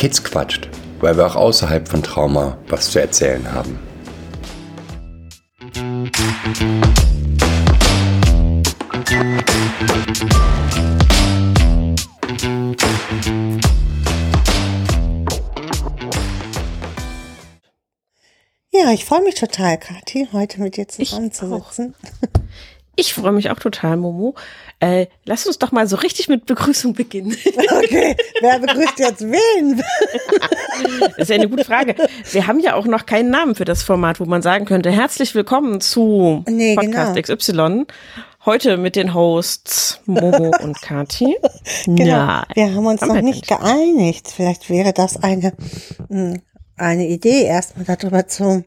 Kids quatscht, weil wir auch außerhalb von Trauma was zu erzählen haben. Ja, ich freue mich total, Kathi, heute mit dir zusammenzusitzen. Ich freue mich auch total, Momo. Äh, lass uns doch mal so richtig mit Begrüßung beginnen. Okay, wer begrüßt jetzt wen? Das ist ja eine gute Frage. Wir haben ja auch noch keinen Namen für das Format, wo man sagen könnte, herzlich willkommen zu Nee, Podcast genau. XY. Heute mit den Hosts Momo und Kati. Genau. Ja, wir haben uns haben noch nicht geeinigt. Vielleicht wäre das eine, mh, eine Idee, erstmal darüber zu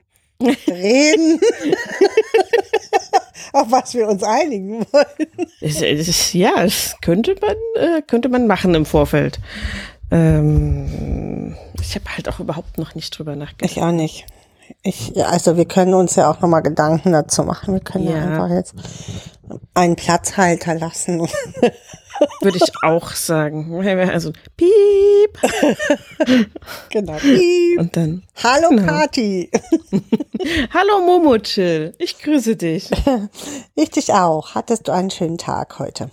reden, auf was wir uns einigen wollen. Ja, das könnte man, äh, könnte man machen im Vorfeld. Ähm, ich habe halt auch überhaupt noch nicht drüber nachgedacht. Ich auch nicht. Ich, also wir können uns ja auch nochmal Gedanken dazu machen. Wir können ja. Ja. einfach jetzt einen Platzhalter lassen. Würde ich auch sagen. Also piep. genau. Piep. Und dann. Hallo Genau. Kati. Hallo Momo Chill. Ich grüße dich. Ich dich auch. Hattest du einen schönen Tag heute?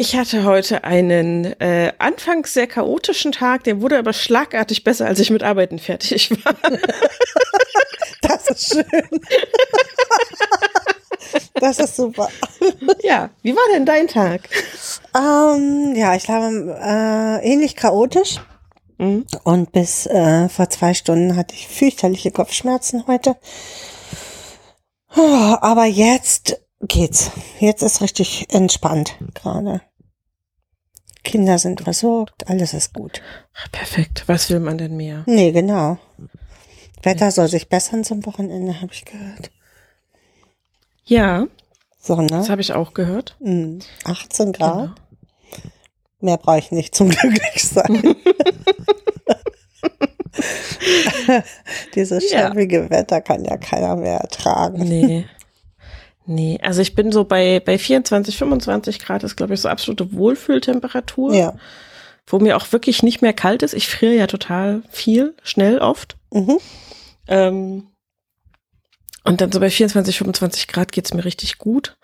Ich hatte heute einen äh, anfangs sehr chaotischen Tag, der wurde aber schlagartig besser, als ich mit Arbeiten fertig war. Das ist schön. Das ist super. ja, wie war denn dein Tag? Ähm, ja, ich glaube, äh, ähnlich chaotisch. Mhm. Und bis äh, vor zwei Stunden hatte ich fürchterliche Kopfschmerzen heute. Oh, Aber jetzt geht's. Jetzt ist richtig entspannt gerade. Kinder sind versorgt, alles ist gut. Ach, perfekt. Was will man denn mehr? Nee, genau. Wetter soll sich bessern zum Wochenende, habe ich gehört. Ja, So, das habe ich auch gehört. Hm, 18 Grad. Genau. Mehr brauche ich nicht zum glücklich sein. Dieses Ja. schäbige Wetter kann ja keiner mehr ertragen. Nee. Nee, also ich bin so bei, bei 24, 25 Grad ist, glaube ich, so absolute Wohlfühltemperatur. Ja. Wo mir auch wirklich nicht mehr kalt ist. Ich friere ja total viel, schnell oft. Mhm. Ähm, und dann so bei 24, 25 Grad geht's mir richtig gut.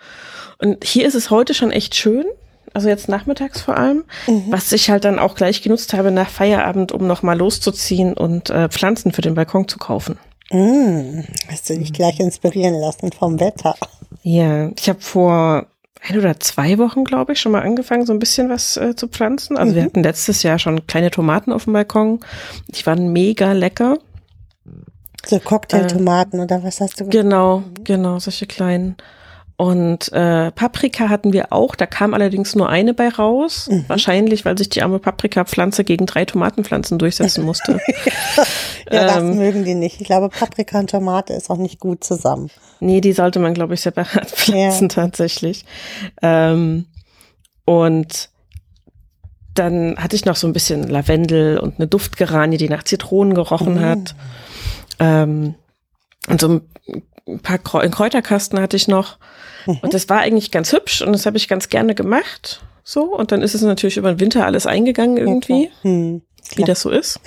Und hier ist es heute schon echt schön. Also jetzt nachmittags vor allem, Mhm. was ich halt dann auch gleich genutzt habe nach Feierabend, um nochmal loszuziehen und äh, Pflanzen für den Balkon zu kaufen. Mm, hast du dich gleich inspirieren lassen vom Wetter? Ja, ich habe vor ein oder zwei Wochen, glaube ich, schon mal angefangen, so ein bisschen was äh, zu pflanzen. Also wir hatten letztes Jahr schon kleine Tomaten auf dem Balkon. Die waren mega lecker. So Cocktailtomaten oder was hast du Genau, genau, solche kleinen. Und äh, Paprika hatten wir auch, da kam allerdings nur eine bei raus. Wahrscheinlich, weil sich die arme Paprikapflanze gegen drei Tomatenpflanzen durchsetzen musste. Ja, das ähm, mögen die nicht. Ich glaube, Paprika und Tomate ist auch nicht gut zusammen. Nee, die sollte man, glaube ich, separat pflanzen tatsächlich. Ähm, und dann hatte ich noch so ein bisschen Lavendel und eine Duftgeranie, die nach Zitronen gerochen hat. Ähm, und so ein paar Kräu einen Kräuterkasten hatte ich noch. Und das war eigentlich ganz hübsch und das habe ich ganz gerne gemacht. So, und dann ist es natürlich über den Winter alles eingegangen irgendwie Hm. wie das so ist.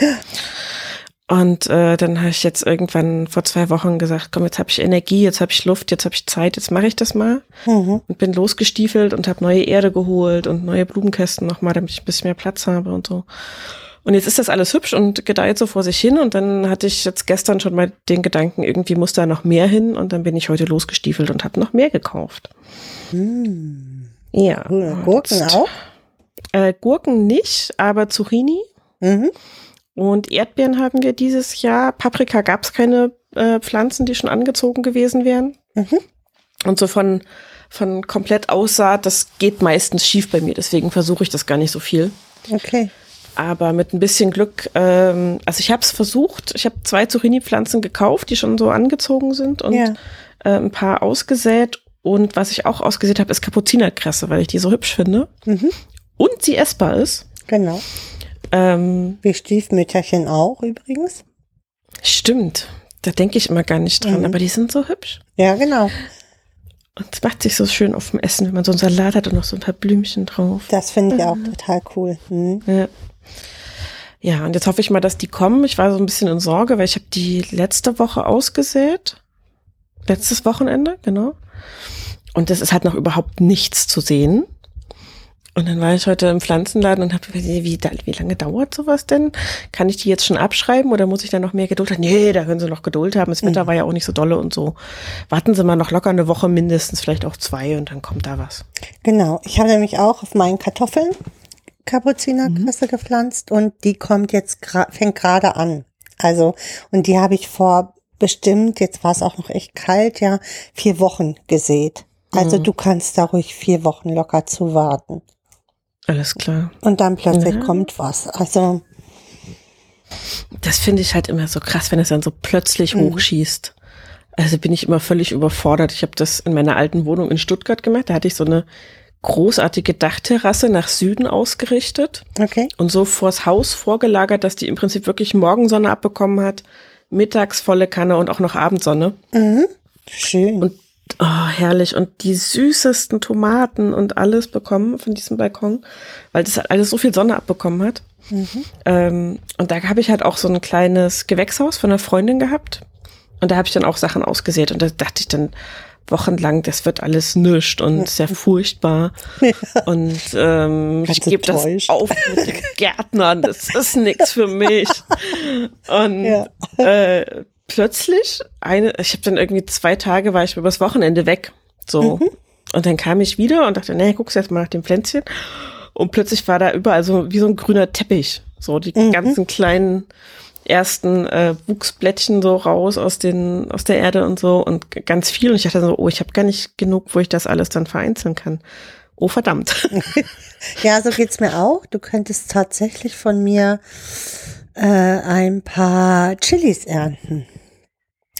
Und äh, dann habe ich jetzt irgendwann vor zwei Wochen gesagt, komm, jetzt habe ich Energie, jetzt habe ich Luft, jetzt habe ich Zeit, jetzt mache ich das mal. Mhm. Und bin losgestiefelt und habe neue Erde geholt und neue Blumenkästen nochmal, damit ich ein bisschen mehr Platz habe und so. Und jetzt ist das alles hübsch und gedeiht so vor sich hin. Und dann hatte ich jetzt gestern schon mal den Gedanken, irgendwie muss da noch mehr hin. Und dann bin ich heute losgestiefelt und habe noch mehr gekauft. Ja. Cool. und Gurken jetzt- auch? Äh, Gurken nicht, aber Zucchini Mhm. und Erdbeeren haben wir dieses Jahr. Paprika gab es keine äh, Pflanzen, die schon angezogen gewesen wären. Mhm. Und so von, von komplett Aussaat, das geht meistens schief bei mir. Deswegen versuche ich das gar nicht so viel. Okay. Aber mit ein bisschen Glück, ähm, also ich habe es versucht. Ich habe zwei Zucchini-Pflanzen gekauft, die schon so angezogen sind und Ja. äh, ein paar ausgesät. Und was ich auch ausgesät habe, ist Kapuzinerkresse, weil ich die so hübsch finde. Mhm. Und sie essbar ist. Genau. Ähm, Wie Stiefmütterchen auch übrigens. Stimmt. Da denke ich immer gar nicht dran, Mhm. aber die sind so hübsch. Ja, genau. Und es macht sich so schön auf dem Essen, wenn man so einen Salat hat und noch so ein paar Blümchen drauf. Das finde ich auch total cool. Mhm. Ja. Ja, und jetzt hoffe ich mal, dass die kommen. Ich war so ein bisschen in Sorge, weil ich habe die letzte Woche ausgesät. Letztes Wochenende, genau. Und es ist halt noch überhaupt nichts zu sehen. Und dann war ich heute im Pflanzenladen und habe wie, wie, wie lange dauert sowas denn? Kann ich die jetzt schon abschreiben oder muss ich da noch mehr Geduld haben? Nee, da können Sie noch Geduld haben. Das Wetter mhm. war ja auch nicht so dolle und so. Warten Sie mal noch locker eine Woche mindestens, vielleicht auch zwei und dann kommt da was. Genau. Ich habe nämlich auch auf meinen Kartoffeln Kapuzinerkresse mhm. gepflanzt und die kommt jetzt, fängt gerade an. Also, und die habe ich vor bestimmt, jetzt war es auch noch echt kalt, ja, vier Wochen gesät. Also mhm. du kannst da ruhig vier Wochen locker zu warten. Alles klar. Und dann plötzlich ja. kommt was. Also. Das finde ich halt immer so krass, wenn es dann so plötzlich mhm. hochschießt. Also bin ich immer völlig überfordert. Ich habe das in meiner alten Wohnung in Stuttgart gemacht. Da hatte ich so eine großartige Dachterrasse nach Süden ausgerichtet. Okay. Und so vors Haus vorgelagert, dass die im Prinzip wirklich Morgensonne abbekommen hat, mittags volle Kanne und auch noch Abendsonne. Mhm. Schön. Und Oh, herrlich. Und die süßesten Tomaten und alles bekommen von diesem Balkon, weil das halt alles so viel Sonne abbekommen hat. Mhm. Ähm, und da habe ich halt auch so ein kleines Gewächshaus von einer Freundin gehabt. Und da habe ich dann auch Sachen ausgesät. Und da dachte ich dann wochenlang, das wird alles nischt und sehr furchtbar. Und ähm, ich gebe das auf mit den Gärtnern. Das ist nichts für mich. Und ja. äh, plötzlich eine, ich habe dann irgendwie zwei Tage war ich übers Wochenende weg. So. Mhm. Und dann kam ich wieder und dachte, nee, guckst jetzt mal nach dem Pflänzchen. Und plötzlich war da überall so wie so ein grüner Teppich. So die mhm. ganzen kleinen ersten äh, Wuchsblättchen so raus aus den aus der Erde und so und ganz viel und ich dachte so, oh, ich habe gar nicht genug, wo ich das alles dann vereinzeln kann. Oh verdammt. ja, so geht's mir auch. Du könntest tatsächlich von mir äh, ein paar Chilis ernten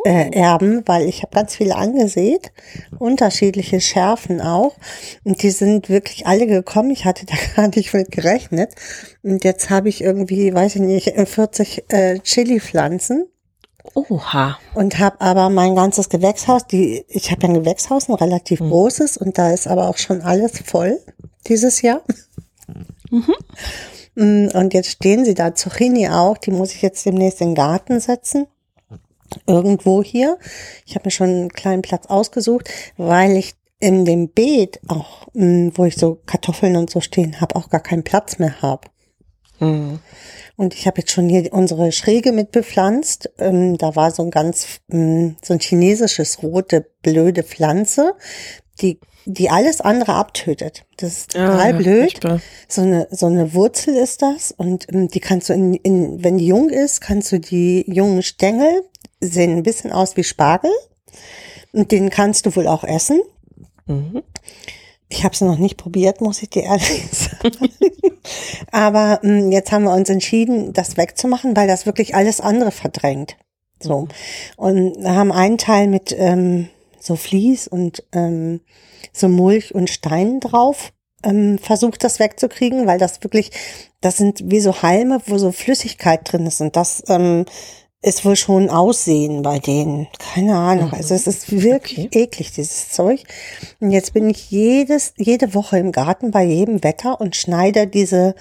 äh, erben, weil ich habe ganz viele angesät, unterschiedliche Schärfen auch. Und die sind wirklich alle gekommen. Ich hatte da gar nicht mit gerechnet. Und jetzt habe ich irgendwie, weiß ich nicht, 40 äh, Chili-Pflanzen. Oha. Und habe aber mein ganzes Gewächshaus, die, ich habe ja ein Gewächshaus, ein relativ mhm. großes, und da ist aber auch schon alles voll dieses Jahr. Mhm. Mm, und jetzt stehen sie da, Zucchini auch, die muss ich jetzt demnächst in den Garten setzen irgendwo hier. Ich habe mir schon einen kleinen Platz ausgesucht, weil ich in dem Beet auch, mm, wo ich so Kartoffeln und so stehen habe, auch gar keinen Platz mehr habe. Mhm. Und ich habe jetzt schon hier unsere Schräge mit bepflanzt. Ähm, da war so ein ganz, mm, so ein chinesisches rote, blöde Pflanze, die, die alles andere abtötet. Das ist total ja, blöd. So eine, so eine Wurzel ist das. Und ähm, die kannst du in, in, wenn die jung ist, kannst du die jungen Stängel sehen ein bisschen aus wie Spargel. Und den kannst du wohl auch essen. Mhm. Ich habe es noch nicht probiert, muss ich dir ehrlich sagen. Aber mh, hm, jetzt haben wir uns entschieden, das wegzumachen, weil das wirklich alles andere verdrängt. So. Und haben einen Teil mit ähm, so Vlies und ähm, so Mulch und Steinen drauf ähm, versucht, das wegzukriegen, weil das wirklich, das sind wie so Halme, wo so Flüssigkeit drin ist. Und das ähm, ist wohl schon Aussehen bei denen. Keine Ahnung. Also es ist wirklich okay. eklig, dieses Zeug. Und jetzt bin ich jedes, jede Woche im Garten bei jedem Wetter und schneide diese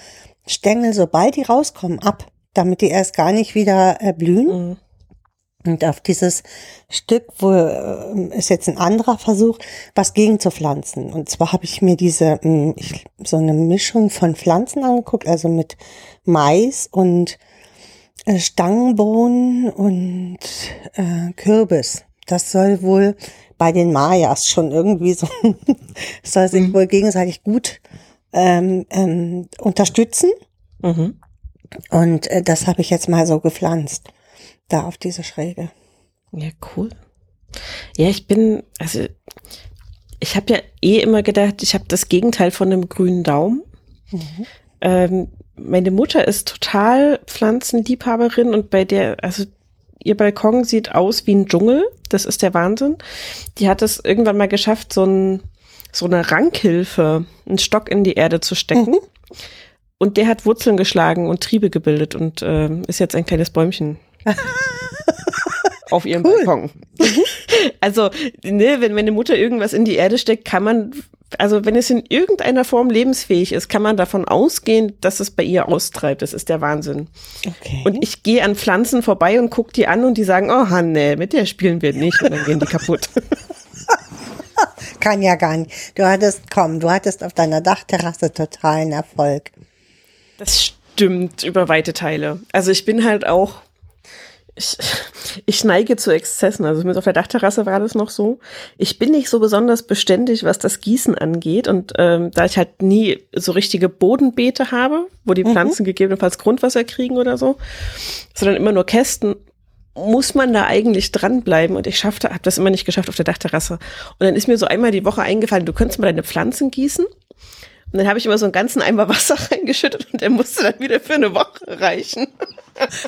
Stängel, sobald die rauskommen, ab, damit die erst gar nicht wieder äh, blühen. Mhm. Und auf dieses Stück, wo äh, ist jetzt ein anderer Versuch, was gegen zu pflanzen. Und zwar habe ich mir diese, ich, so eine Mischung von Pflanzen angeguckt, also mit Mais und Stangenbohnen und äh, Kürbis. Das soll wohl bei den Mayas schon irgendwie so, soll sich mhm. wohl gegenseitig gut ähm, ähm, unterstützen. Mhm. Und äh, das habe ich jetzt mal so gepflanzt, da auf diese Schräge. Ja, cool. Ja, ich bin, also ich habe ja eh immer gedacht, ich habe das Gegenteil von einem grünen Daumen. Mhm. Ähm, meine Mutter ist total Pflanzenliebhaberin und bei der, also ihr Balkon sieht aus wie ein Dschungel. Das ist der Wahnsinn. Die hat es irgendwann mal geschafft, so, ein, so eine Rankhilfe, einen Stock in die Erde zu stecken. Mhm. Und der hat Wurzeln geschlagen und Triebe gebildet und äh, ist jetzt ein kleines Bäumchen. auf ihrem cool. Balkon. Also, ne, wenn meine Mutter irgendwas in die Erde steckt, kann man also wenn es in irgendeiner Form lebensfähig ist, kann man davon ausgehen, dass es bei ihr austreibt. Das ist der Wahnsinn. Okay. Und ich gehe an Pflanzen vorbei und gucke die an und die sagen, oh Hanne, mit der spielen wir nicht und dann gehen die kaputt. kann ja gar nicht. Du hattest, komm, du hattest auf deiner Dachterrasse totalen Erfolg. Das stimmt über weite Teile. Also ich bin halt auch ich, ich neige zu Exzessen. Also mit auf der Dachterrasse war das noch so. Ich bin nicht so besonders beständig, was das Gießen angeht. Und ähm, da ich halt nie so richtige Bodenbeete habe, wo die mhm. Pflanzen mhm. gegebenenfalls Grundwasser kriegen oder so, sondern immer nur Kästen, muss man da eigentlich dranbleiben. Und ich schaffte, habe das immer nicht geschafft auf der Dachterrasse. Und dann ist mir so einmal die Woche eingefallen, du könntest mal deine Pflanzen gießen. Und dann habe ich immer so einen ganzen Eimer Wasser reingeschüttet und der musste dann wieder für eine Woche reichen.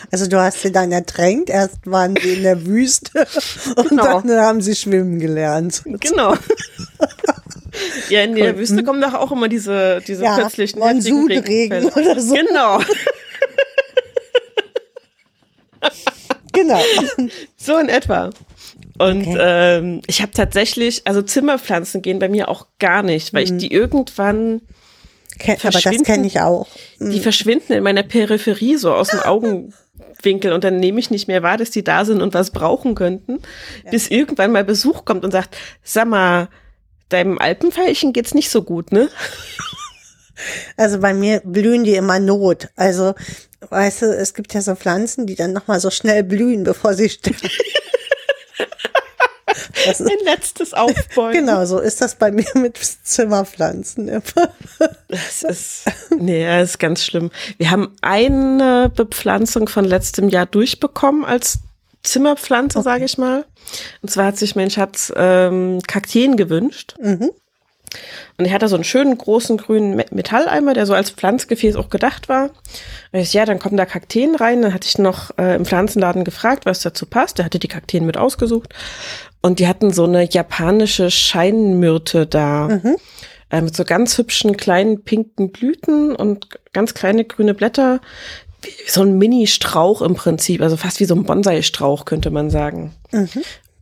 Also du hast sie dann ertränkt, erst waren sie in der Wüste und genau. dann haben sie schwimmen gelernt. Genau. ja, in der Wüste kommen doch auch immer diese, diese ja, plötzlichen Monsunregen oder so. Genau. genau. So in etwa. Und okay. ähm, ich habe tatsächlich, also Zimmerpflanzen gehen bei mir auch gar nicht, weil mhm. ich die irgendwann Ken, aber das kenne ich auch. Mhm. Die verschwinden in meiner Peripherie so aus dem Augenwinkel und dann nehme ich nicht mehr wahr, dass die da sind und was brauchen könnten, ja. bis irgendwann mal Besuch kommt und sagt, sag mal, deinem Alpenfeilchen geht's nicht so gut, ne? Also bei mir blühen die immer Not. Also, weißt du, es gibt ja so Pflanzen, die dann nochmal so schnell blühen, bevor sie sterben. Das Ein letztes Aufbäumen. Genau, so ist das bei mir mit Zimmerpflanzen immer. Das ist, nee, das ist ganz schlimm. Wir haben eine Bepflanzung von letztem Jahr durchbekommen als Zimmerpflanze, okay. sage ich mal. Und zwar hat sich mein Schatz ähm, Kakteen gewünscht. Mhm. Und er hatte so einen schönen großen grünen Metalleimer, der so als Pflanzgefäß auch gedacht war. Und ich, ja, dann kommen da Kakteen rein. Dann hatte ich noch äh, im Pflanzenladen gefragt, was dazu passt. Der hatte die Kakteen mit ausgesucht. Und die hatten so eine japanische Scheinmyrte da. Mhm. Äh, mit so ganz hübschen kleinen pinken Blüten und ganz kleine grüne Blätter. Wie, so ein Mini-Strauch im Prinzip, also fast wie so ein Bonsai-Strauch, könnte man sagen. Mhm.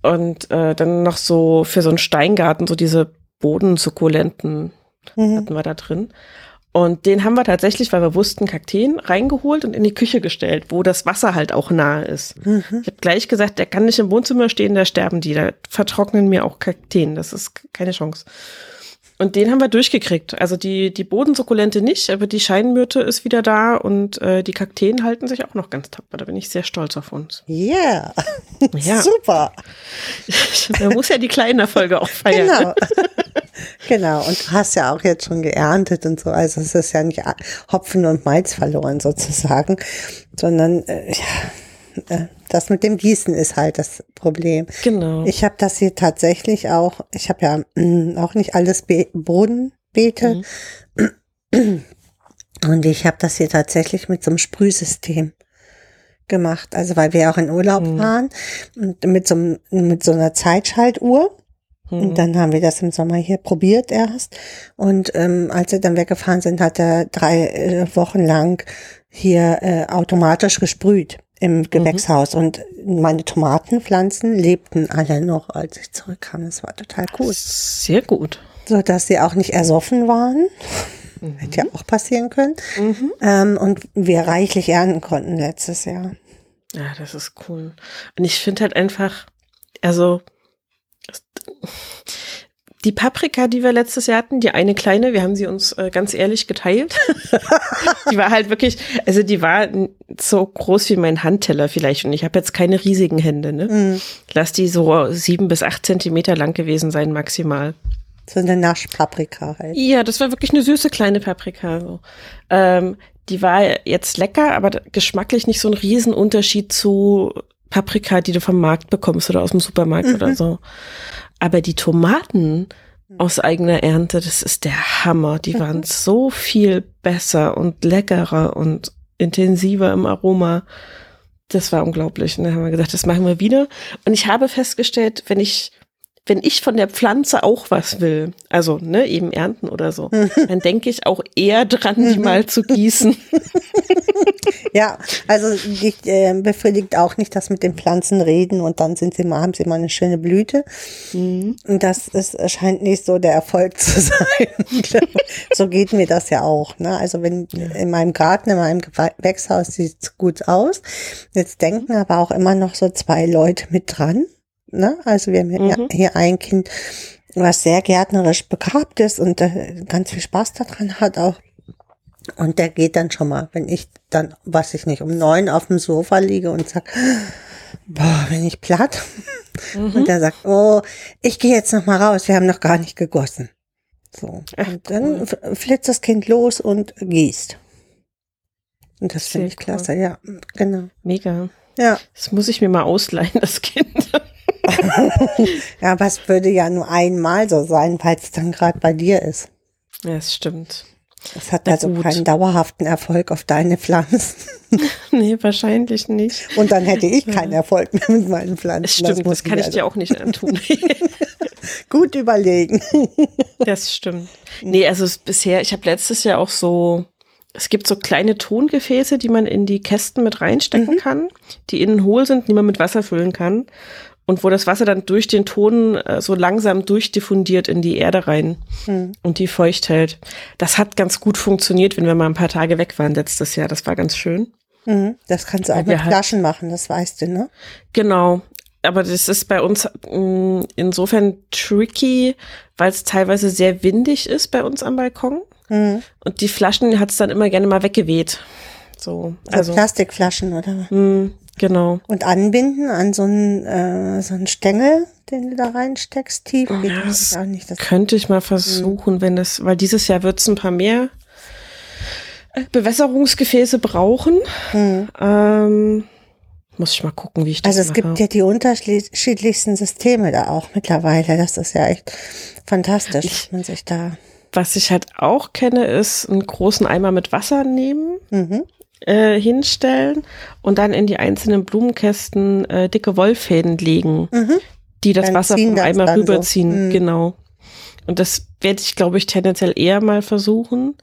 Und äh, dann noch so für so einen Steingarten so diese Bodensukkulenten mhm. hatten wir da drin. Und den haben wir tatsächlich, weil wir wussten, Kakteen reingeholt und in die Küche gestellt, wo das Wasser halt auch nahe ist. Mhm. Ich habe gleich gesagt, der kann nicht im Wohnzimmer stehen, da sterben die, da vertrocknen mir auch Kakteen, das ist keine Chance. Und den haben wir durchgekriegt. Also die, die Bodensukkulente nicht, aber die Scheinmyrte ist wieder da und äh, die Kakteen halten sich auch noch ganz tapfer. Da bin ich sehr stolz auf uns. Yeah. Ja, super. Man muss ja die kleinen Erfolge auch feiern. Genau. genau. Und du hast ja auch jetzt schon geerntet und so. Also es ist ja nicht Hopfen und Malz verloren sozusagen, sondern äh, ja, das mit dem Gießen ist halt das Problem. Genau. Ich habe das hier tatsächlich auch, ich habe ja mm, auch nicht alles Be Bodenbeete. Mhm. Und ich habe das hier tatsächlich mit so einem Sprühsystem gemacht. Also weil wir auch in Urlaub mhm. waren und mit so, mit so einer Zeitschaltuhr. Mhm. Und dann haben wir das im Sommer hier probiert erst. Und ähm, als wir dann weggefahren sind, hat er drei äh, Wochen lang hier äh, automatisch gesprüht im mhm. Gewächshaus mhm. und meine Tomatenpflanzen lebten alle noch, als ich zurückkam. Das war total cool. Sehr gut. So dass sie auch nicht ersoffen waren. Mhm. Hätte ja auch passieren können. Mhm. Ähm, und wir reichlich ernten konnten letztes Jahr. Ja, das ist cool. Und ich finde halt einfach, also die Paprika, die wir letztes Jahr hatten, die eine kleine, wir haben sie uns äh, ganz ehrlich geteilt. die war halt wirklich, also die war so groß wie mein Handteller vielleicht und ich habe jetzt keine riesigen Hände. Ne? Mm. Lass die so sieben bis acht Zentimeter lang gewesen sein maximal. So eine Naschpaprika halt. Ja, das war wirklich eine süße kleine Paprika. So. Ähm, die war jetzt lecker, aber geschmacklich nicht so ein Riesenunterschied zu Paprika, die du vom Markt bekommst oder aus dem Supermarkt mhm. oder so. Aber die Tomaten hm. aus eigener Ernte, das ist der Hammer. Die waren so viel besser und leckerer und intensiver im Aroma. Das war unglaublich. Und dann haben wir gesagt, das machen wir wieder. Und ich habe festgestellt, wenn ich wenn ich von der Pflanze auch was will, also ne, eben ernten oder so, dann denke ich auch eher dran, die mal zu gießen. Ja, also dich äh, befriedigt auch nicht das mit den Pflanzen reden und dann sind sie mal, haben sie mal eine schöne Blüte. Mhm. Und das ist, scheint nicht so der Erfolg zu sein. so geht mir das ja auch. Ne? Also wenn in meinem Garten, in meinem Gewächshaus sieht es gut aus. Jetzt denken aber auch immer noch so zwei Leute mit dran. Ne? Also wir haben hier, Mhm. hier ein Kind, was sehr gärtnerisch begabt ist und äh, ganz viel Spaß daran hat auch. Und der geht dann schon mal, wenn ich dann, was ich nicht, um neun auf dem Sofa liege und sag, boah, bin ich platt. Mhm. Und der sagt, oh, ich gehe jetzt noch mal raus, wir haben noch gar nicht gegossen. So. Ach, und dann flitzt das Kind los und gießt. Und das finde ich klasse, ja, genau. Mega. Ja. Das muss ich mir mal ausleihen, das Kind. Ja, aber es würde ja nur einmal so sein, weil es dann gerade bei dir ist. Ja, das stimmt. Es hat Na also gut. keinen dauerhaften Erfolg auf deine Pflanzen. Nee, wahrscheinlich nicht. Und dann hätte ich keinen Erfolg mehr mit meinen Pflanzen. Das stimmt, das, muss kann ich also dir auch nicht antun. gut überlegen. das stimmt. Nee, also es, bisher, ich habe letztes Jahr auch so, es gibt so kleine Tongefäße, die man in die Kästen mit reinstecken kann, die innen hohl sind, die man mit Wasser füllen kann. Und wo das Wasser dann durch den Ton äh, so langsam durchdiffundiert in die Erde rein Hm. und die feucht hält. Das hat ganz gut funktioniert, wenn wir mal ein paar Tage weg waren letztes Jahr. Das war ganz schön. Mhm, Das kannst du auch mit halt- Flaschen machen, das weißt du, ne? Genau. Aber das ist bei uns mh, insofern tricky, weil es teilweise sehr windig ist bei uns am Balkon. Mhm. Und die Flaschen hat es dann immer gerne mal weggeweht. So, Also also, Plastikflaschen oder mh, genau. und anbinden an so einen, äh, so einen Stängel, den du da reinsteckst, tief. Geht Ja, das auch nicht. Das Könnte ich mal versuchen, wenn das, weil dieses Jahr wird es ein paar mehr Bewässerungsgefäße brauchen. Mhm. Ähm, muss ich mal gucken, wie ich das Also es mache. gibt ja die unterschiedlichsten Systeme da auch mittlerweile. Das ist ja echt fantastisch, dass man sich da. Was ich halt auch kenne, ist einen großen Eimer mit Wasser nehmen, Mhm. Äh, hinstellen und dann in die einzelnen Blumenkästen äh, dicke Wollfäden legen, Mhm. die das Dann Wasser vom Eimer dann so. rüberziehen. Mhm. Genau. Und das werde ich, glaube ich, tendenziell eher mal versuchen,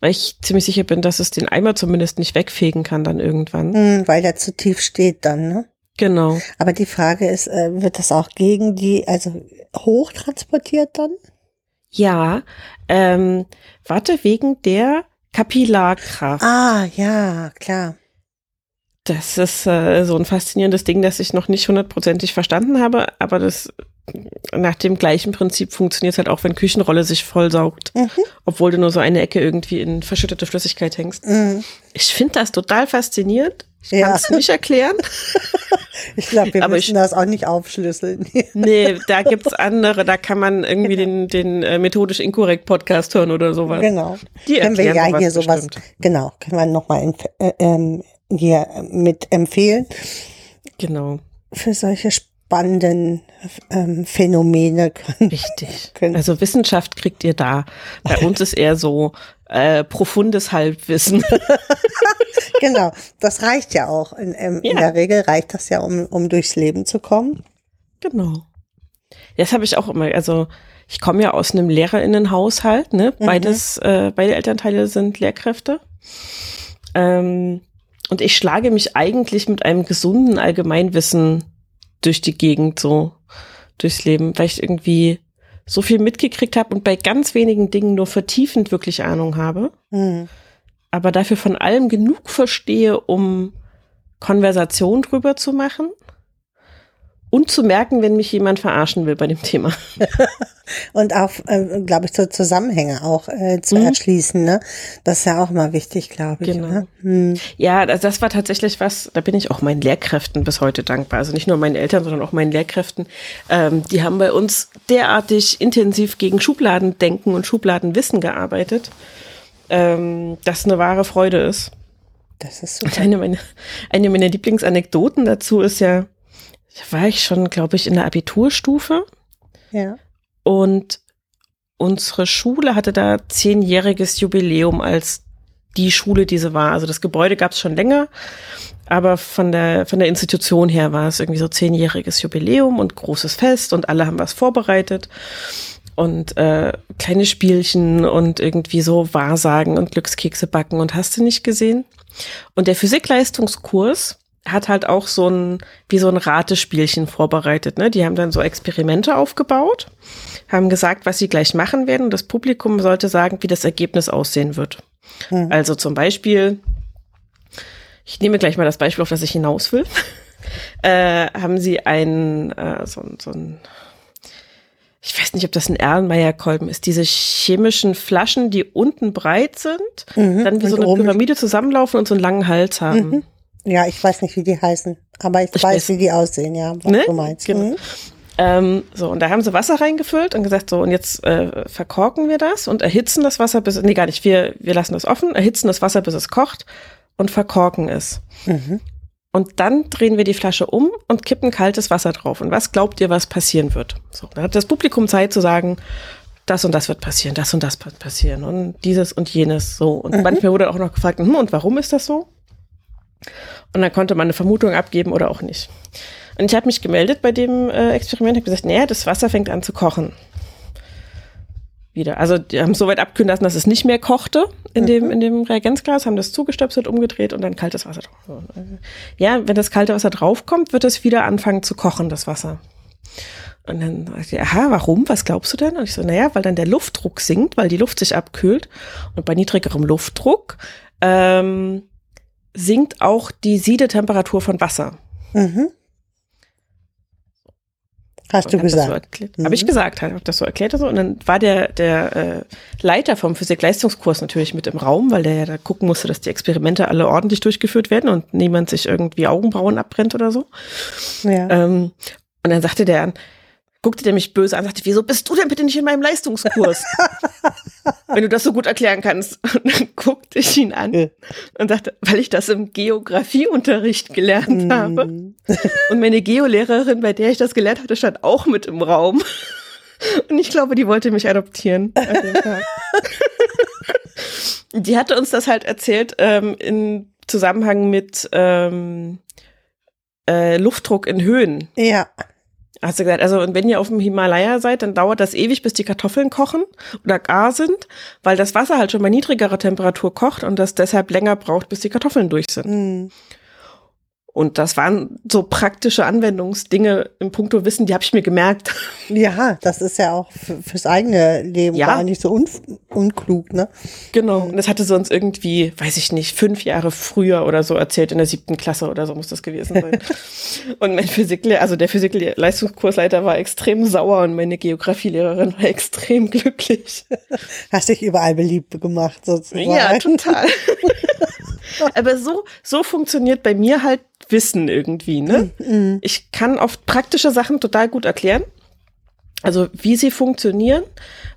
weil ich ziemlich sicher bin, dass es den Eimer zumindest nicht wegfegen kann dann irgendwann. Mhm, weil der zu tief steht dann, ne? Genau. Aber die Frage ist, äh, wird das auch gegen die, also hoch transportiert dann? Ja, ähm, warte, wegen der Kapillarkraft. Ah, ja, klar. Das ist äh, so ein faszinierendes Ding, das ich noch nicht hundertprozentig verstanden habe, aber das nach dem gleichen Prinzip funktioniert halt auch, wenn Küchenrolle sich vollsaugt, Mhm. obwohl du nur so eine Ecke irgendwie in verschüttete Flüssigkeit hängst. Mhm. Ich finde das total faszinierend. Ich Ja. kann es nicht erklären. Ich glaube, wir Aber müssen ich- das auch nicht aufschlüsseln. Nee, da gibt's andere, da kann man irgendwie den, den äh, methodisch inkorrekt Podcast hören oder sowas. genau. Die können wir ja hier sowas sowas, bestimmt. genau, können wir nochmal äh, ähm, hier mit empfehlen Genau. für solche spannenden ähm, Phänomene. Richtig. Können- Also Wissenschaft kriegt ihr da. Bei uns ist eher so äh, profundes Halbwissen. genau, das reicht ja auch. In, ähm, in Ja. der Regel reicht das ja, um, um durchs Leben zu kommen. Genau. Das habe ich auch immer. Also ich komme ja aus einem Lehrerinnenhaushalt. Ne? Mhm. Beides, äh, beide Elternteile sind Lehrkräfte. Ähm, und ich schlage mich eigentlich mit einem gesunden Allgemeinwissen durch die Gegend, so durchs Leben, weil ich irgendwie so viel mitgekriegt habe und bei ganz wenigen Dingen nur vertiefend wirklich Ahnung habe. Hm. aber dafür von allem genug verstehe, um Konversation drüber zu machen und zu merken, wenn mich jemand verarschen will bei dem Thema. Und auch, äh, glaube ich, so Zusammenhänge auch äh, zu Mhm. erschließen. Ne? Das ist ja auch mal wichtig, glaube ich. Genau. Ne? Hm. Ja, das, das war tatsächlich was, da bin ich auch meinen Lehrkräften bis heute dankbar. Also nicht nur meinen Eltern, sondern auch meinen Lehrkräften. Ähm, die haben bei uns derartig intensiv gegen Schubladendenken und Schubladenwissen gearbeitet, ähm, das eine wahre Freude ist. Das ist Und super. eine meiner, eine meiner Lieblingsanekdoten dazu ist ja, da war ich schon, glaube ich, in der Abiturstufe Ja. und unsere Schule hatte da zehnjähriges Jubiläum als die Schule, die sie war. Also das Gebäude gab es schon länger, aber von der, von der Institution her war es irgendwie so zehnjähriges Jubiläum und großes Fest und alle haben was vorbereitet und äh, kleine Spielchen und irgendwie so Wahrsagen und Glückskekse backen und hast du nicht gesehen? Und der Physikleistungskurs hat halt auch so ein, wie so ein Ratespielchen vorbereitet. Ne? Die haben dann so Experimente aufgebaut, haben gesagt, was sie gleich machen werden. Und das Publikum sollte sagen, wie das Ergebnis aussehen wird. Mhm. Also zum Beispiel, ich nehme gleich mal das Beispiel, auf das ich hinaus will. äh, haben sie ein, äh, so, so ein, ich weiß nicht, ob das ein Erlenmeyer-Kolben ist, diese chemischen Flaschen, die unten breit sind, mhm, dann wie so eine Pyramide zusammenlaufen und so einen langen Hals haben. Mhm. Ja, ich weiß nicht, wie die heißen, aber ich, ich weiß, weiß, wie die aussehen, ja, was ne? du meinst. Genau. Mhm. Ähm, so, und da haben sie Wasser reingefüllt und gesagt, so, und jetzt äh, verkorken wir das und erhitzen das Wasser bis, nee, gar nicht, wir, wir lassen das offen, erhitzen das Wasser, bis es kocht und verkorken es. Mhm. Und dann drehen wir die Flasche um und kippen kaltes Wasser drauf. Und was glaubt ihr, was passieren wird? So, dann hat das Publikum Zeit zu sagen, das und das wird passieren, das und das wird passieren und dieses und jenes so. Und mhm. manchmal wurde auch noch gefragt, hm, und warum ist das so? Und dann konnte man eine Vermutung abgeben oder auch nicht. Und ich habe mich gemeldet bei dem äh, Experiment, habe gesagt, naja, das Wasser fängt an zu kochen. Wieder. Also die haben so weit abkühlen lassen, dass es nicht mehr kochte in mhm. dem, in dem Reagenzglas, haben das zugestöpselt, umgedreht und dann kaltes Wasser drauf. Ja, wenn das kalte Wasser draufkommt, wird es wieder anfangen zu kochen, das Wasser. Und dann sagte ich, aha, warum? Was glaubst du denn? Und ich so, naja, weil dann der Luftdruck sinkt, weil die Luft sich abkühlt. Und bei niedrigerem Luftdruck ähm, sinkt auch die Siedetemperatur von Wasser. Mhm. Hast du gesagt? So mhm. Habe ich gesagt, habe das so erklärt. Also. Und dann war der, der äh, Leiter vom Physik-Leistungskurs natürlich mit im Raum, weil der ja da gucken musste, dass die Experimente alle ordentlich durchgeführt werden und niemand sich irgendwie Augenbrauen abbrennt oder so. Ja. Ähm, und dann sagte der, guckte der mich böse an und sagte, wieso bist du denn bitte nicht in meinem Leistungskurs? Wenn du das so gut erklären kannst. Und dann guckte ich ihn an ja. und sagte, weil ich das im Geografieunterricht gelernt mm. habe. Und meine Geolehrerin, bei der ich das gelernt hatte, stand auch mit im Raum. Und ich glaube, die wollte mich adoptieren. die hatte uns das halt erzählt ähm, in Zusammenhang mit ähm, äh, Luftdruck in Höhen. Ja. Hast du gesagt, also wenn ihr auf dem Himalaya seid, dann dauert das ewig, bis die Kartoffeln kochen oder gar sind, weil das Wasser halt schon bei niedrigerer Temperatur kocht und das deshalb länger braucht, bis die Kartoffeln durch sind. Mhm. Und das waren so praktische Anwendungsdinge im Punkto Wissen, die habe ich mir gemerkt. Ja, das ist ja auch fürs eigene Leben ja. gar nicht so un unklug, ne? Genau. Und das hatte uns irgendwie, weiß ich nicht, fünf Jahre früher oder so erzählt, in der siebten Klasse oder so muss das gewesen sein. und mein Physiklehrer, also der Physikleistungskursleiter war extrem sauer und meine Geografielehrerin war extrem glücklich. Hast dich überall beliebt gemacht, sozusagen. Ja, total. Aber so, so funktioniert bei mir halt Wissen irgendwie, ne? Mhm. Ich kann oft praktische Sachen total gut erklären. Also wie sie funktionieren,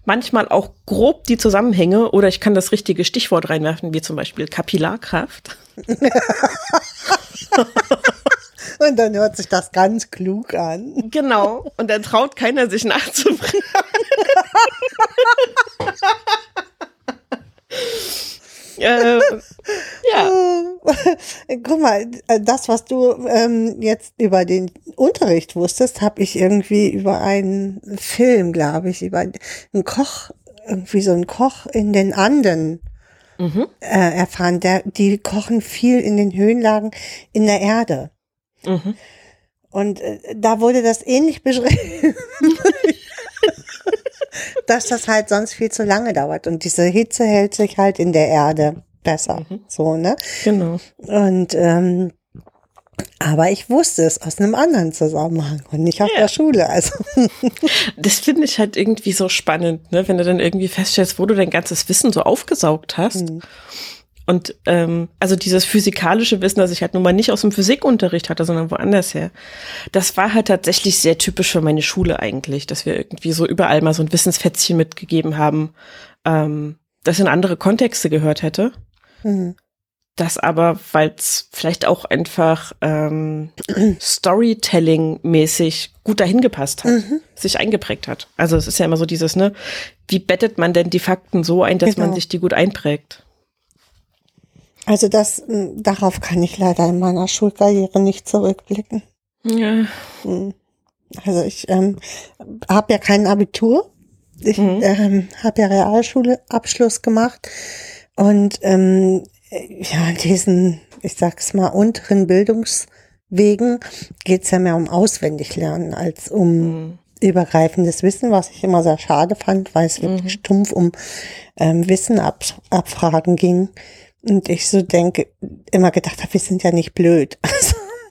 manchmal auch grob die Zusammenhänge oder ich kann das richtige Stichwort reinwerfen, wie zum Beispiel Kapillarkraft. Und dann hört sich das ganz klug an. Genau. Und dann traut keiner sich nachzufragen. äh, ja. Guck mal, das, was du ähm, jetzt über den Unterricht wusstest, habe ich irgendwie über einen Film, glaube ich, über einen Koch, irgendwie so einen Koch in den Anden mhm. äh, erfahren. Der, die kochen viel in den Höhenlagen in der Erde. Mhm. Und äh, da wurde das ähnlich beschrieben. dass das halt sonst viel zu lange dauert. Und diese Hitze hält sich halt in der Erde besser. Mhm. So, ne? Genau. Und ähm, aber ich wusste es aus einem anderen Zusammenhang und nicht auf ja. der Schule. Also. Das finde ich halt irgendwie so spannend, ne? wenn du dann irgendwie feststellst, wo du dein ganzes Wissen so aufgesaugt hast. Mhm. Und ähm, also dieses physikalische Wissen, das ich halt nun mal nicht aus dem Physikunterricht hatte, sondern woanders her, das war halt tatsächlich sehr typisch für meine Schule eigentlich, dass wir irgendwie so überall mal so ein Wissensfetzchen mitgegeben haben, ähm, das in andere Kontexte gehört hätte. Mhm. Das aber, weil es vielleicht auch einfach ähm, Storytelling-mäßig gut dahin gepasst hat, mhm. sich eingeprägt hat. Also es ist ja immer so dieses, ne, wie bettet man denn die Fakten so ein, dass genau. man sich die gut einprägt? Also das, darauf kann ich leider in meiner Schulkarriere nicht zurückblicken. Ja. Hm. Also ich ähm, habe ja kein Abitur. Ich mhm. ähm, habe ja Realschulabschluss gemacht und ähm, ja, diesen, ich sag's mal, unteren Bildungswegen geht's ja mehr um Auswendiglernen als um mhm. übergreifendes Wissen, was ich immer sehr schade fand, weil es wirklich mhm. stumpf um ähm, Wissen ab, abfragen ging. Und ich so denke, immer gedacht habe, wir sind ja nicht blöd.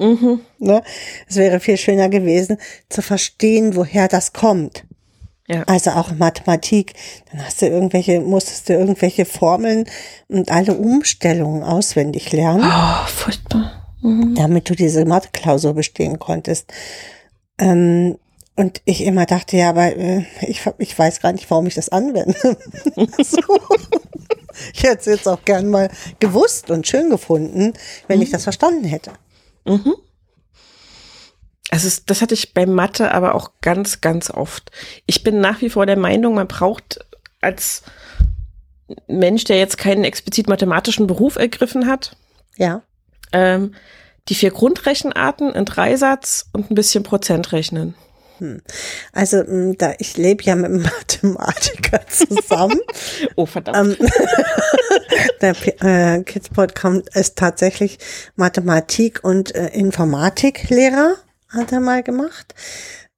Also, mhm. ne? Es wäre viel schöner gewesen, zu verstehen, woher das kommt. Ja. Also auch Mathematik, dann hast du irgendwelche, musstest du irgendwelche Formeln und alle Umstellungen auswendig lernen. Oh, furchtbar. Mhm. Damit du diese Mathe-Klausur bestehen konntest. Ähm, und ich immer dachte, ja, aber äh, ich, ich weiß gar nicht, warum ich das anwende. so. Ich hätte es jetzt auch gern mal gewusst und schön gefunden, wenn mhm. ich das verstanden hätte. Mhm. Also das hatte ich bei Mathe aber auch ganz, ganz oft. Ich bin nach wie vor der Meinung, man braucht als Mensch, der jetzt keinen explizit mathematischen Beruf ergriffen hat, ja. Ähm, die vier Grundrechenarten in Dreisatz und ein bisschen Prozentrechnen. Hm. Also da ich lebe ja mit einem Mathematiker zusammen. oh verdammt. Ähm, der äh, Kidspot kommt ist tatsächlich Mathematik und äh, Informatiklehrer hat er mal gemacht.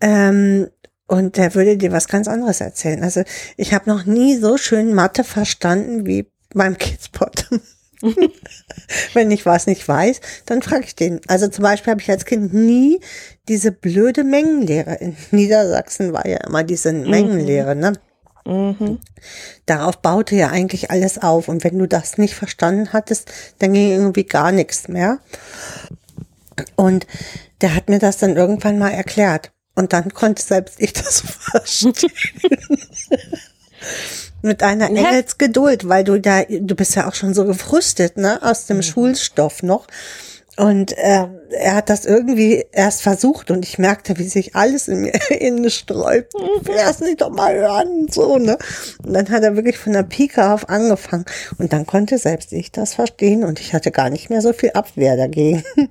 Ähm, und der würde dir was ganz anderes erzählen. Also ich habe noch nie so schön Mathe verstanden wie beim Kidspot. Wenn ich was nicht weiß, dann frage ich den. Also zum Beispiel habe ich als Kind nie diese blöde Mengenlehre. In Niedersachsen war ja immer diese mhm. Mengenlehre, ne? Mhm. Darauf baute ja eigentlich alles auf. Und wenn du das nicht verstanden hattest, dann ging irgendwie gar nichts mehr. Und der hat mir das dann irgendwann mal erklärt. Und dann konnte selbst ich das verstehen. Mit einer Engelsgeduld, weil du da, du bist ja auch schon so gefrustet, ne, aus dem mhm. Schulstoff noch. Und äh, er hat das irgendwie erst versucht und ich merkte, wie sich alles in mir innen sträubt. Will das nicht doch mal hören so, ne? Und dann hat er wirklich von der Pike auf angefangen. Und dann konnte selbst ich das verstehen und ich hatte gar nicht mehr so viel Abwehr dagegen.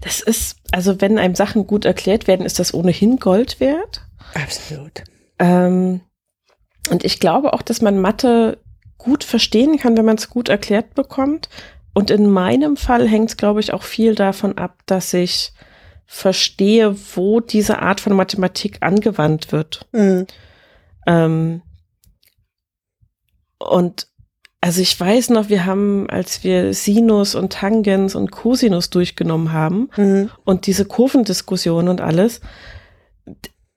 Das ist, also wenn einem Sachen gut erklärt werden, ist das ohnehin Gold wert. Absolut. Ähm, und ich glaube auch, dass man Mathe gut verstehen kann, wenn man es gut erklärt bekommt. Und in meinem Fall hängt es, glaube ich, auch viel davon ab, dass ich verstehe, wo diese Art von Mathematik angewandt wird. Mhm. Ähm, und also ich weiß noch, wir haben, als wir Sinus und Tangens und Cosinus durchgenommen haben mhm. und diese Kurvendiskussion und alles,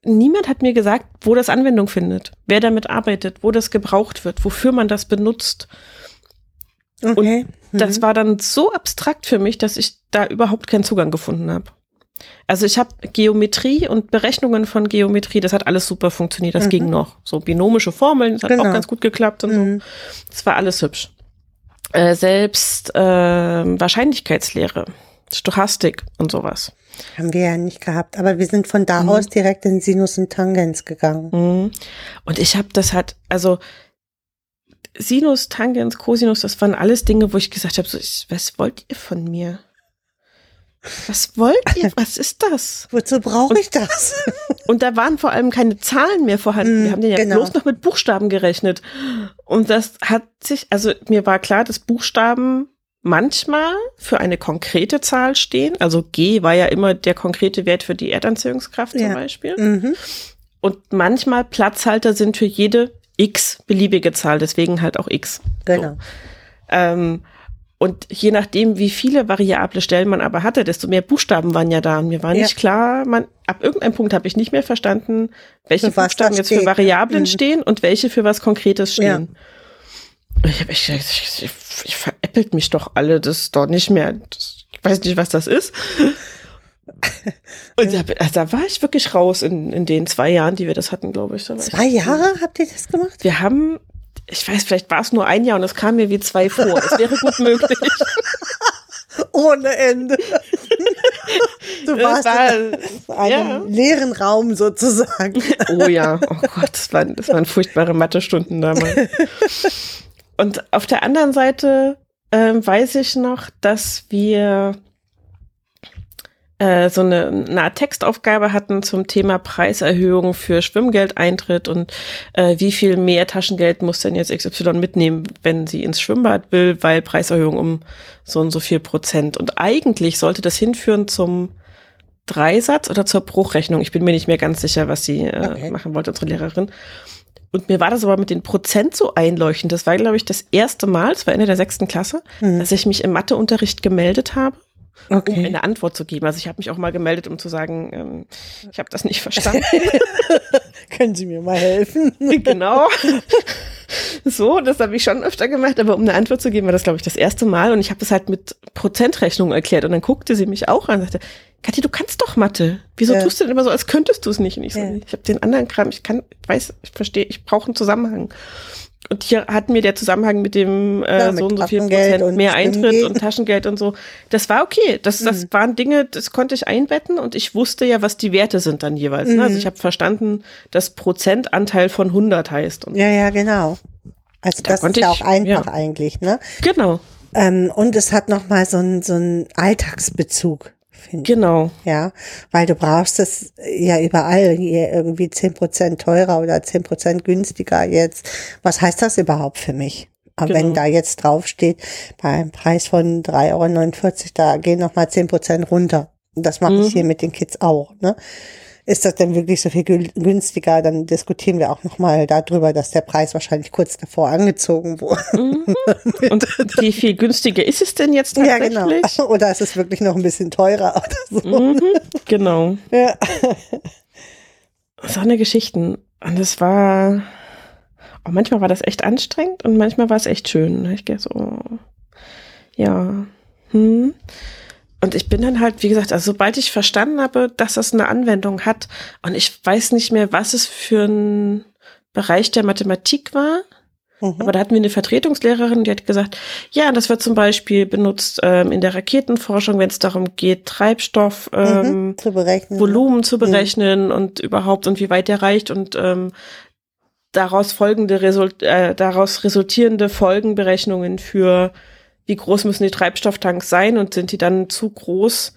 niemand hat mir gesagt, wo das Anwendung findet, wer damit arbeitet, wo das gebraucht wird, wofür man das benutzt. Okay. Und mhm. das war dann so abstrakt für mich, dass ich da überhaupt keinen Zugang gefunden habe. Also ich habe Geometrie und Berechnungen von Geometrie, das hat alles super funktioniert, das mhm. ging noch. So binomische Formeln, das hat genau. auch ganz gut geklappt und mhm. so. Das war alles hübsch. Äh, selbst äh, Wahrscheinlichkeitslehre, Stochastik und sowas. Haben wir ja nicht gehabt, aber wir sind von da mhm. aus direkt in Sinus und Tangens gegangen. Mhm. Und ich habe das halt, also Sinus, Tangens, Cosinus, das waren alles Dinge, wo ich gesagt habe, so, ich, was wollt ihr von mir? Was wollt ihr? Was ist das? Wozu brauche ich das? Und da waren vor allem keine Zahlen mehr vorhanden. Wir haben den ja genau. bloß noch mit Buchstaben gerechnet. Und das hat sich, also mir war klar, dass Buchstaben manchmal für eine konkrete Zahl stehen. Also G war ja immer der konkrete Wert für die Erdanziehungskraft zum ja. Beispiel. Mhm. Und manchmal Platzhalter sind für jede x beliebige Zahl, deswegen halt auch x. Genau. So. Ähm, und je nachdem, wie viele variable Stellen man aber hatte, desto mehr Buchstaben waren ja da. Und mir war ja. nicht klar, man, ab irgendeinem Punkt habe ich nicht mehr verstanden, welche Buchstaben jetzt für Variablen mhm. stehen und welche für was Konkretes stehen. Ja. Ich, hab, ich, ich, ich, ich veräppelt mich doch alle, das ist doch nicht mehr, das, ich weiß nicht, was das ist. Und da, also da, war ich wirklich raus in, in den zwei Jahren, die wir das hatten, glaube ich. Zwei Jahre habt ihr das gemacht? Wir haben ich weiß, vielleicht war es nur ein Jahr und es kam mir wie zwei vor. Es wäre gut möglich. Ohne Ende. Du warst war, in einem ja. leeren Raum sozusagen. Oh ja, oh Gott, das waren, das waren furchtbare Mathestunden damals. Und auf der anderen Seite ähm, weiß ich noch, dass wir äh, so eine, eine Art Textaufgabe hatten zum Thema Preiserhöhung für Schwimmgeldeintritt und äh, wie viel mehr Taschengeld muss denn jetzt XY mitnehmen, wenn sie ins Schwimmbad will, weil Preiserhöhung um so und so viel Prozent. Und eigentlich sollte das hinführen zum Dreisatz oder zur Bruchrechnung. Ich bin mir nicht mehr ganz sicher, was sie äh, okay. machen wollte, unsere Lehrerin. Und mir war das aber mit den Prozent so einleuchtend. Das war, glaube ich, das erste Mal, es war Ende der sechsten Klasse, mhm. dass ich mich im Matheunterricht gemeldet habe okay. um eine Antwort zu geben. Also ich habe mich auch mal gemeldet, um zu sagen, ähm, ich habe das nicht verstanden. Können Sie mir mal helfen? genau. So, das habe ich schon öfter gemacht, aber um eine Antwort zu geben, war das, glaube ich, das erste Mal. Und ich habe das halt mit Prozentrechnung erklärt. Und dann guckte sie mich auch an und sagte, Kathi, du kannst doch Mathe. Wieso ja. tust du denn immer so, als könntest du es nicht? Und ich so, ja. ich habe den anderen Kram, ich kann, ich weiß, ich verstehe, ich brauche einen Zusammenhang. Und hier hat mir der Zusammenhang mit dem äh, ja, mit so und so viel Prozent mehr Eintritt und Taschengeld und so, das war okay. Das, das mhm. waren Dinge, das konnte ich einbetten und ich wusste ja, was die Werte sind dann jeweils. Mhm. Ne? Also mhm. ich habe verstanden, dass Prozentanteil von 100 heißt. ja, ja, genau. Also da das ist ja auch einfach ja. eigentlich, ne? Genau. Ähm, und es hat nochmal so einen so einen Alltagsbezug finde Genau. Ja, weil du brauchst es ja überall hier irgendwie zehn Prozent teurer oder zehn Prozent günstiger jetzt. Was heißt das überhaupt für mich? Aber genau. wenn da jetzt draufsteht, bei einem Preis von 3,49 Euro, da gehen nochmal zehn Prozent runter. Das mache mhm. ich hier mit den Kids auch. Ne? Ist das denn wirklich so viel günstiger? Dann diskutieren wir auch nochmal darüber, dass der Preis wahrscheinlich kurz davor angezogen wurde. Mhm. Und wie viel günstiger ist es denn jetzt tatsächlich? Ja, genau. Oder ist es wirklich noch ein bisschen teurer oder so? Mhm, genau. Ja. So eine Geschichten. Und es war, oh, manchmal war das echt anstrengend und manchmal war es echt schön. Ich gehe so, ja, hm. Und ich bin dann halt, wie gesagt, also sobald ich verstanden habe, dass das eine Anwendung hat und ich weiß nicht mehr, was es für ein Bereich der Mathematik war, mhm. aber da hatten wir eine Vertretungslehrerin, die hat gesagt, ja, das wird zum Beispiel benutzt ähm, in der Raketenforschung, wenn es darum geht, Treibstoff, mhm, ähm, mhm, zu berechnen. Volumen zu mhm. berechnen mhm. und überhaupt und wie weit der reicht und ähm, daraus folgende Result äh, daraus resultierende Folgenberechnungen für wie groß müssen die Treibstofftanks sein und sind die dann zu groß?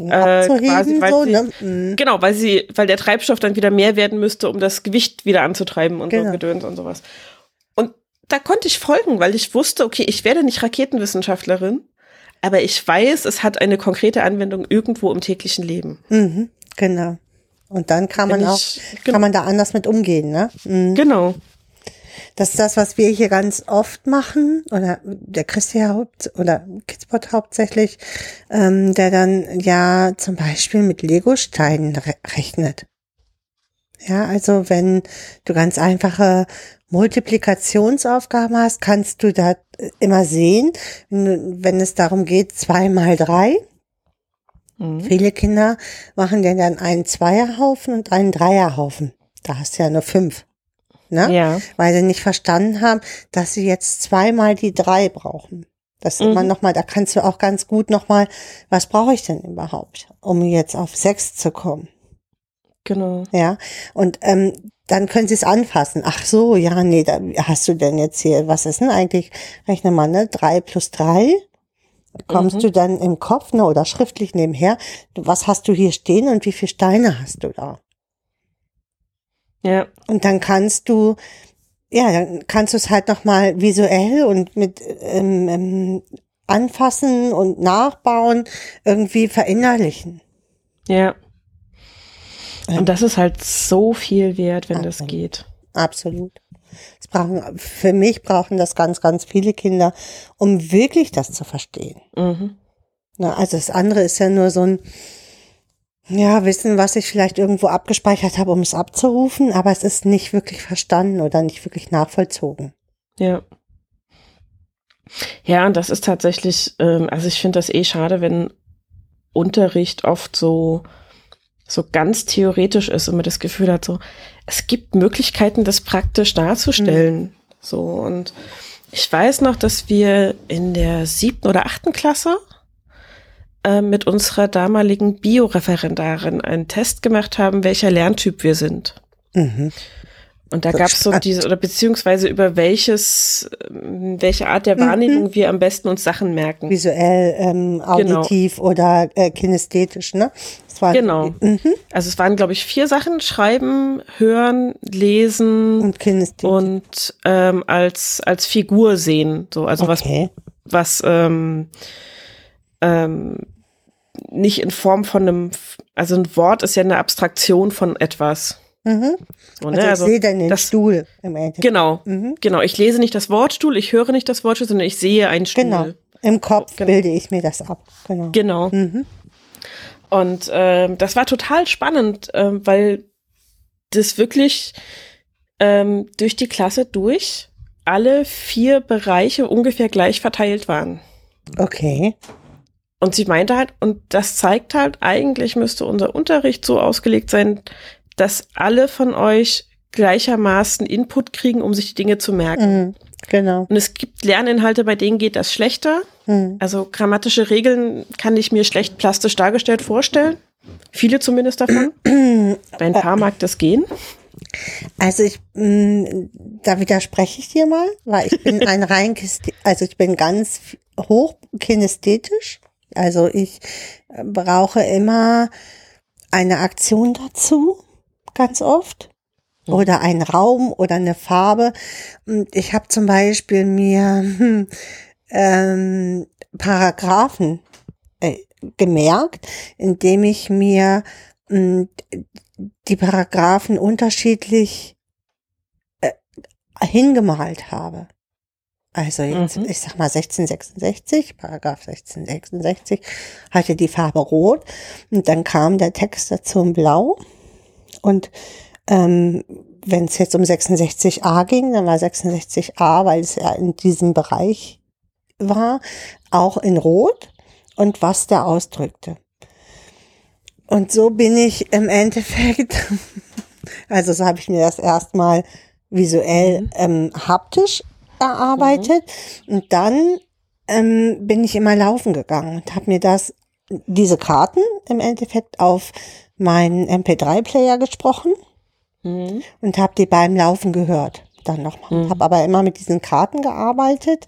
Äh, quasi, weil so, sie, ne? mhm. Genau, weil sie, weil der Treibstoff dann wieder mehr werden müsste, um das Gewicht wieder anzutreiben und genau. so Gedöns und sowas. Und da konnte ich folgen, weil ich wusste, okay, ich werde nicht Raketenwissenschaftlerin, aber ich weiß, es hat eine konkrete Anwendung irgendwo im täglichen Leben. Mhm, genau. Und dann kann man ich, auch, kann man da anders mit umgehen, ne? Mhm. Genau. Das ist das, was wir hier ganz oft machen, oder der Christi Haupt oder Kidspot hauptsächlich, ähm, der dann ja zum Beispiel mit Lego-Steinen re rechnet. Ja, also wenn du ganz einfache Multiplikationsaufgaben hast, kannst du da immer sehen, wenn, wenn es darum geht, zwei mal drei. Mhm. Viele Kinder machen ja dann einen Zweierhaufen und einen Dreierhaufen. Da hast du ja nur fünf ne? Ja. Weil sie nicht verstanden haben, dass sie jetzt zweimal die drei brauchen. Das mhm. immer nochmal, da kannst du auch ganz gut nochmal, was brauche ich denn überhaupt, um jetzt auf sechs zu kommen? Genau. Ja. Und ähm, dann können sie es anfassen. Ach so, ja, nee, da hast du denn jetzt hier, was ist denn eigentlich? Rechne mal, ne? Drei plus drei. Kommst mhm. du dann im Kopf, ne, oder schriftlich nebenher, was hast du hier stehen und wie viele Steine hast du da? Ja. Und dann kannst du, ja, dann kannst du es halt nochmal visuell und mit ähm, ähm, anfassen und nachbauen irgendwie verinnerlichen. Ja. Und das ist halt so viel wert, wenn Absolut. das geht. Absolut. Es brauchen, für mich brauchen das ganz, ganz viele Kinder, um wirklich das zu verstehen. Mhm. Na, also das andere ist ja nur so ein, ja, wissen, was ich vielleicht irgendwo abgespeichert habe, um es abzurufen, aber es ist nicht wirklich verstanden oder nicht wirklich nachvollzogen. Ja. Ja, und das ist tatsächlich, ähm, also ich finde das eh schade, wenn Unterricht oft so, so ganz theoretisch ist und man das Gefühl hat, so, es gibt Möglichkeiten, das praktisch darzustellen. Mhm. So, und ich weiß noch, dass wir in der siebten oder achten Klasse äh, mit unserer damaligen Bioreferendarin einen Test gemacht haben, welcher Lerntyp wir sind. Mhm. Und da gab es so diese, oder beziehungsweise über welches, ähm, welche Art der Wahrnehmung mhm. wir am besten uns Sachen merken. Visuell, ähm, genau. auditiv genau. oder äh, kinästhetisch, ne? War, genau. Mhm. Also es waren, glaube ich, vier Sachen: Schreiben, Hören, Lesen und Kinästhetik. Und ähm, als, als Figur sehen. So, also okay. was, was ähm, ähm, nicht in Form von einem, also ein Wort ist ja eine Abstraktion von etwas. Mhm. So, ne? also ich also sehe dann den das, Stuhl im Endeffekt. Genau, mhm. genau. Ich lese nicht das Wortstuhl, ich höre nicht das Wortstuhl, sondern ich sehe einen Stuhl. Genau. Im Kopf genau. bilde ich mir das ab. Genau. Genau. Mhm. Und ähm, das war total spannend, ähm, weil das wirklich ähm, durch die Klasse durch alle vier Bereiche ungefähr gleich verteilt waren. Okay. Und sie meinte halt, und das zeigt halt, eigentlich müsste unser Unterricht so ausgelegt sein, dass alle von euch gleichermaßen Input kriegen, um sich die Dinge zu merken. Mhm, genau. Und es gibt Lerninhalte, bei denen geht das schlechter. Mhm. Also grammatische Regeln kann ich mir schlecht plastisch dargestellt vorstellen. Viele zumindest davon. bei ein paar mag das gehen. Also ich, mh, mm, da widerspreche ich dir mal, weil ich bin ein rein, also ich bin ganz hoch kinästhetisch. Also ich äh, brauche immer eine Aktion dazu ganz oft mhm. oder ein Raum oder eine Farbe. Und ich habe zum Beispiel mir hm, ähm, Paragraphen äh, gemerkt, indem ich mir hm, die Paragraphen unterschiedlich äh, hingemalt habe. Also jetzt, mhm. ich sag mal 1666, Paragraph 1666, hatte die Farbe rot und dann kam der Text dazu in blau und ähm, wenn es jetzt um 66a ging, dann war 66a, weil es ja in diesem Bereich war, auch in Rot und was der ausdrückte. Und so bin ich im Endeffekt, also so habe ich mir das erstmal visuell mhm. ähm, haptisch erarbeitet mhm. und dann ähm, bin ich immer laufen gegangen und habe mir das diese Karten im Endeffekt auf meinen MP3-Player gesprochen mhm. und habe die beim Laufen gehört. Dann nochmal. Mhm. Habe aber immer mit diesen Karten gearbeitet,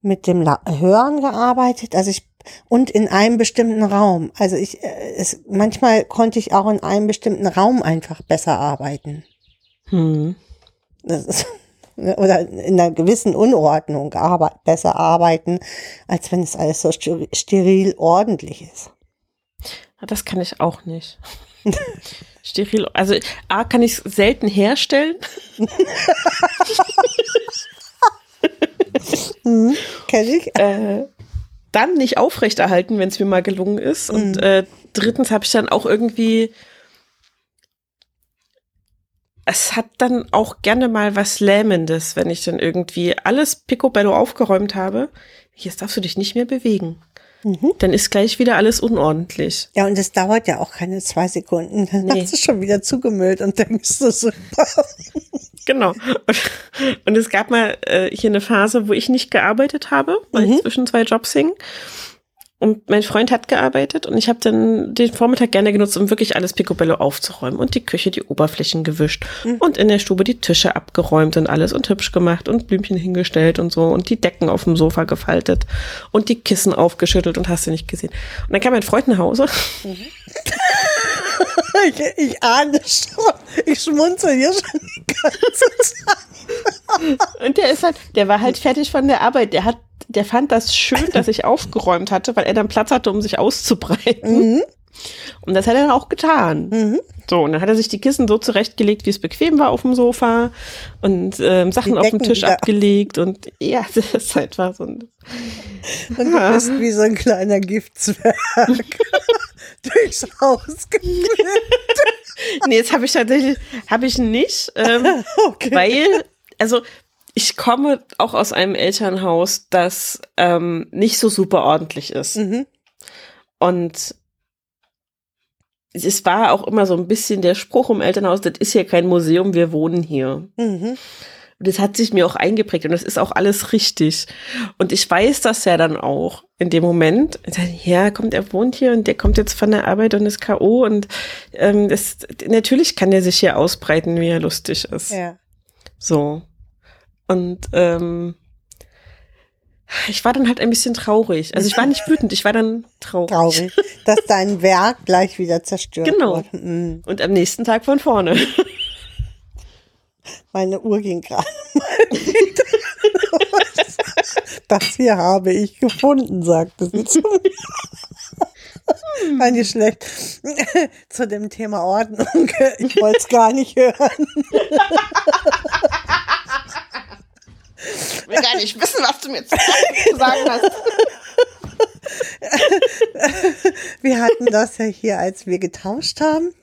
mit dem La Hören gearbeitet. Also ich und in einem bestimmten Raum. Also ich, äh, es, manchmal konnte ich auch in einem bestimmten Raum einfach besser arbeiten. Mhm. Ist, oder in einer gewissen Unordnung arbe besser arbeiten, als wenn es alles so steril ordentlich ist. Das kann ich auch nicht. Steril, also A kann ich es selten herstellen. mhm, Kenn ich. Äh, dann nicht aufrechterhalten, wenn es mir mal gelungen ist. Und mhm. äh, drittens habe ich dann auch irgendwie es hat dann auch gerne mal was Lähmendes, wenn ich dann irgendwie alles picobello aufgeräumt habe. Jetzt darfst du dich nicht mehr bewegen. Mhm. Dann ist gleich wieder alles unordentlich. Ja, und es dauert ja auch keine zwei Sekunden. Dann nee. hast du schon wieder zugemüllt und denkst du super. genau. Und es gab mal äh, hier eine Phase, wo ich nicht gearbeitet habe, weil mhm. ich zwischen zwei Jobs hing. Und mein Freund hat gearbeitet und ich habe dann den Vormittag gerne genutzt, um wirklich alles picobello aufzuräumen und die Küche, die Oberflächen gewischt mhm. und in der Stube die Tische abgeräumt und alles und hübsch gemacht und Blümchen hingestellt und so und die Decken auf dem Sofa gefaltet und die Kissen aufgeschüttelt und hast du nicht gesehen. Und dann kam mein Freund nach Hause. Mhm. ich, ich ahne schon, ich schmunzel hier schon die ganze Zeit. und der ist halt, der war halt fertig von der Arbeit, der hat der fand das schön, dass ich aufgeräumt hatte, weil er dann Platz hatte, um sich auszubreiten. Mhm. Und das hat er dann auch getan. Mhm. So, und dann hat er sich die Kissen so zurechtgelegt, wie es bequem war auf dem Sofa und ähm, Sachen auf dem Tisch wieder. abgelegt und ja, das ist einfach so ein. Und du bist wie so ein kleiner Giftzwerg durchs Haus nee, das habe ich tatsächlich, habe ich nicht, ähm, okay. weil, also ich komme auch aus einem Elternhaus, das ähm, nicht so super ordentlich ist. Mhm. Und es war auch immer so ein bisschen der Spruch im Elternhaus, das ist hier kein Museum, wir wohnen hier. Mhm. Und das hat sich mir auch eingeprägt und das ist auch alles richtig. Und ich weiß das ja dann auch in dem Moment. Ja, kommt, er wohnt hier und der kommt jetzt von der Arbeit und ist K.O. Und ähm, das, natürlich kann der sich hier ausbreiten, wie er lustig ist. Ja. So. Und ähm, ich war dann halt ein bisschen traurig. Also ich war nicht wütend, ich war dann traurig. Traurig, dass dein Werk gleich wieder zerstört Genau. wurde. Mhm. Und am nächsten Tag von vorne. Meine Uhr ging gerade mal wieder los. Das hier habe ich gefunden, sagte sie zu mir. War nicht schlecht. Zu dem Thema Ordnung. Ich wollte es gar nicht hören. Ich will gar nicht wissen, was du mir zu sagen hast. Wir hatten das ja hier, als wir getauscht haben.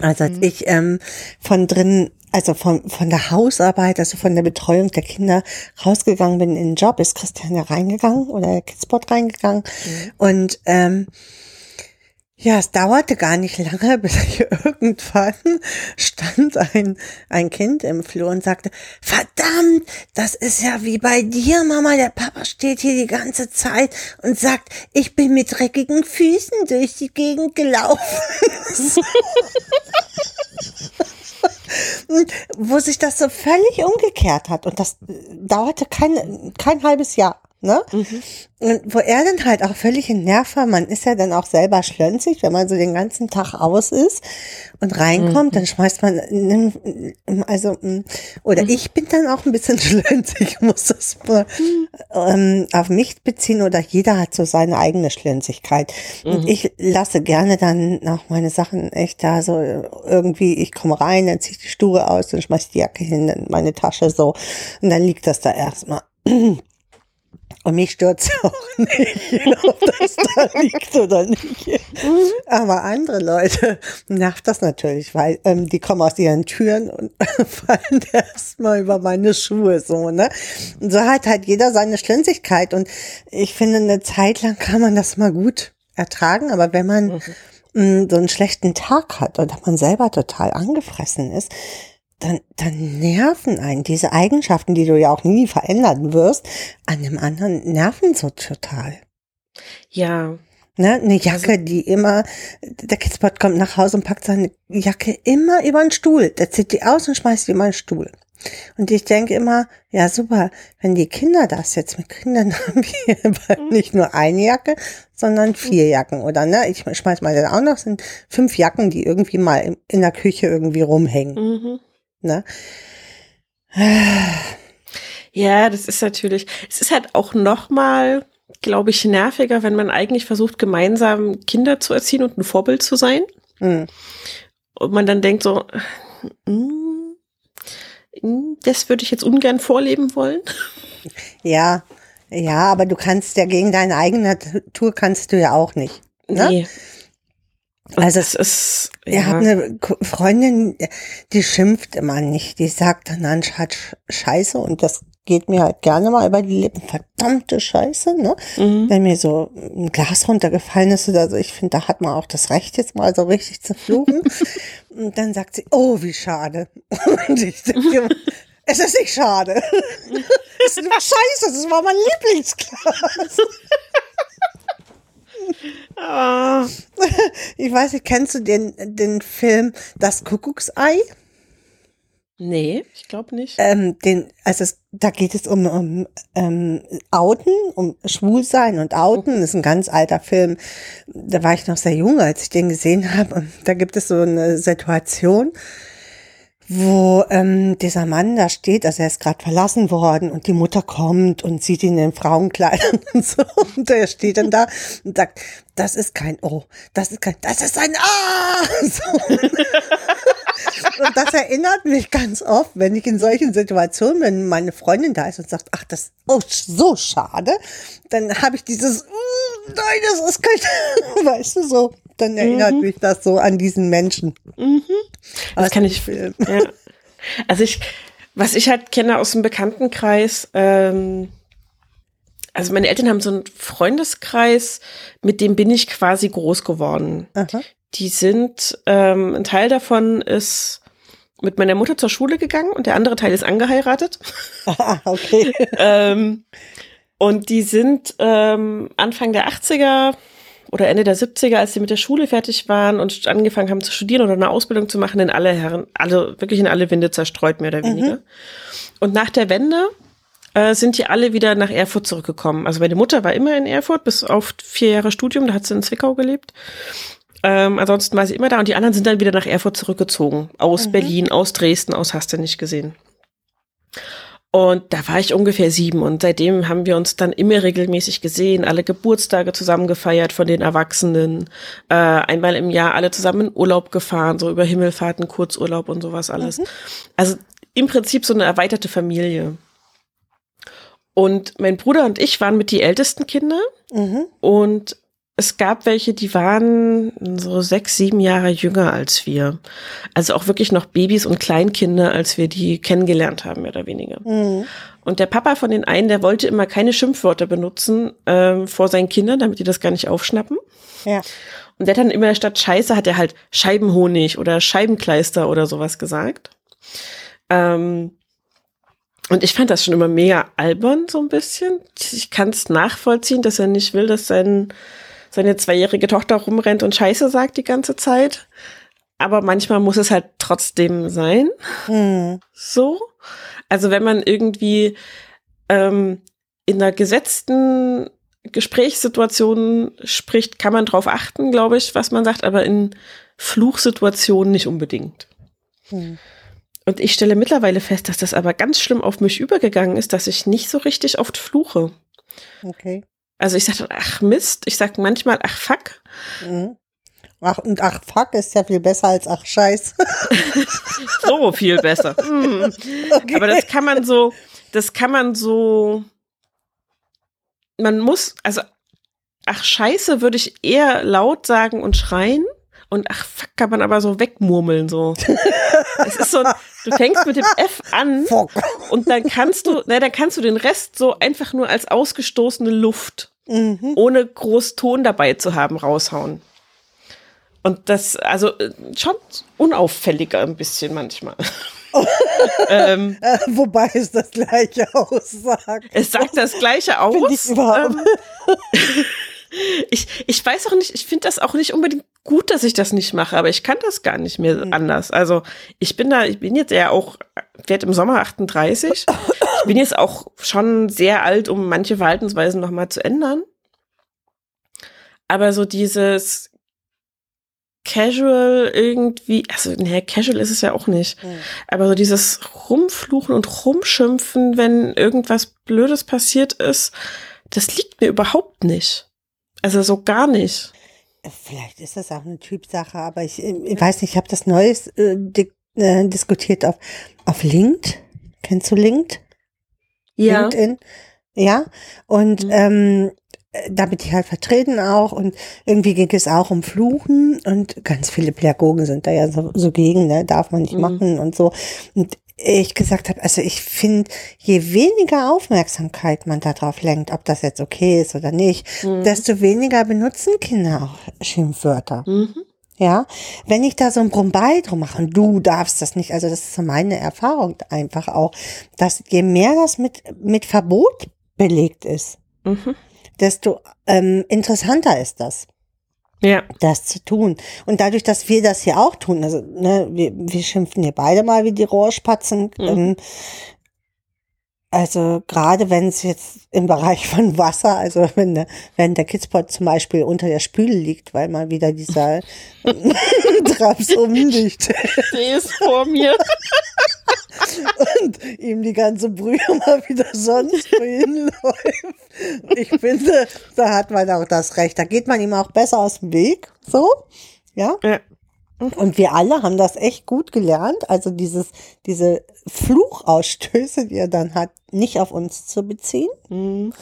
Also als ich ähm, von drin, also von, von der Hausarbeit, also von der Betreuung der Kinder rausgegangen bin in den Job, ist Christian ja reingegangen oder der Kidspot reingegangen. Und ähm, ja, es dauerte gar nicht lange, bis ich irgendwann stand ein, ein Kind im Flur und sagte, verdammt, das ist ja wie bei dir, Mama, der Papa steht hier die ganze Zeit und sagt, ich bin mit dreckigen Füßen durch die Gegend gelaufen. Wo sich das so völlig umgekehrt hat. Und das dauerte kein, kein halbes Jahr. Ne? Und wo er dann halt auch völlig in Nerv war, man ist ja dann auch selber schlönzig, wenn man so den ganzen Tag aus ist und reinkommt, dann schmeißt man, in- also, mm, oder ich bin dann auch ein bisschen schlönzig, muss das mal ähm, auf mich beziehen oder jeder hat so seine eigene Schlönzigkeit. Und ich lasse gerne dann auch meine Sachen echt da so irgendwie, ich komme rein, dann ziehe ich die Stuhe aus, dann schmeiß ich die Jacke hin, dann meine Tasche so und dann liegt das da erstmal. Und mich stört auch nicht, ob das da liegt oder nicht. Aber andere Leute nervt das natürlich, weil ähm, die kommen aus ihren Türen und fallen erstmal über meine Schuhe so, ne? Und so hat halt jeder seine Schlünzigkeit. Und ich finde, eine Zeit lang kann man das mal gut ertragen, aber wenn man mh, so einen schlechten Tag hat oder man selber total angefressen ist, dann, dann nerven einen diese Eigenschaften, die du ja auch nie verändern wirst, an dem anderen nerven so total. Ja. Ne? Eine Jacke, die immer, der Kidspot kommt nach Hause und packt seine Jacke immer über den Stuhl. Der zieht die aus und schmeißt die über den Stuhl. Und ich denke immer, ja super, wenn die Kinder das jetzt mitkriegen, dann haben wir bald nicht nur eine Jacke, sondern vier Jacken, oder ne? Ich schmeiß mal dann auch noch, sind fünf Jacken, die irgendwie mal in- in der Küche irgendwie rumhängen. Mhm. Ne? Ja, das ist natürlich, es ist halt auch nochmal, glaube ich, nerviger, wenn man eigentlich versucht, gemeinsam Kinder zu erziehen und ein Vorbild zu sein. Hm. Und man dann denkt so, mm, mm, das würde ich jetzt ungern vorleben wollen. Ja, ja, aber du kannst ja gegen deine eigene Natur kannst du ja auch nicht. Ne? Nee. Also Das ist, Ich ja. habe eine Freundin, die schimpft immer nicht. Die sagt dann anstatt Sch- Scheiße und das geht mir halt gerne mal über die Lippen. Verdammte Scheiße, ne? Mhm. Wenn mir so ein Glas runtergefallen ist oder so, ich finde, da hat man auch das Recht, jetzt mal so richtig zu fluchen. und dann sagt sie, oh, wie schade. Und ich denke, es ist nicht schade. es ist nur Scheiße, das war mein Lieblingsglas. Ah, Ich weiß nicht, kennst du den, den Film Das Kuckucksei? nee, ich glaube nicht. Ähm, den, also es, da geht es um, um ähm, Outen, um Schwulsein und Outen. Das ist ein ganz alter Film. Da war ich noch sehr jung, als ich den gesehen habe. Und da gibt es so eine Situation, wo ähm, dieser Mann da steht, also er ist gerade verlassen worden und die Mutter kommt und sieht ihn in Frauenkleidern und so und er steht dann da und sagt, das ist kein O, das ist kein, das ist ein A. So. Und das erinnert mich ganz oft, wenn ich in solchen Situationen, wenn meine Freundin da ist und sagt, ach, das oh, so schade, dann habe ich dieses, "Mm, nein, das ist kein, weißt du, so, dann erinnert mich das so an diesen Menschen. Das kann ich. Film. Ja. Also ich, was ich halt kenne aus dem Bekanntenkreis, ähm, also meine Eltern haben so einen Freundeskreis, mit dem bin ich quasi groß geworden. Aha. Die sind, ähm, ein Teil davon ist mit meiner Mutter zur Schule gegangen und der andere Teil ist angeheiratet. Ah, okay. ähm, und die sind ähm, Anfang der 80er oder Ende der 70er, als sie mit der Schule fertig waren und angefangen haben zu studieren oder eine Ausbildung zu machen, in alle Herren, alle, wirklich in alle Winde zerstreut, mehr oder weniger. Mhm. Und nach der Wende äh, sind die alle wieder nach Erfurt zurückgekommen. Also meine Mutter war immer in Erfurt, bis auf vier Jahre Studium, da hat sie in Zwickau gelebt. Ähm, ansonsten war sie immer da und die anderen sind dann wieder nach Erfurt zurückgezogen. Aus mhm. Berlin, aus Dresden, aus hast du nicht gesehen. Und da war ich ungefähr sieben und seitdem haben wir uns dann immer regelmäßig gesehen, alle Geburtstage zusammen gefeiert von den Erwachsenen, äh, einmal im Jahr alle zusammen in Urlaub gefahren, so über Himmelfahrten, Kurzurlaub und sowas alles. Mhm. Also im Prinzip so eine erweiterte Familie. Und mein Bruder und ich waren mit die ältesten Kinder mhm. und es gab welche, die waren so sechs, sieben Jahre jünger als wir. Also auch wirklich noch Babys und Kleinkinder, als wir die kennengelernt haben, mehr oder weniger. Mhm. Und der Papa von den einen, der wollte immer keine Schimpfwörter benutzen äh, vor seinen Kindern, damit die das gar nicht aufschnappen. Ja. Und der hat dann immer statt Scheiße hat er halt Scheibenhonig oder Scheibenkleister oder sowas gesagt. Ähm, und ich fand das schon immer mega albern, so ein bisschen. Ich kann es nachvollziehen, dass er nicht will, dass sein seine zweijährige Tochter rumrennt und Scheiße sagt die ganze Zeit. Aber manchmal muss es halt trotzdem sein. Hm. So. Also wenn man irgendwie ähm, in einer gesetzten Gesprächssituation spricht, kann man drauf achten, glaube ich, was man sagt, aber in Fluchsituationen nicht unbedingt. Hm. Und ich stelle mittlerweile fest, dass das aber ganz schlimm auf mich übergegangen ist, dass ich nicht so richtig oft fluche. Okay. Also ich sage, ach Mist, ich sage manchmal, ach fuck. Mhm. Ach, und ach fuck ist ja viel besser als ach scheiß. so viel besser. Mhm. Okay. Aber das kann man so, das kann man so, man muss, also ach scheiße würde ich eher laut sagen und schreien. Und ach fuck kann man aber so wegmurmeln so. es ist so, du fängst mit dem F an fuck. und dann kannst du, na, dann kannst du den Rest so einfach nur als ausgestoßene Luft mhm. ohne groß Ton dabei zu haben, raushauen. Und das, also äh, schon unauffälliger ein bisschen manchmal. ähm, äh, wobei es das gleiche aussagt. Es sagt das gleiche aus. Ich, ähm, ich, ich weiß auch nicht, ich finde das auch nicht unbedingt gut, dass ich das nicht mache, aber ich kann das gar nicht mehr mhm. anders. Also ich bin da, ich bin jetzt ja auch, werde im Sommer 38. Ich bin jetzt auch schon sehr alt, um manche Verhaltensweisen nochmal zu ändern. Aber so dieses Casual irgendwie, also ne, Casual ist es ja auch nicht. Mhm. Aber so dieses Rumfluchen und Rumschimpfen, wenn irgendwas Blödes passiert ist, das liegt mir überhaupt nicht. Also so gar nicht. Vielleicht ist das auch eine Typsache, aber ich, ich weiß nicht, ich habe das Neues äh, di äh, diskutiert auf, auf LinkedIn. Kennst du LinkedIn? Ja. LinkedIn. Ja. Und mhm. ähm, da bin ich halt vertreten auch und irgendwie ging es auch um Fluchen und ganz viele Pädagogen sind da ja so, so gegen, ne, darf man nicht mhm. machen und so. Und ich gesagt habe, also ich finde, je weniger Aufmerksamkeit man darauf lenkt, ob das jetzt okay ist oder nicht, mhm. desto weniger benutzen Kinder auch Schimpfwörter. Mhm. Ja, wenn ich da so ein Brumbei drum mache und du darfst das nicht, also das ist so meine Erfahrung einfach auch, dass je mehr das mit, mit Verbot belegt ist, mhm. desto ähm, interessanter ist das ja. das zu tun. Und dadurch, dass wir das hier auch tun, also ne, wir, wir schimpfen hier beide mal wie die Rohrspatzen. Mhm. Ähm, also gerade wenn es jetzt im Bereich von Wasser, also wenn der, wenn der Kidspot zum Beispiel unter der Spüle liegt, weil mal wieder dieser Traps umliegt. Der ist vor mir. und ihm die ganze Brühe mal wieder sonst wohin läuft. Ich finde, da hat man auch das Recht. Da geht man ihm auch besser aus dem Weg. So, ja. ja. Und wir alle haben das echt gut gelernt. Also dieses, diese Fluchausstöße, die er dann hat, nicht auf uns zu beziehen. Mhm.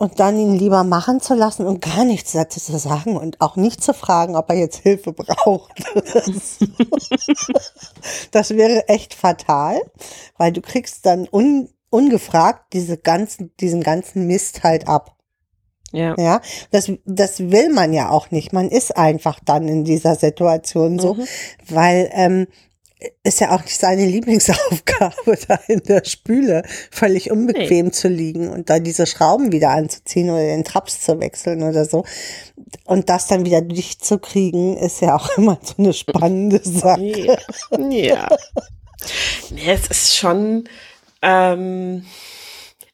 Und dann ihn lieber machen zu lassen und gar nichts dazu zu sagen und auch nicht zu fragen, ob er jetzt Hilfe braucht. das wäre echt fatal, weil du kriegst dann un, ungefragt diese ganzen, diesen ganzen Mist halt ab. Ja. Ja, das, das will man ja auch nicht. Man ist einfach dann in dieser Situation so, mhm. weil ähm, ist ja auch nicht seine Lieblingsaufgabe, da in der Spüle völlig unbequem nee. zu liegen und da diese Schrauben wieder anzuziehen oder den Traps zu wechseln oder so. Und das dann wieder dicht zu kriegen, ist ja auch immer so eine spannende Sache. Ja. ja. Nee, es ist schon, ähm,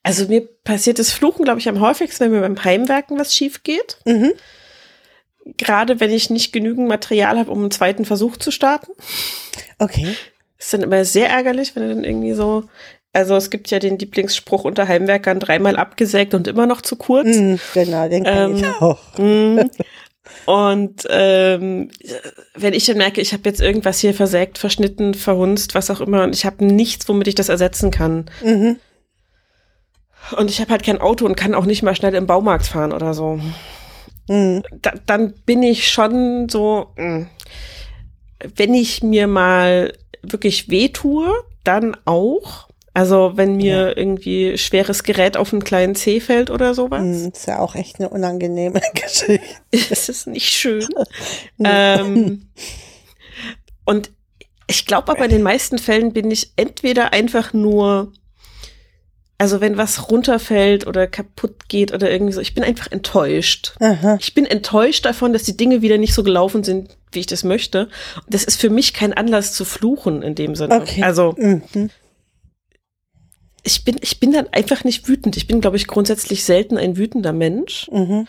also mir passiert das Fluchen, glaube ich, am häufigsten, wenn mir beim Heimwerken was schief geht. Mhm. Gerade wenn ich nicht genügend Material habe, um einen zweiten Versuch zu starten. Okay. Ist dann immer sehr ärgerlich, wenn du dann irgendwie so, also es gibt ja den Lieblingsspruch unter Heimwerkern dreimal abgesägt und immer noch zu kurz. Mm, genau, den kann ähm, ich auch. Mm, und ähm, wenn ich dann merke, ich habe jetzt irgendwas hier versägt, verschnitten, verhunzt, was auch immer, und ich habe nichts, womit ich das ersetzen kann. Mhm. Und ich habe halt kein Auto und kann auch nicht mal schnell im Baumarkt fahren oder so. Mhm. Da, dann bin ich schon so, mh, wenn ich mir mal wirklich wehtue, dann auch. Also wenn mir ja. irgendwie schweres Gerät auf einen kleinen Zeh fällt oder sowas. Mm, ist ja auch echt eine unangenehme Geschichte. es ist nicht schön. ähm, und ich glaube aber in den meisten Fällen bin ich entweder einfach nur also wenn was runterfällt oder kaputt geht oder irgendwie so, ich bin einfach enttäuscht. Aha. Ich bin enttäuscht davon, dass die Dinge wieder nicht so gelaufen sind, wie ich das möchte. Und das ist für mich kein Anlass zu fluchen in dem Sinne. Okay. Also mhm. ich bin, ich bin dann einfach nicht wütend. Ich bin, glaube ich, grundsätzlich selten ein wütender Mensch. Mhm.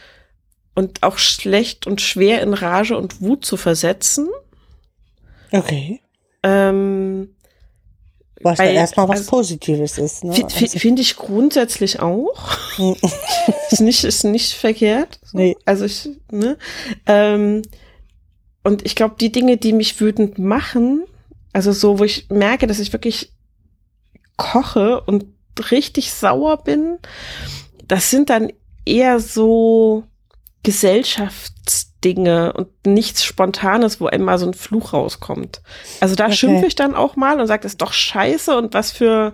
Und auch schlecht und schwer in Rage und Wut zu versetzen. Okay. Ähm, was Weil, ja erstmal was also, Positives ist. Ne? Also, Finde ich grundsätzlich auch. ist, nicht, ist nicht verkehrt. Nee. Also ich, ne? Ähm, und ich glaube, die Dinge, die mich wütend machen, also so, wo ich merke, dass ich wirklich koche und richtig sauer bin, das sind dann eher so Gesellschaftsdinge und nichts Spontanes, wo einmal so ein Fluch rauskommt. Also da okay. schimpfe ich dann auch mal und sage, das ist doch scheiße und was für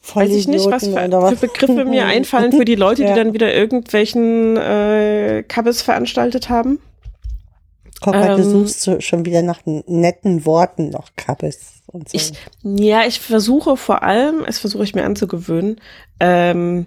Voll weiß ich nicht, was für, was für, Begriffe mir einfallen für die Leute, ja. die dann wieder irgendwelchen äh, Kabbes veranstaltet haben. Guck mal, ähm, du suchst schon wieder nach netten Worten noch Kabbes und so. Ich, ja, ich versuche vor allem, es versuche ich mir anzugewöhnen, ähm,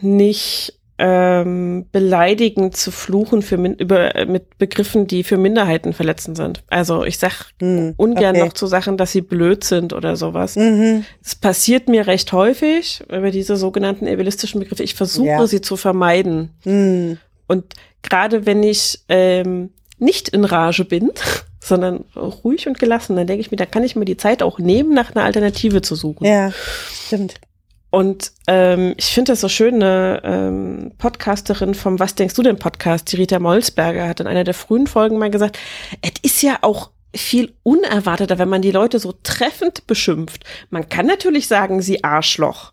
nicht ähm, beleidigend zu fluchen für min über äh, mit Begriffen, die für Minderheiten verletzend sind. Also ich sag hm, ungern okay. noch zu Sachen, dass sie blöd sind oder sowas. Mhm. Es passiert mir recht häufig über diese sogenannten evilistischen Begriffe. Ich versuche ja. sie zu vermeiden. Mhm. Und gerade wenn ich ähm, nicht in Rage bin, sondern ruhig und gelassen, dann denke ich mir, da kann ich mir die Zeit auch nehmen, nach einer Alternative zu suchen. Ja, stimmt. Und ähm, ich finde das so schön, eine ähm, Podcasterin vom Was denkst du denn Podcast, die Rita Molsberger, hat in einer der frühen Folgen mal gesagt, es ist ja auch viel unerwarteter, wenn man die Leute so treffend beschimpft. Man kann natürlich sagen, sie Arschloch.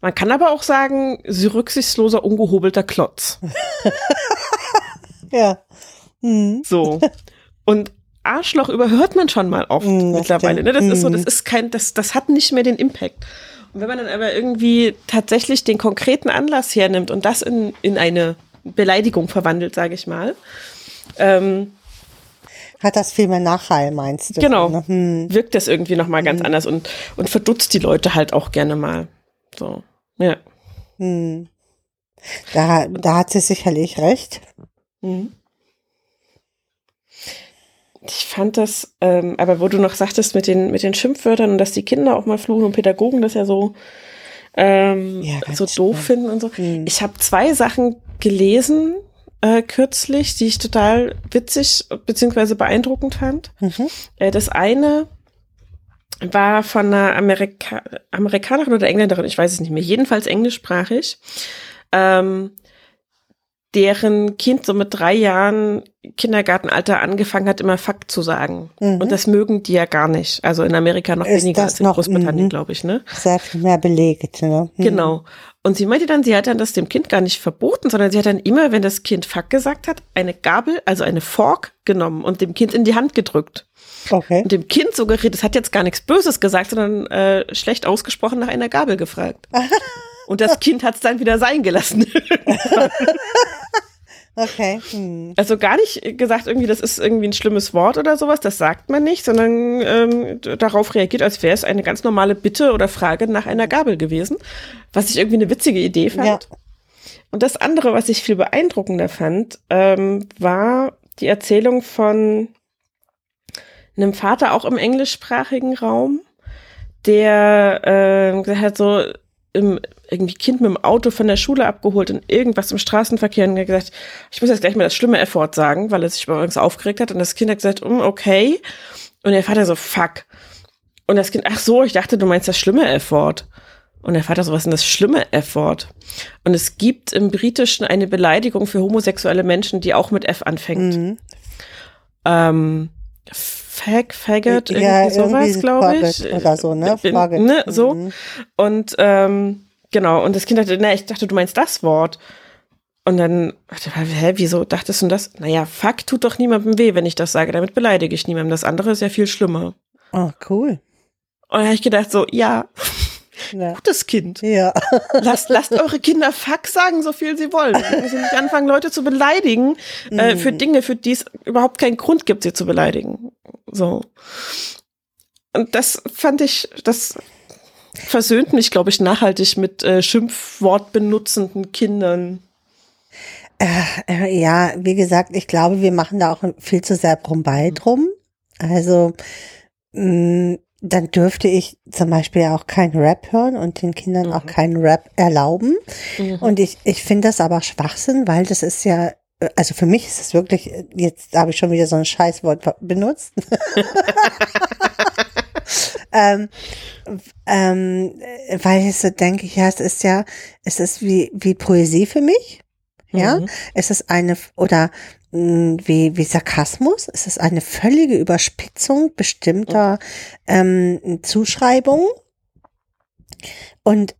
Man kann aber auch sagen, sie rücksichtsloser, ungehobelter Klotz. ja. Mhm. So. Und Arschloch überhört man schon mal oft mhm, mittlerweile. Ne? Das mhm. ist so, das mhm. ist kein, das, das hat nicht mehr den Impact. Und wenn man dann aber irgendwie tatsächlich den konkreten Anlass hernimmt und das in, in eine Beleidigung verwandelt, sage ich mal, ähm, hat das viel mehr Nachhall, meinst du? Genau. Ne? Hm. Wirkt das irgendwie nochmal ganz hm. anders und, und verdutzt die Leute halt auch gerne mal. So, ja. Hm. Da, da hat sie sicherlich recht. Mhm. Ich fand das, ähm, aber wo du noch sagtest mit den, mit den Schimpfwörtern und dass die Kinder auch mal fluchen und Pädagogen das ja so, ähm, ja, so doof finden und so. Mhm. Ich habe zwei Sachen gelesen äh, kürzlich, die ich total witzig bzw. beeindruckend fand. Mhm. Äh, das eine war von einer Amerika Amerikanerin oder Engländerin, ich weiß es nicht mehr, jedenfalls englischsprachig. Ähm, deren Kind so mit drei Jahren Kindergartenalter angefangen hat, immer Fakt zu sagen. Mhm. Und das mögen die ja gar nicht. Also in Amerika noch Ist weniger als in noch, Großbritannien, mhm. glaube ich, ne? Sehr viel mehr belegt, ne? Mhm. Genau. Und sie meinte dann, sie hat dann das dem Kind gar nicht verboten, sondern sie hat dann immer, wenn das Kind Fakt gesagt hat, eine Gabel, also eine Fork genommen und dem Kind in die Hand gedrückt. Okay. Und dem Kind suggeriert, es hat jetzt gar nichts Böses gesagt, sondern äh, schlecht ausgesprochen nach einer Gabel gefragt. Und das Kind hat es dann wieder sein gelassen. Okay. Hm. Also gar nicht gesagt, irgendwie, das ist irgendwie ein schlimmes Wort oder sowas, das sagt man nicht, sondern ähm, darauf reagiert, als wäre es eine ganz normale Bitte oder Frage nach einer Gabel gewesen, was ich irgendwie eine witzige Idee fand. Ja. Und das andere, was ich viel beeindruckender fand, ähm, war die Erzählung von einem Vater auch im englischsprachigen Raum, der äh, gesagt hat, so im, irgendwie Kind mit dem Auto von der Schule abgeholt und irgendwas im Straßenverkehr und gesagt, ich muss jetzt gleich mal das schlimme Effort sagen, weil er sich übrigens aufgeregt hat und das Kind hat gesagt, um, okay. Und der Vater so, fuck. Und das Kind, ach so, ich dachte, du meinst das schlimme Effort. Und der Vater so, was ist denn das schlimme Effort? Und es gibt im Britischen eine Beleidigung für homosexuelle Menschen, die auch mit F anfängt. Mhm. Ähm, Fag, Faggot, ja, irgendwie sowas, glaube ich. Oder so, ne? Faggot. ne so. Mhm. Und ähm, genau, und das Kind dachte, na, ich dachte, du meinst das Wort. Und dann, hä, wieso dachtest du das? Naja, fuck tut doch niemandem weh, wenn ich das sage. Damit beleidige ich niemandem. Das andere ist ja viel schlimmer. Oh, cool. Und da habe ich gedacht, so, ja, ja. Gutes Kind. Ja. Lasst, lasst eure Kinder Fuck sagen, so viel sie wollen. Sie nicht anfangen, Leute zu beleidigen äh, für mhm. Dinge, für die es überhaupt keinen Grund gibt, sie zu beleidigen. So. Und das fand ich, das versöhnt mich, glaube ich, nachhaltig mit äh, Schimpfwort benutzenden Kindern. Äh, äh, ja, wie gesagt, ich glaube, wir machen da auch viel zu sehr Brumbei drum. Also mh, mm, dann dürfte ich zum Beispiel auch kein Rap hören und den Kindern mhm. auch keinen Rap erlauben. Mhm. Und ich, ich finde das aber Schwachsinn, weil das ist ja, also für mich ist es wirklich, jetzt habe ich schon wieder so ein Scheißwort benutzt. ähm, ähm, weil ich so denke, ja, es ist ja, es ist wie, wie Poesie für mich. Ja, mhm. es ist eine, oder wie, wie Sarkasmus. Es ist eine völlige Überspitzung bestimmter ähm, Zuschreibungen. Und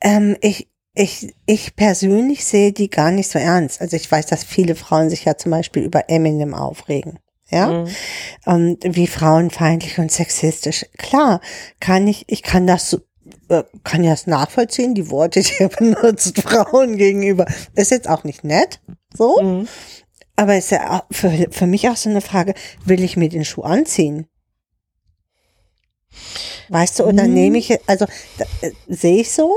ähm, ich, ich, ich persönlich sehe die gar nicht so ernst. Also ich weiß, dass viele Frauen sich ja zum Beispiel über Eminem aufregen. Ja, mhm. und wie frauenfeindlich und sexistisch. Klar, kann ich, ich kann das äh, kann ja es nachvollziehen, die Worte, die er benutzt, Frauen gegenüber. Ist jetzt auch nicht nett, so. Mhm. Aber ist ja für, für mich auch so eine Frage, will ich mir den Schuh anziehen? Weißt du, oder mhm. nehme ich, also äh, sehe ich so,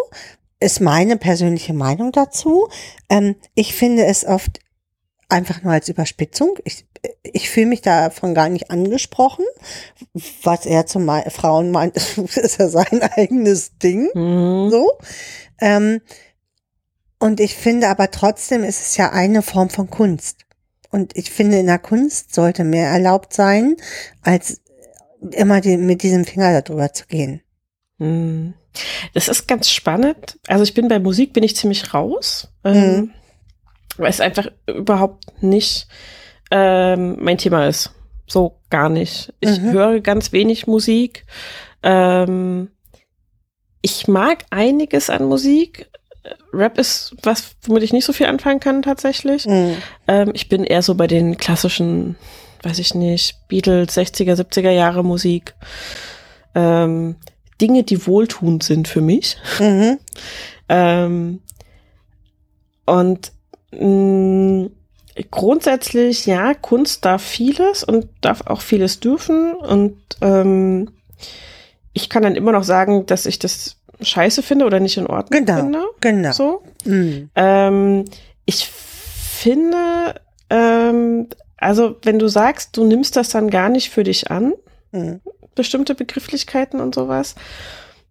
ist meine persönliche Meinung dazu. Ähm, ich finde es oft einfach nur als Überspitzung. Ich, ich fühle mich davon gar nicht angesprochen. Was er zu Frauen meint, ist ja sein eigenes Ding. Mhm. So. Ähm, und ich finde aber trotzdem ist es ja eine Form von Kunst. Und ich finde, in der Kunst sollte mehr erlaubt sein, als immer die, mit diesem Finger darüber zu gehen. Hm. Das ist ganz spannend. Also ich bin bei Musik bin ich ziemlich raus, ähm, mhm. weil es einfach überhaupt nicht ähm, mein Thema ist. So gar nicht. Ich mhm. höre ganz wenig Musik. Ähm, ich mag einiges an Musik, Rap ist was, womit ich nicht so viel anfangen kann tatsächlich. Mhm. Ähm, ich bin eher so bei den klassischen, weiß ich nicht, Beatles, 60er, 70er Jahre Musik. Ähm, Dinge, die wohltuend sind für mich. Mhm. ähm, und mh, mm, grundsätzlich, ja, Kunst darf vieles und darf auch vieles dürfen. Und ähm, ich kann dann immer noch sagen, dass ich das scheiße finde oder nicht in Ordnung genau, finde. Genau. So. Mhm. Ähm, ich finde, ähm, also wenn du sagst, du nimmst das dann gar nicht für dich an, mhm. Bestimmte Begrifflichkeiten und sowas,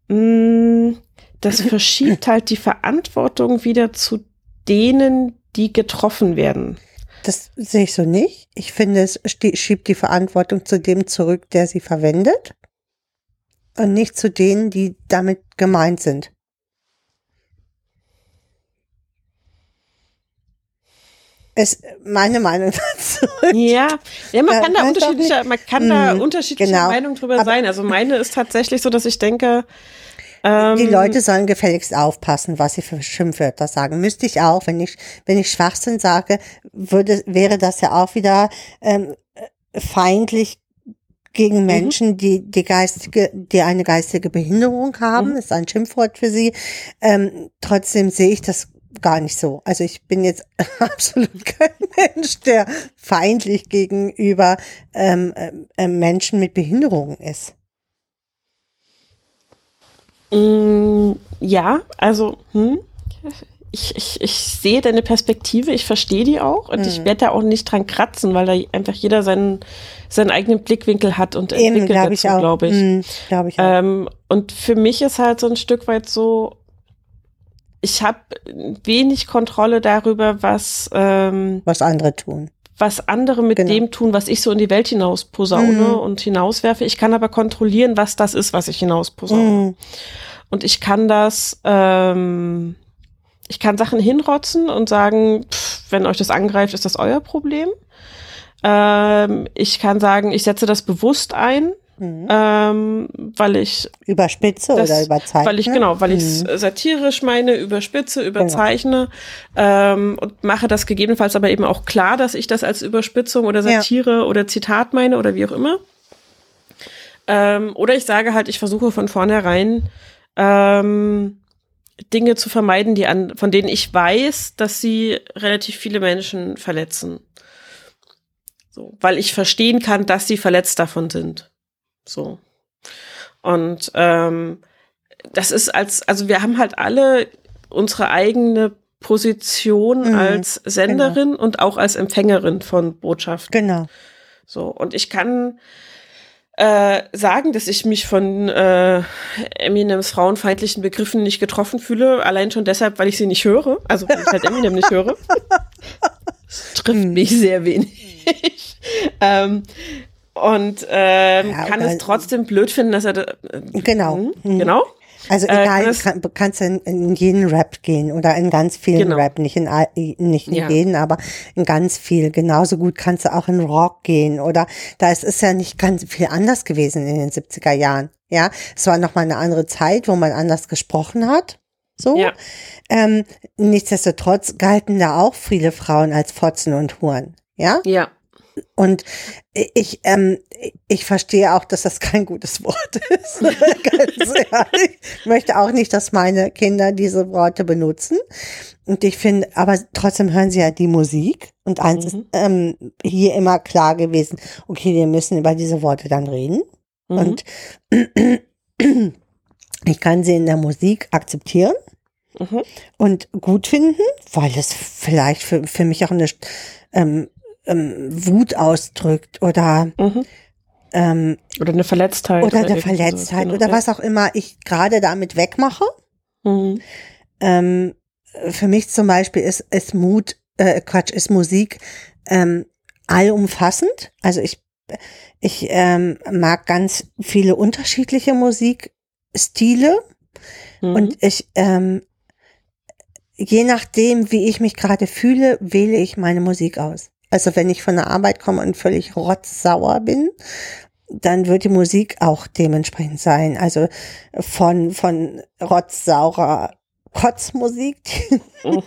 mm, das verschiebt halt die Verantwortung wieder zu denen, die getroffen werden. Das sehe ich so nicht. Ich finde, es schiebt die Verantwortung zu dem zurück, der sie verwendet und nicht zu denen, die damit gemeint sind. Ist meine Meinung dazu. Ja, ja man kann da unterschiedliche, man kann da mhm, unterschiedliche genau. Meinungen drüber Aber sein. Also meine ist tatsächlich so, dass ich denke, ähm, die Leute sollen gefälligst aufpassen, was sie für Schimpfwörter sagen. Müsste ich auch, wenn ich wenn ich Schwachsinn sage, würde wäre das ja auch wieder ähm, feindlich gegen mhm. Menschen, mhm. die die geistige, die eine geistige Behinderung haben, mhm. ist ein Schimpfwort für sie. Ähm, trotzdem sehe ich das gar nicht so. Also ich bin jetzt absolut kein Mensch, der feindlich gegenüber ähm, äh, Menschen mit Behinderungen ist. Mm, ja, also hm, ich, ich, ich sehe deine Perspektive, ich verstehe die auch und mhm. ich werde da auch nicht dran kratzen, weil da einfach jeder seinen, seinen eigenen Blickwinkel hat und Eben, entwickelt glaub dazu, glaube ich. Mhm, glaub ich ähm, und für mich ist halt so ein Stück weit so, ich habe wenig Kontrolle darüber, was ähm, was andere tun. Was andere mit genau. dem tun, was ich so in die Welt hinaus posaune mhm. und hinauswerfe. Ich kann aber kontrollieren, was das ist, was ich hinaus posaune. Mhm. Und ich kann das, ähm, ich kann Sachen hinrotzen und sagen, pff, wenn euch das angreift, ist das euer Problem. Ähm, ich kann sagen, ich setze das bewusst ein Mhm. Ähm, weil ich überspitze das, oder überzeichne. Weil ich genau, weil ich es mhm. satirisch meine, überspitze, genau. überzeichne genau. ähm, und mache das gegebenenfalls aber eben auch klar, dass ich das als Überspitzung oder Satire ja. oder Zitat meine oder wie auch immer. Ähm, oder ich sage halt, ich versuche von vornherein ähm, Dinge zu vermeiden, die an, von denen ich weiß, dass sie relativ viele Menschen verletzen. So, weil ich verstehen kann, dass sie verletzt davon sind. So. Und ähm, das ist als, also wir haben halt alle unsere eigene Position mhm, als Senderin genau. und auch als Empfängerin von Botschaften. Genau. So, und ich kann äh, sagen, dass ich mich von äh, Eminems frauenfeindlichen Begriffen nicht getroffen fühle, allein schon deshalb, weil ich sie nicht höre, also weil ich halt Eminem nicht höre. trifft mhm. mich sehr wenig. ähm, und ähm, ja, kann es trotzdem blöd finden, dass er äh, genau hm, mhm. genau also äh, egal, äh, kann, kannst in, in jeden Rap gehen oder in ganz vielen genau. Rap, nicht in nicht in ja. jeden, aber in ganz viel. Genauso gut kannst du auch in Rock gehen oder da ist es ja nicht ganz viel anders gewesen in den 70er Jahren. Ja, es war noch mal eine andere Zeit, wo man anders gesprochen hat. So. Ja. Ähm, nichtsdestotrotz galten da auch viele Frauen als Fotzen und Huren. Ja? Ja. Und ich, ähm, ich verstehe auch, dass das kein gutes Wort ist. Ganz ehrlich. Ich möchte auch nicht, dass meine Kinder diese Worte benutzen. Und ich finde, aber trotzdem hören sie ja die Musik. Und eins mhm. ist ähm, hier immer klar gewesen, okay, wir müssen über diese Worte dann reden. Mhm. Und ich kann sie in der Musik akzeptieren. Mhm. Und gut finden, weil es vielleicht für, für mich auch eine ähm, ähm, Wut ausdrückt oder mhm. ähm, oder eine Verletztheit oder, oder eine Verletztheit genau. oder was auch immer ich gerade damit wegmache. Mhm. Ähm, für mich zum Beispiel ist, ist Mut, äh, Quatsch, ist Musik ähm, allumfassend. Also ich, ich ähm, mag ganz viele unterschiedliche Musikstile mhm. und ich ähm, je nachdem, wie ich mich gerade fühle, wähle ich meine Musik aus. Also wenn ich von der Arbeit komme und völlig rotzsauer bin, dann wird die Musik auch dementsprechend sein. Also von, von rotzsaurer Kotzmusik, mhm.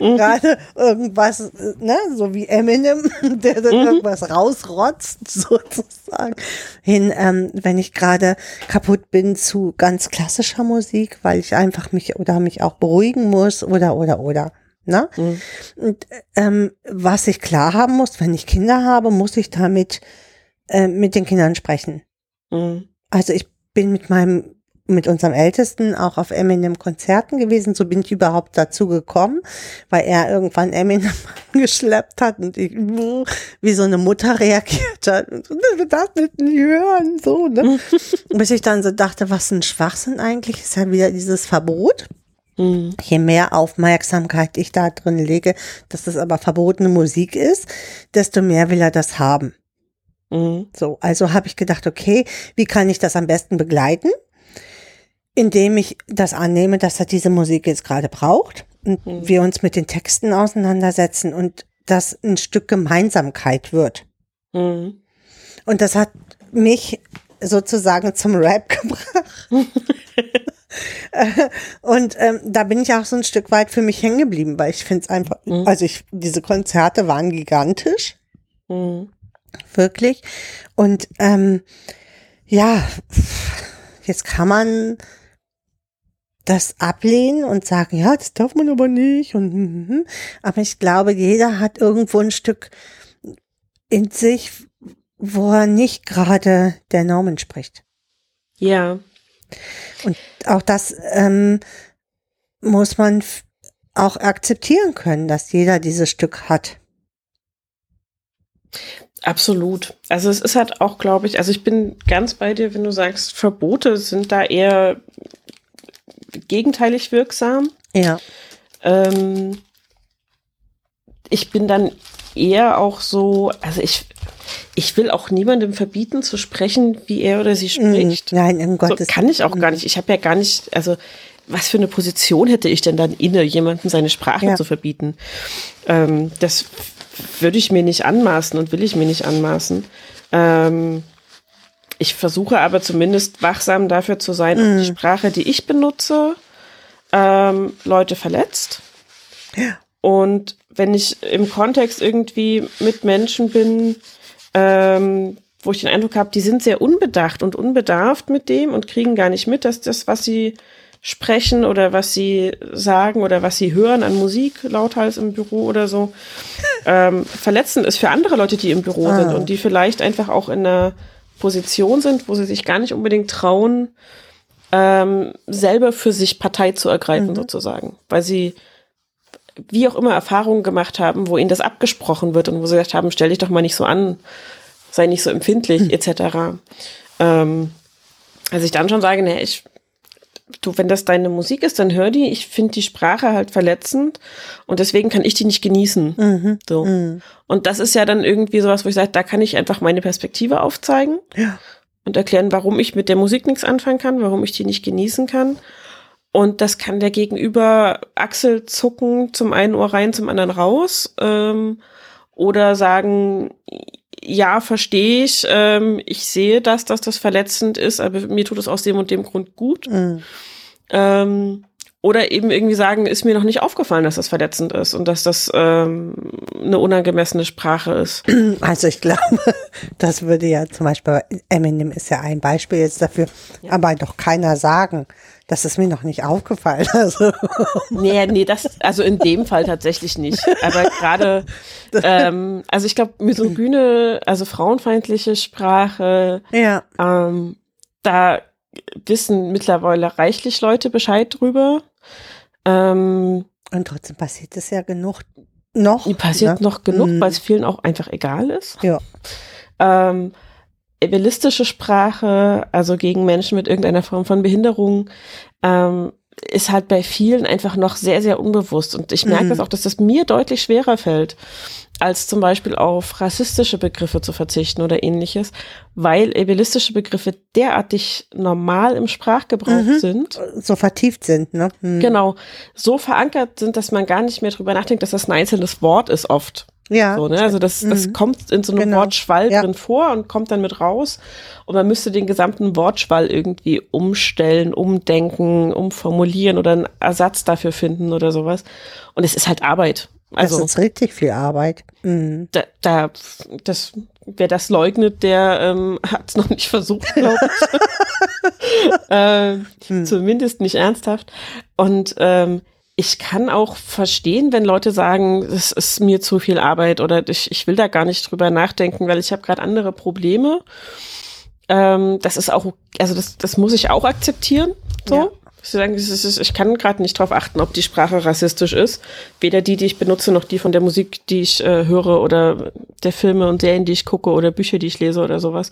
mhm. gerade irgendwas, ne, so wie Eminem, der dann mhm. irgendwas rausrotzt, sozusagen, hin, ähm, wenn ich gerade kaputt bin zu ganz klassischer Musik, weil ich einfach mich oder mich auch beruhigen muss oder, oder, oder. Ne? Mhm. Und ähm, was ich klar haben muss, wenn ich Kinder habe, muss ich damit äh, mit den Kindern sprechen. Mhm. Also ich bin mit meinem mit unserem Ältesten auch auf Eminem Konzerten gewesen. So bin ich überhaupt dazu gekommen, weil er irgendwann Eminem geschleppt hat und ich wie so eine Mutter reagiert hat. Wir das nicht hören, so, ne? Bis ich dann so dachte, was ein Schwachsinn eigentlich ist ja wieder dieses Verbot. Mhm. Je mehr Aufmerksamkeit ich da drin lege, dass das aber verbotene Musik ist, desto mehr will er das haben. Mhm. So, also habe ich gedacht, okay, wie kann ich das am besten begleiten? Indem ich das annehme, dass er diese Musik jetzt gerade braucht und mhm. wir uns mit den Texten auseinandersetzen und das ein Stück Gemeinsamkeit wird. Mhm. Und das hat mich sozusagen zum Rap gebracht. und ähm, da bin ich auch so ein Stück weit für mich hängen geblieben, weil ich finde es einfach, mhm. also ich, diese Konzerte waren gigantisch. Mhm. Wirklich. Und ähm, ja, jetzt kann man das ablehnen und sagen, ja, das darf man aber nicht. Und, hm, hm, hm. aber ich glaube, jeder hat irgendwo ein Stück in sich, wo er nicht gerade der Norm entspricht. Ja. Und auch das ähm, muss man auch akzeptieren können, dass jeder dieses Stück hat. Absolut. Also es ist halt auch, glaube ich, also ich bin ganz bei dir, wenn du sagst, Verbote sind da eher gegenteilig wirksam. Ja. Ähm, ich bin dann eher auch so, also ich, ich will auch niemandem verbieten zu sprechen, wie er oder sie mm, spricht. Nein, um Gottes so kann ich auch gar nicht. Ich habe ja gar nicht, also was für eine Position hätte ich denn dann inne, jemandem seine Sprache ja. zu verbieten? Ähm, das würde ich mir nicht anmaßen und will ich mir nicht anmaßen. Ähm, ich versuche aber zumindest wachsam dafür zu sein, mm. die Sprache, die ich benutze, ähm, Leute verletzt. Ja. Und wenn ich im Kontext irgendwie mit Menschen bin, ähm, wo ich den Eindruck habe, die sind sehr unbedacht und unbedarft mit dem und kriegen gar nicht mit, dass das, was sie sprechen oder was sie sagen oder was sie hören an Musik lauthals im Büro oder so, ähm, verletzend ist für andere Leute, die im Büro ah. sind und die vielleicht einfach auch in einer Position sind, wo sie sich gar nicht unbedingt trauen, ähm, selber für sich Partei zu ergreifen, mhm. sozusagen, weil sie wie auch immer Erfahrungen gemacht haben, wo ihnen das abgesprochen wird und wo sie gesagt haben, stell dich doch mal nicht so an, sei nicht so empfindlich, mhm. etc. Ähm, also ich dann schon sage, ne, ich du, wenn das deine Musik ist, dann hör die. Ich finde die Sprache halt verletzend und deswegen kann ich die nicht genießen. Mhm. So. Mhm. Und das ist ja dann irgendwie sowas, wo ich sage, da kann ich einfach meine Perspektive aufzeigen ja. und erklären, warum ich mit der Musik nichts anfangen kann, warum ich die nicht genießen kann. Und das kann der Gegenüber Achsel zucken, zum einen Ohr rein, zum anderen raus. Ähm, oder sagen, ja, verstehe ich. Ähm, ich sehe das, dass das verletzend ist, aber mir tut es aus dem und dem Grund gut. Mhm. Ähm, oder eben irgendwie sagen, ist mir noch nicht aufgefallen, dass das verletzend ist und dass das ähm, eine unangemessene Sprache ist. Also ich glaube, das würde ja zum Beispiel, Eminem ist ja ein Beispiel jetzt dafür, ja. aber doch keiner sagen, das ist mir noch nicht aufgefallen. Also. Nee, nee, das, also in dem Fall tatsächlich nicht. Aber gerade, ähm, also ich glaube, misogyne, also frauenfeindliche Sprache, ja. ähm, da wissen mittlerweile reichlich Leute Bescheid drüber. Ähm, Und trotzdem passiert es ja genug noch. Passiert ne? noch genug, mhm. weil es vielen auch einfach egal ist. Ja. Ähm, evelistische Sprache, also gegen Menschen mit irgendeiner Form von Behinderung, ähm, ist halt bei vielen einfach noch sehr, sehr unbewusst. Und ich merke mhm. das auch, dass das mir deutlich schwerer fällt, als zum Beispiel auf rassistische Begriffe zu verzichten oder ähnliches, weil ableistische Begriffe derartig normal im Sprachgebrauch mhm. sind. So vertieft sind, ne? Mhm. Genau. So verankert sind, dass man gar nicht mehr drüber nachdenkt, dass das ein einzelnes Wort ist oft. Ja. So, ne? Also das, das mhm. kommt in so einem genau. Wortschwall ja. drin vor und kommt dann mit raus. Und man müsste den gesamten Wortschwall irgendwie umstellen, umdenken, umformulieren oder einen Ersatz dafür finden oder sowas. Und es ist halt Arbeit. Also, das ist richtig viel Arbeit. Mhm. Da, da, das, wer das leugnet, der ähm, hat es noch nicht versucht, glaube ich. äh, mhm. Zumindest nicht ernsthaft. Und ähm, ich kann auch verstehen, wenn Leute sagen, es ist mir zu viel Arbeit oder ich, ich will da gar nicht drüber nachdenken, weil ich habe gerade andere Probleme. Ähm, das ist auch, also das, das muss ich auch akzeptieren. So. Ja. Ich kann gerade nicht darauf achten, ob die Sprache rassistisch ist. Weder die, die ich benutze, noch die von der Musik, die ich äh, höre oder der Filme und Serien, die ich gucke oder Bücher, die ich lese oder sowas.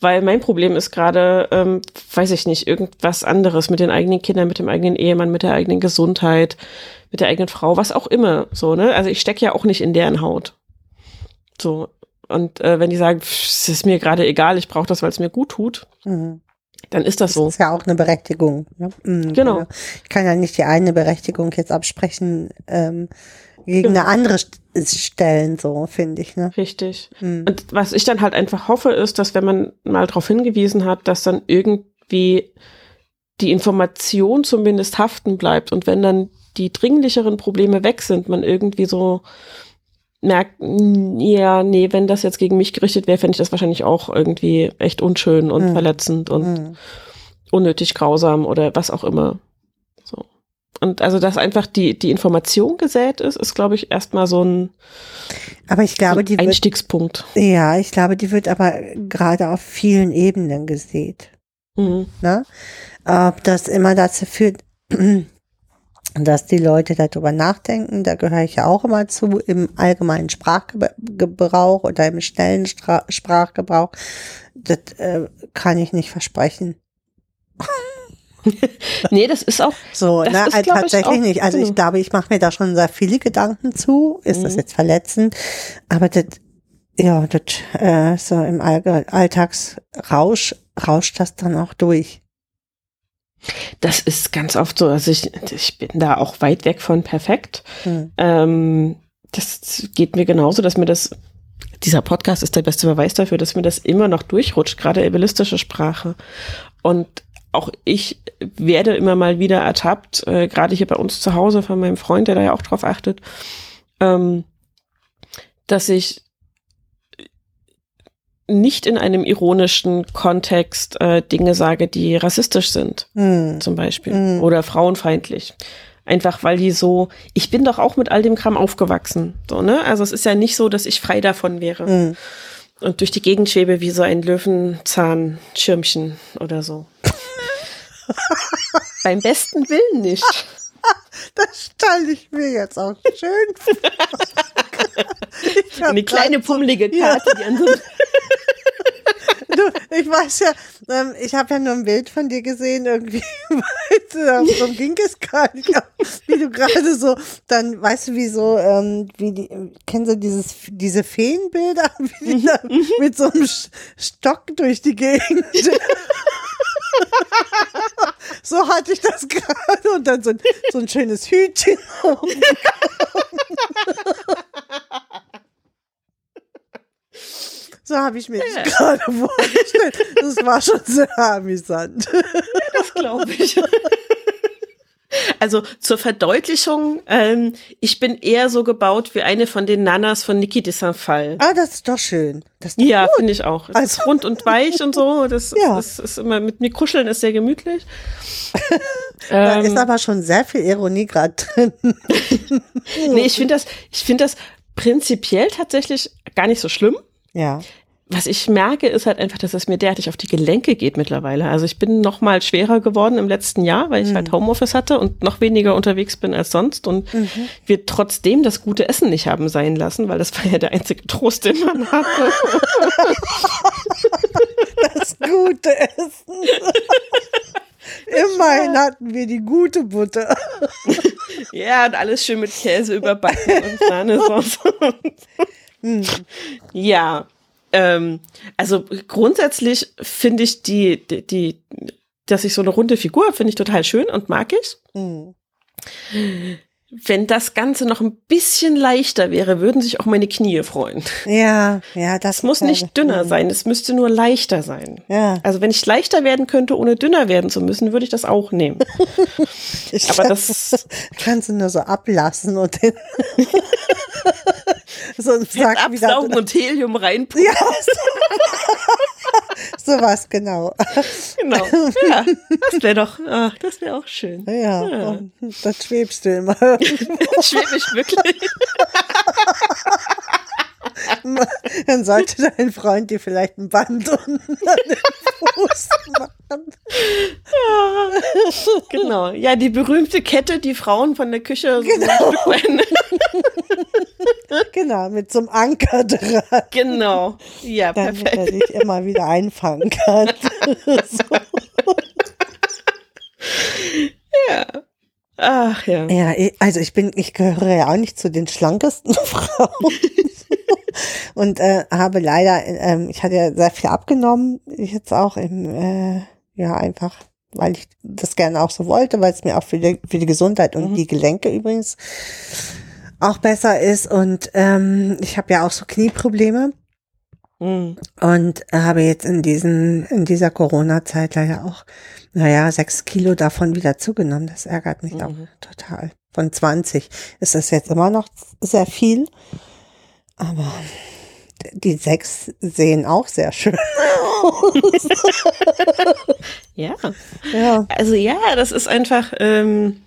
Weil mein Problem ist gerade, ähm, weiß ich nicht, irgendwas anderes mit den eigenen Kindern, mit dem eigenen Ehemann, mit der eigenen Gesundheit, mit der eigenen Frau, was auch immer. So, ne? Also ich stecke ja auch nicht in deren Haut. So. Und äh, wenn die sagen, es ist mir gerade egal, ich brauche das, weil es mir gut tut. Mhm dann ist das so. Das ist ja auch eine Berechtigung. Ne? Mhm, genau. genau. Ich kann ja nicht die eine Berechtigung jetzt absprechen ähm, gegen genau. eine andere stellen, so finde ich. Ne? Richtig. Mhm. Und was ich dann halt einfach hoffe, ist, dass wenn man mal darauf hingewiesen hat, dass dann irgendwie die Information zumindest haften bleibt und wenn dann die dringlicheren Probleme weg sind, man irgendwie so merkt, ja, nee, wenn das jetzt gegen mich gerichtet wäre, fände ich das wahrscheinlich auch irgendwie echt unschön und mhm. verletzend und mhm. unnötig grausam oder was auch immer. Und also, dass einfach die, die Information gesät ist, ist, glaube ich, erstmal so ein, aber ich glaube, so ein die Einstiegspunkt. Wird, ja, ich glaube, die wird aber gerade auf vielen Ebenen gesät. Mhm. Ne? Ob das immer dazu führt, dass die Leute darüber nachdenken, da gehöre ich ja auch immer zu, im allgemeinen Sprachgebrauch oder im schnellen Stra Sprachgebrauch. Das äh, kann ich nicht versprechen. nee, das ist auch so, das ne, ist, also tatsächlich ich, nicht. Also ich glaube, ich mache mir da schon sehr viele Gedanken zu. Ist mhm. das jetzt verletzend? Aber das, ja, das äh, so im All Alltagsrausch rauscht das dann auch durch. Das ist ganz oft so. Also ich, ich bin da auch weit weg von perfekt. Mhm. Ähm, das geht mir genauso, dass mir das dieser Podcast ist der beste Beweis dafür, dass mir das immer noch durchrutscht, gerade evilistische Sprache. Und auch ich werde immer mal wieder ertappt, äh, gerade hier bei uns zu Hause von meinem Freund, der da ja auch drauf achtet, ähm, dass ich nicht in einem ironischen Kontext äh, Dinge sage, die rassistisch sind, mm. zum Beispiel, mm. oder frauenfeindlich. Einfach weil die so, ich bin doch auch mit all dem Kram aufgewachsen. So, ne? Also es ist ja nicht so, dass ich frei davon wäre. Mm. Und durch die Gegend schwebe wie so ein Löwenzahnschirmchen oder so. Beim besten Willen nicht. Das stelle ich mir jetzt auch schön vor. Eine kleine pummelige Karte, ja. die an so Du, ich weiß ja, ähm, ich habe ja nur ein Bild von dir gesehen, irgendwie, darum ging es gar nicht, wie du gerade so, dann weißt du, wie so, ähm, wie die, kennen Sie dieses, diese Feenbilder, wie die da mit so einem Stock durch die Gegend. So hatte ich das gerade und dann so ein, so ein schönes Hütchen. So habe ich mir ja. gerade vorgestellt. Das war schon sehr amüsant. Das glaube ich. Also zur Verdeutlichung, ähm, ich bin eher so gebaut wie eine von den Nanas von Niki de Saint-Fall. Ah, das ist doch schön. Ist doch ja, finde ich auch. Es also. ist rund und weich und so. Das, ja. das ist immer mit mir kuscheln ist sehr gemütlich. da ähm, ist aber schon sehr viel Ironie gerade drin. nee, ich finde das, ich finde das prinzipiell tatsächlich gar nicht so schlimm. Ja. Was ich merke, ist halt einfach, dass es mir derartig auf die Gelenke geht mittlerweile. Also ich bin noch mal schwerer geworden im letzten Jahr, weil ich mhm. halt Homeoffice hatte und noch weniger unterwegs bin als sonst und mhm. wir trotzdem das gute Essen nicht haben sein lassen, weil das war ja der einzige Trost, den man hatte. das gute Essen. Immerhin hatten wir die gute Butter. ja, und alles schön mit Käse überbacken und Sahnesauce. Hm. Ja, ähm, also grundsätzlich finde ich die, die, die, dass ich so eine runde Figur finde ich total schön und mag ich. Mhm. Wenn das Ganze noch ein bisschen leichter wäre, würden sich auch meine Knie freuen. Ja, ja, das es muss nicht dünner sein, es müsste nur leichter sein. Ja. Also wenn ich leichter werden könnte, ohne dünner werden zu müssen, würde ich das auch nehmen. ich Aber das kannst du nur so ablassen und den so ein Sack absaugen wieder. und Helium reinpumpen. Ja. So was, genau. Genau. Ja, das wäre doch, ach, das wäre auch schön. Ja, ja. das schwebst du immer. Schwebe ich wirklich. Dann sollte dein Freund dir vielleicht ein Band unten an den Fuß machen. Ja, genau. Ja, die berühmte Kette, die Frauen von der Küche so genau. Genau, mit so einem Anker dran. Genau. Ja, Damit perfekt. er dich immer wieder einfangen kann. so. Ja. Ach ja. Ja, also ich bin, ich gehöre ja auch nicht zu den schlankesten Frauen. Und äh, habe leider, äh, ich hatte ja sehr viel abgenommen, jetzt auch im, äh, ja, einfach, weil ich das gerne auch so wollte, weil es mir auch für die, für die Gesundheit und mhm. die Gelenke übrigens auch besser ist. Und ähm, ich habe ja auch so Knieprobleme. Mhm. Und habe jetzt in diesen, in dieser Corona-Zeit leider auch, naja, sechs Kilo davon wieder zugenommen. Das ärgert mich mhm. auch total. Von 20 ist das jetzt immer noch sehr viel. Aber die sechs sehen auch sehr schön aus. ja. ja. Also ja, das ist einfach, ähm,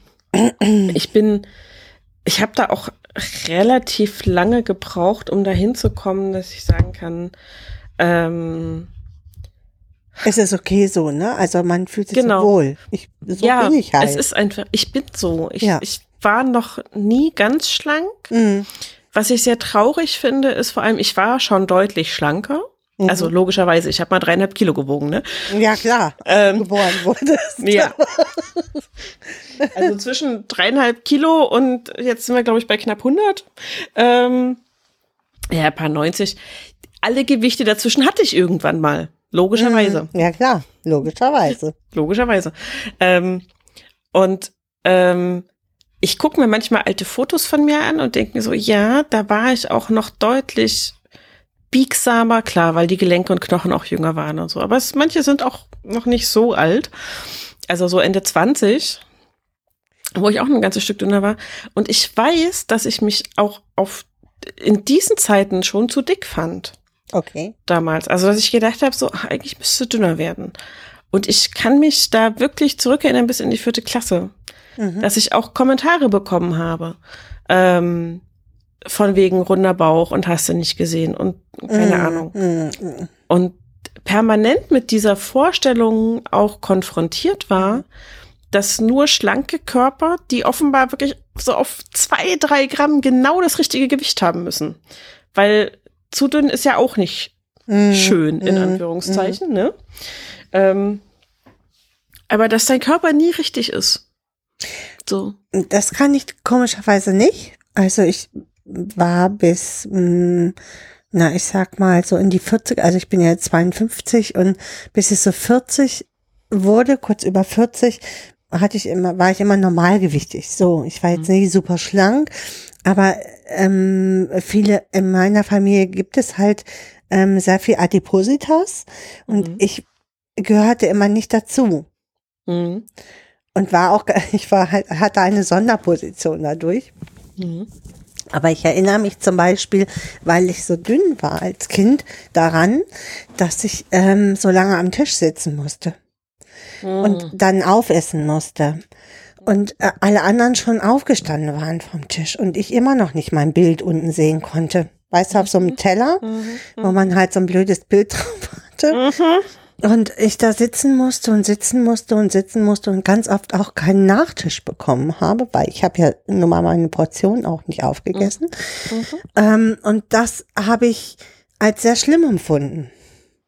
ich bin, ich habe da auch relativ lange gebraucht, um dahin zu kommen, dass ich sagen kann, ähm, es ist okay so, ne? Also man fühlt sich Genau. so wohl. Ich, so ja, bin ich halt. es ist einfach, ich bin so. Ich, Ja. ich war noch nie ganz schlank. Mhm. Was ich sehr traurig finde, ist vor allem, ich war schon deutlich schlanker. Mhm. Also logischerweise, ich habe mal dreieinhalb Kilo gewogen, ne? Ja, klar. Ähm, Geboren wurdest. Ja. Also zwischen dreieinhalb Kilo und jetzt sind wir, glaube ich, bei knapp 100. Ähm, ja, ein paar 90. Alle Gewichte dazwischen hatte ich irgendwann mal. Logischerweise. Ja, klar. Logischerweise. Logischerweise. Ähm, und ähm, ich gucke mir manchmal alte Fotos von mir an und denke mir so, ja, da war ich auch noch deutlich biegsamer, klar, weil die Gelenke und Knochen auch jünger waren und so. Aber es, manche sind auch noch nicht so alt. Also so Ende 20, wo ich auch ein ganzes Stück dünner war. Und ich weiß, dass ich mich auch auf in diesen Zeiten schon zu dick fand Okay. damals. Also, dass ich gedacht habe, so, ach, eigentlich müsste dünner werden. Und ich kann mich da wirklich zurückerinnern bis in die vierte Klasse, Mhm. dass ich auch Kommentare bekommen habe. Ähm, von wegen runder Bauch und hast du nicht gesehen und keine Mhm. Ahnung. Mhm. Und permanent mit dieser Vorstellung auch konfrontiert war, dass nur schlanke Körper, die offenbar wirklich so auf zwei, drei Gramm genau das richtige Gewicht haben müssen. Weil zu dünn ist ja auch nicht Mhm. schön, in Mhm. Anführungszeichen, ne? Ähm, aber dass dein Körper nie richtig ist. So. Das kann ich komischerweise nicht. Also ich war bis, mh, na, ich sag mal so in die 40, also ich bin ja jetzt 52 und bis ich so 40 wurde, kurz über 40, hatte ich immer, war ich immer normalgewichtig. So, ich war jetzt nicht super schlank, aber ähm, viele in meiner Familie gibt es halt ähm, sehr viel Adipositas und Mhm. ich gehörte immer nicht dazu Mhm. Und war auch, ich war halt, hatte eine Sonderposition dadurch. Mhm. Aber ich erinnere mich zum Beispiel, weil ich so dünn war als Kind, daran, dass ich ähm, so lange am Tisch sitzen musste und dann aufessen musste. Und äh, alle anderen schon aufgestanden waren vom Tisch und ich immer noch nicht mein Bild unten sehen konnte. Weißt du, auf so einem Teller, wo man halt so ein blödes Bild drauf hatte. Und ich da sitzen musste und sitzen musste und sitzen musste und ganz oft auch keinen Nachtisch bekommen habe, weil ich habe ja nun mal meine Portion auch nicht aufgegessen. Ähm, und das habe ich als sehr schlimm empfunden.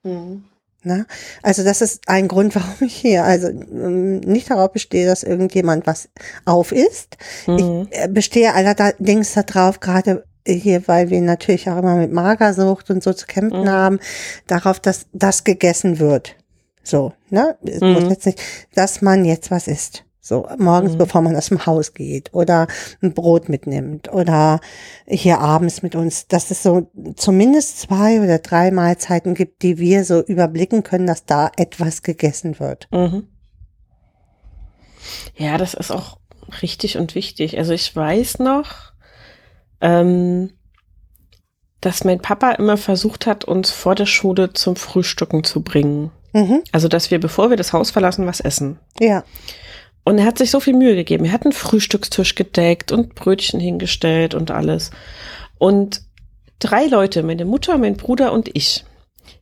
Mhm. Ne? Also das ist ein Grund, warum ich hier also ähm, nicht darauf bestehe, dass irgendjemand was auf isst. Mhm. Ich äh, bestehe allerdings darauf, gerade hier, weil wir natürlich auch immer mit Magersucht und so zu kämpfen Mhm. haben, darauf, dass das gegessen wird. So, ne? Es Mhm. muss jetzt nicht, dass man jetzt was isst. So, morgens, Mhm. bevor man aus dem Haus geht oder ein Brot mitnimmt oder hier abends mit uns, dass es so zumindest zwei oder drei Mahlzeiten gibt, die wir so überblicken können, dass da etwas gegessen wird. Mhm. Ja, das ist auch richtig und wichtig. Also ich weiß noch, ähm, dass mein Papa immer versucht hat, uns vor der Schule zum Frühstücken zu bringen. Mhm. Also, dass wir, bevor wir das Haus verlassen, was essen. Ja. Und er hat sich so viel Mühe gegeben. Er hat einen Frühstückstisch gedeckt und Brötchen hingestellt und alles. Und drei Leute, meine Mutter, mein Bruder und ich,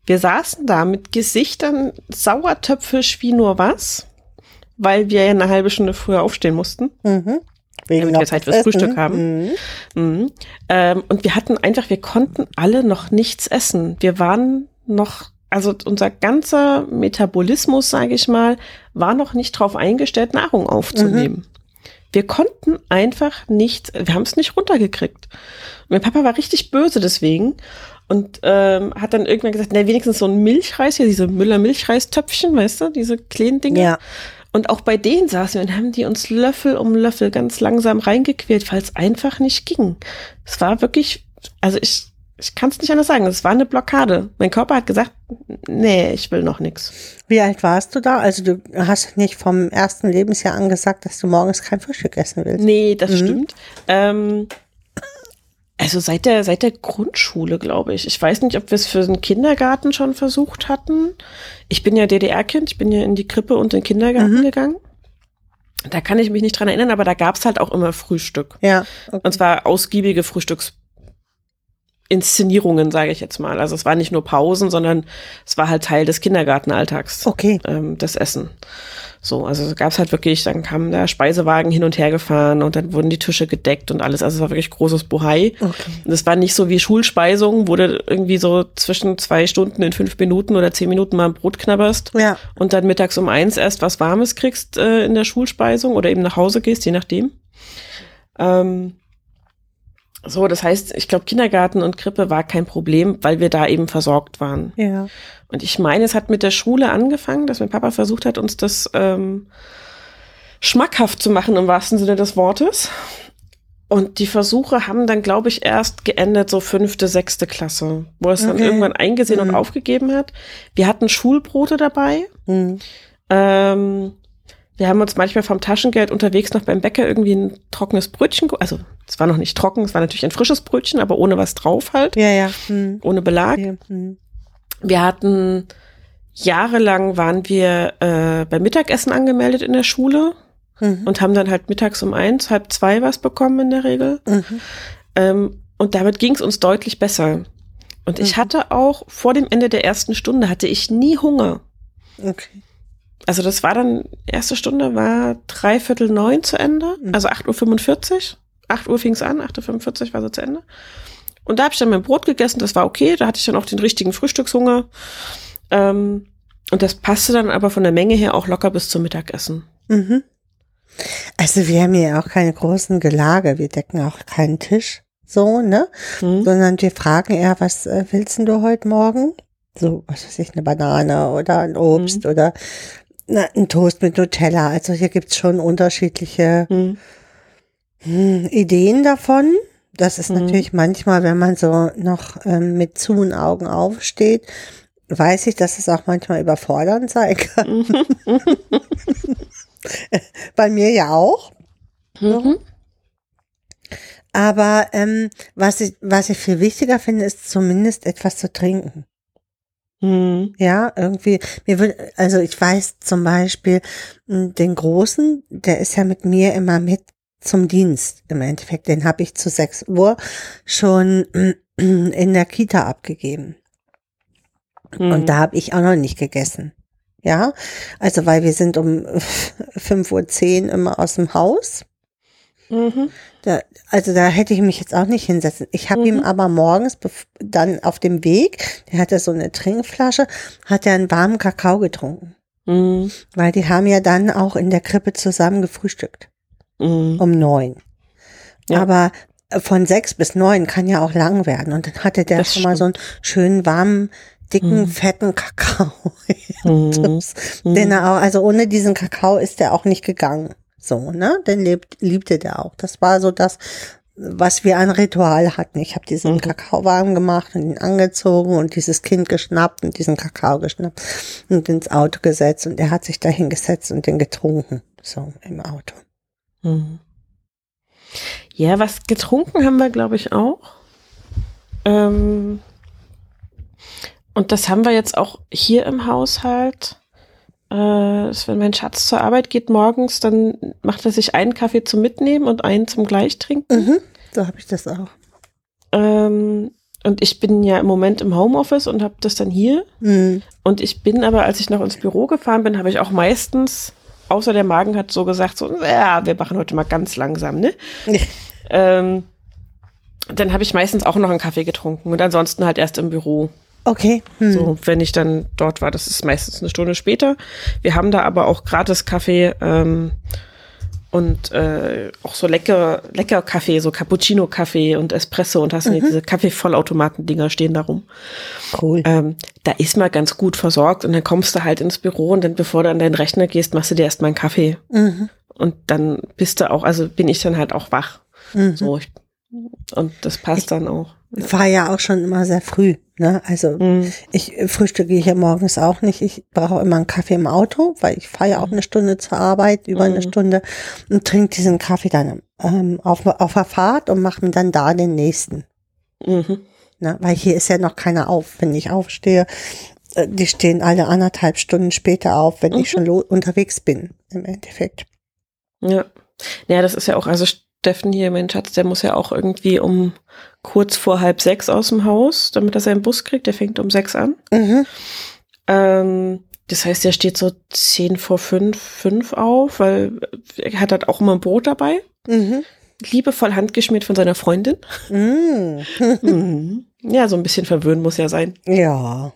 wir saßen da mit Gesichtern sauertöpfisch wie nur was, weil wir ja eine halbe Stunde früher aufstehen mussten. Mhm. Wegen Damit wir Zeit fürs Frühstück essen. haben. Mhm. Mhm. Ähm, und wir hatten einfach, wir konnten alle noch nichts essen. Wir waren noch, also unser ganzer Metabolismus, sage ich mal, war noch nicht drauf eingestellt, Nahrung aufzunehmen. Wir konnten einfach nicht, wir haben es nicht runtergekriegt. Und mein Papa war richtig böse deswegen und ähm, hat dann irgendwann gesagt, na wenigstens so ein Milchreis, hier diese Müller-Milchreis-Töpfchen, weißt du, diese kleinen Dinge. Ja. Und auch bei denen saßen wir und haben die uns Löffel um Löffel ganz langsam reingequält, weil es einfach nicht ging. Es war wirklich, also ich, ich kann es nicht anders sagen, es war eine Blockade. Mein Körper hat gesagt, nee, ich will noch nichts. Wie alt warst du da? Also du hast nicht vom ersten Lebensjahr an gesagt, dass du morgens kein Frühstück essen willst. Nee, das Mhm. stimmt. Ähm, also seit der, seit der Grundschule, glaube ich. Ich weiß nicht, ob wir es für den Kindergarten schon versucht hatten. Ich bin ja DDR-Kind, ich bin ja in die Krippe und in den Kindergarten Mhm. gegangen. Da kann ich mich nicht dran erinnern, aber da gab es halt auch immer Frühstück. Ja. Okay. Und zwar ausgiebige Frühstücksinszenierungen, sage ich jetzt mal. Also es war nicht nur Pausen, sondern es war halt Teil des Kindergartenalltags. Okay. Ähm, das Essen. So, also gab es halt wirklich, dann kam der Speisewagen hin und her gefahren und dann wurden die Tische gedeckt und alles. Also es war wirklich großes Bohai. Okay. Und es war nicht so wie Schulspeisung, wo du irgendwie so zwischen zwei Stunden in fünf Minuten oder zehn Minuten mal ein Brot knabberst ja. und dann mittags um eins erst was Warmes kriegst äh, in der Schulspeisung oder eben nach Hause gehst, je nachdem. Ähm, so, das heißt, ich glaube, Kindergarten und Krippe war kein Problem, weil wir da eben versorgt waren. Ja. Und ich meine, es hat mit der Schule angefangen, dass mein Papa versucht hat, uns das ähm, schmackhaft zu machen, im wahrsten Sinne des Wortes. Und die Versuche haben dann, glaube ich, erst geendet, so fünfte, sechste Klasse, wo es okay. dann irgendwann eingesehen mhm. und aufgegeben hat. Wir hatten Schulbrote dabei. Mhm. Ähm, wir haben uns manchmal vom Taschengeld unterwegs noch beim Bäcker irgendwie ein trockenes Brötchen, also es war noch nicht trocken, es war natürlich ein frisches Brötchen, aber ohne was drauf halt. Ja, ja. Hm. Ohne Belag. Ja, hm. Wir hatten jahrelang waren wir äh, beim Mittagessen angemeldet in der Schule mhm. und haben dann halt mittags um eins, halb zwei was bekommen in der Regel. Mhm. Ähm, und damit ging es uns deutlich besser. Und mhm. ich hatte auch vor dem Ende der ersten Stunde hatte ich nie Hunger. Okay also das war dann, erste Stunde war dreiviertel neun zu Ende, mhm. also 8.45 Uhr. 8 Uhr fing es an, 8.45 Uhr war sie zu Ende. Und da habe ich dann mein Brot gegessen, das war okay, da hatte ich dann auch den richtigen Frühstückshunger. Ähm, und das passte dann aber von der Menge her auch locker bis zum Mittagessen. Mhm. Also wir haben hier auch keine großen Gelage, wir decken auch keinen Tisch so, ne? Mhm. Sondern wir fragen eher, was äh, willst du heute Morgen? So, was weiß ich, eine Banane oder ein Obst mhm. oder na, ein Toast mit Nutella. Also hier gibt's schon unterschiedliche hm. Ideen davon. Das ist hm. natürlich manchmal, wenn man so noch ähm, mit zu und Augen aufsteht, weiß ich, dass es auch manchmal überfordernd sein kann. Bei mir ja auch. Mhm. Aber ähm, was, ich, was ich viel wichtiger finde, ist zumindest etwas zu trinken. Mhm. Ja, irgendwie, mir wird, also ich weiß zum Beispiel, hm, den Großen, der ist ja mit mir immer mit zum Dienst im Endeffekt. Den habe ich zu 6 Uhr schon in der Kita abgegeben. Mhm. Und da habe ich auch noch nicht gegessen. Ja, also weil wir sind um 5.10 Uhr immer aus dem Haus. Mhm. Da, also da hätte ich mich jetzt auch nicht hinsetzen. Ich habe mhm. ihm aber morgens dann auf dem Weg, der hatte so eine Trinkflasche, hat er einen warmen Kakao getrunken. Mhm. Weil die haben ja dann auch in der Krippe zusammen gefrühstückt. Mhm. Um neun. Ja. Aber von sechs bis neun kann ja auch lang werden. Und dann hatte der das schon stimmt. mal so einen schönen warmen dicken, mhm. fetten Kakao. Mhm. Den er auch, also ohne diesen Kakao ist er auch nicht gegangen. So, ne? Den lebt, liebte der auch. Das war so das, was wir ein Ritual hatten. Ich habe diesen mhm. Kakao warm gemacht und ihn angezogen und dieses Kind geschnappt und diesen Kakao geschnappt und ins Auto gesetzt und er hat sich da hingesetzt und den getrunken. So im Auto. Mhm. Ja, was getrunken haben wir, glaube ich, auch. Ähm, und das haben wir jetzt auch hier im Haushalt wenn mein Schatz zur Arbeit geht morgens, dann macht er sich einen Kaffee zum Mitnehmen und einen zum Gleichtrinken. Mhm, so habe ich das auch. Ähm, und ich bin ja im Moment im Homeoffice und habe das dann hier. Mhm. Und ich bin aber, als ich noch ins Büro gefahren bin, habe ich auch meistens, außer der Magen hat so gesagt, so, ja, wir machen heute mal ganz langsam, ne? ähm, dann habe ich meistens auch noch einen Kaffee getrunken und ansonsten halt erst im Büro. Okay. Hm. So, wenn ich dann dort war, das ist meistens eine Stunde später. Wir haben da aber auch gratis Kaffee ähm, und äh, auch so lecker, lecker Kaffee, so Cappuccino-Kaffee und Espresso und hast mhm. diese Kaffee-Vollautomaten-Dinger stehen da rum. Cool. Ähm, da ist man ganz gut versorgt und dann kommst du halt ins Büro und dann, bevor du an deinen Rechner gehst, machst du dir erstmal einen Kaffee. Mhm. Und dann bist du auch, also bin ich dann halt auch wach. Mhm. So, ich, und das passt ich dann auch. War ja auch schon immer sehr früh. Ne? Also mhm. ich frühstücke hier morgens auch nicht. Ich brauche immer einen Kaffee im Auto, weil ich fahre ja auch eine Stunde zur Arbeit, über mhm. eine Stunde und trinke diesen Kaffee dann ähm, auf, auf der Fahrt und mache mir dann da den nächsten. Mhm. Ne? Weil hier ist ja noch keiner auf, wenn ich aufstehe. Äh, die stehen alle anderthalb Stunden später auf, wenn ich mhm. schon unterwegs bin, im Endeffekt. Ja. Ja, das ist ja auch, also Steffen hier, mein Schatz, der muss ja auch irgendwie um kurz vor halb sechs aus dem Haus, damit er seinen Bus kriegt. Der fängt um sechs an. Mhm. Ähm, das heißt, er steht so zehn vor fünf, fünf auf, weil er hat halt auch immer ein Brot dabei. Mhm. Liebevoll handgeschmiert von seiner Freundin. Mhm. Mhm. Ja, so ein bisschen verwöhnen muss ja sein. Ja.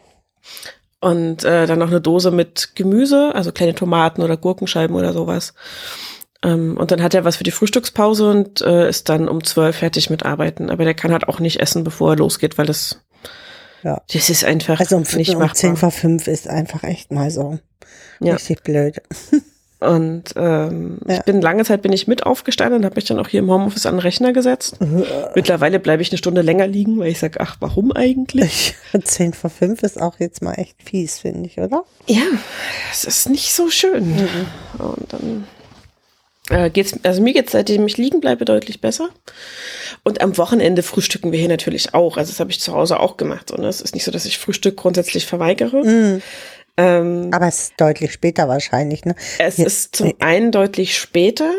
Und äh, dann noch eine Dose mit Gemüse, also kleine Tomaten oder Gurkenscheiben oder sowas. Ähm, und dann hat er was für die Frühstückspause und äh, ist dann um zwölf fertig mit Arbeiten. Aber der kann halt auch nicht essen, bevor er losgeht, weil das, Ja. das ist einfach Also um, nicht um machbar. 10 vor 5 ist einfach echt mal so Ja. richtig blöd. Und ähm, Ja. ich bin lange Zeit bin ich mit aufgestanden und habe mich dann auch hier im Homeoffice an den Rechner gesetzt. Mittlerweile bleibe ich eine Stunde länger liegen, weil ich sage, ach, warum eigentlich? 10 vor 5 ist auch jetzt mal echt fies, finde ich, oder? Ja, es ist nicht so schön. Und dann äh, geht's, also mir geht's, seitdem ich liegen bleibe, deutlich besser. Und am Wochenende frühstücken wir hier natürlich auch. Also das habe ich zu Hause auch gemacht. Und es ist nicht so, dass ich Frühstück grundsätzlich verweigere. Mhm. Ähm, Aber es ist deutlich später wahrscheinlich, ne? es Ja, ist zum einen deutlich später.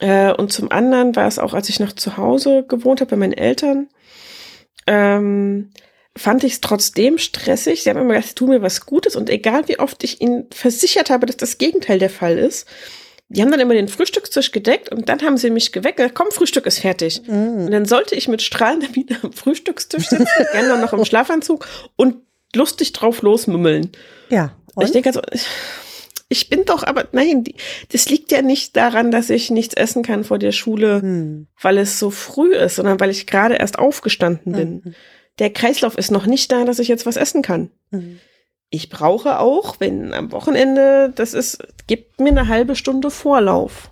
Äh, und zum anderen war es auch, als ich noch zu Hause gewohnt habe bei meinen Eltern, ähm, fand ich es trotzdem stressig. Sie haben immer gesagt, tu mir was Gutes und egal wie oft ich ihnen versichert habe, dass das Gegenteil der Fall ist, die haben dann immer den Frühstückstisch gedeckt und dann haben sie mich geweckt, gesagt, komm, Frühstück ist fertig. Und dann sollte ich mit strahlender Miene am Frühstückstisch sitzen, gerne noch im Schlafanzug und lustig drauf losmümmeln. Ja. Ich Und? denke also, ich bin doch, aber nein, die, das liegt ja nicht daran, dass ich nichts essen kann vor der Schule, Hm. weil es so früh ist, sondern weil ich gerade erst aufgestanden bin. Mhm. Der Kreislauf ist noch nicht da, dass ich jetzt was essen kann. Mhm. Ich brauche auch, wenn am Wochenende, das ist, gibt mir eine halbe Stunde Vorlauf.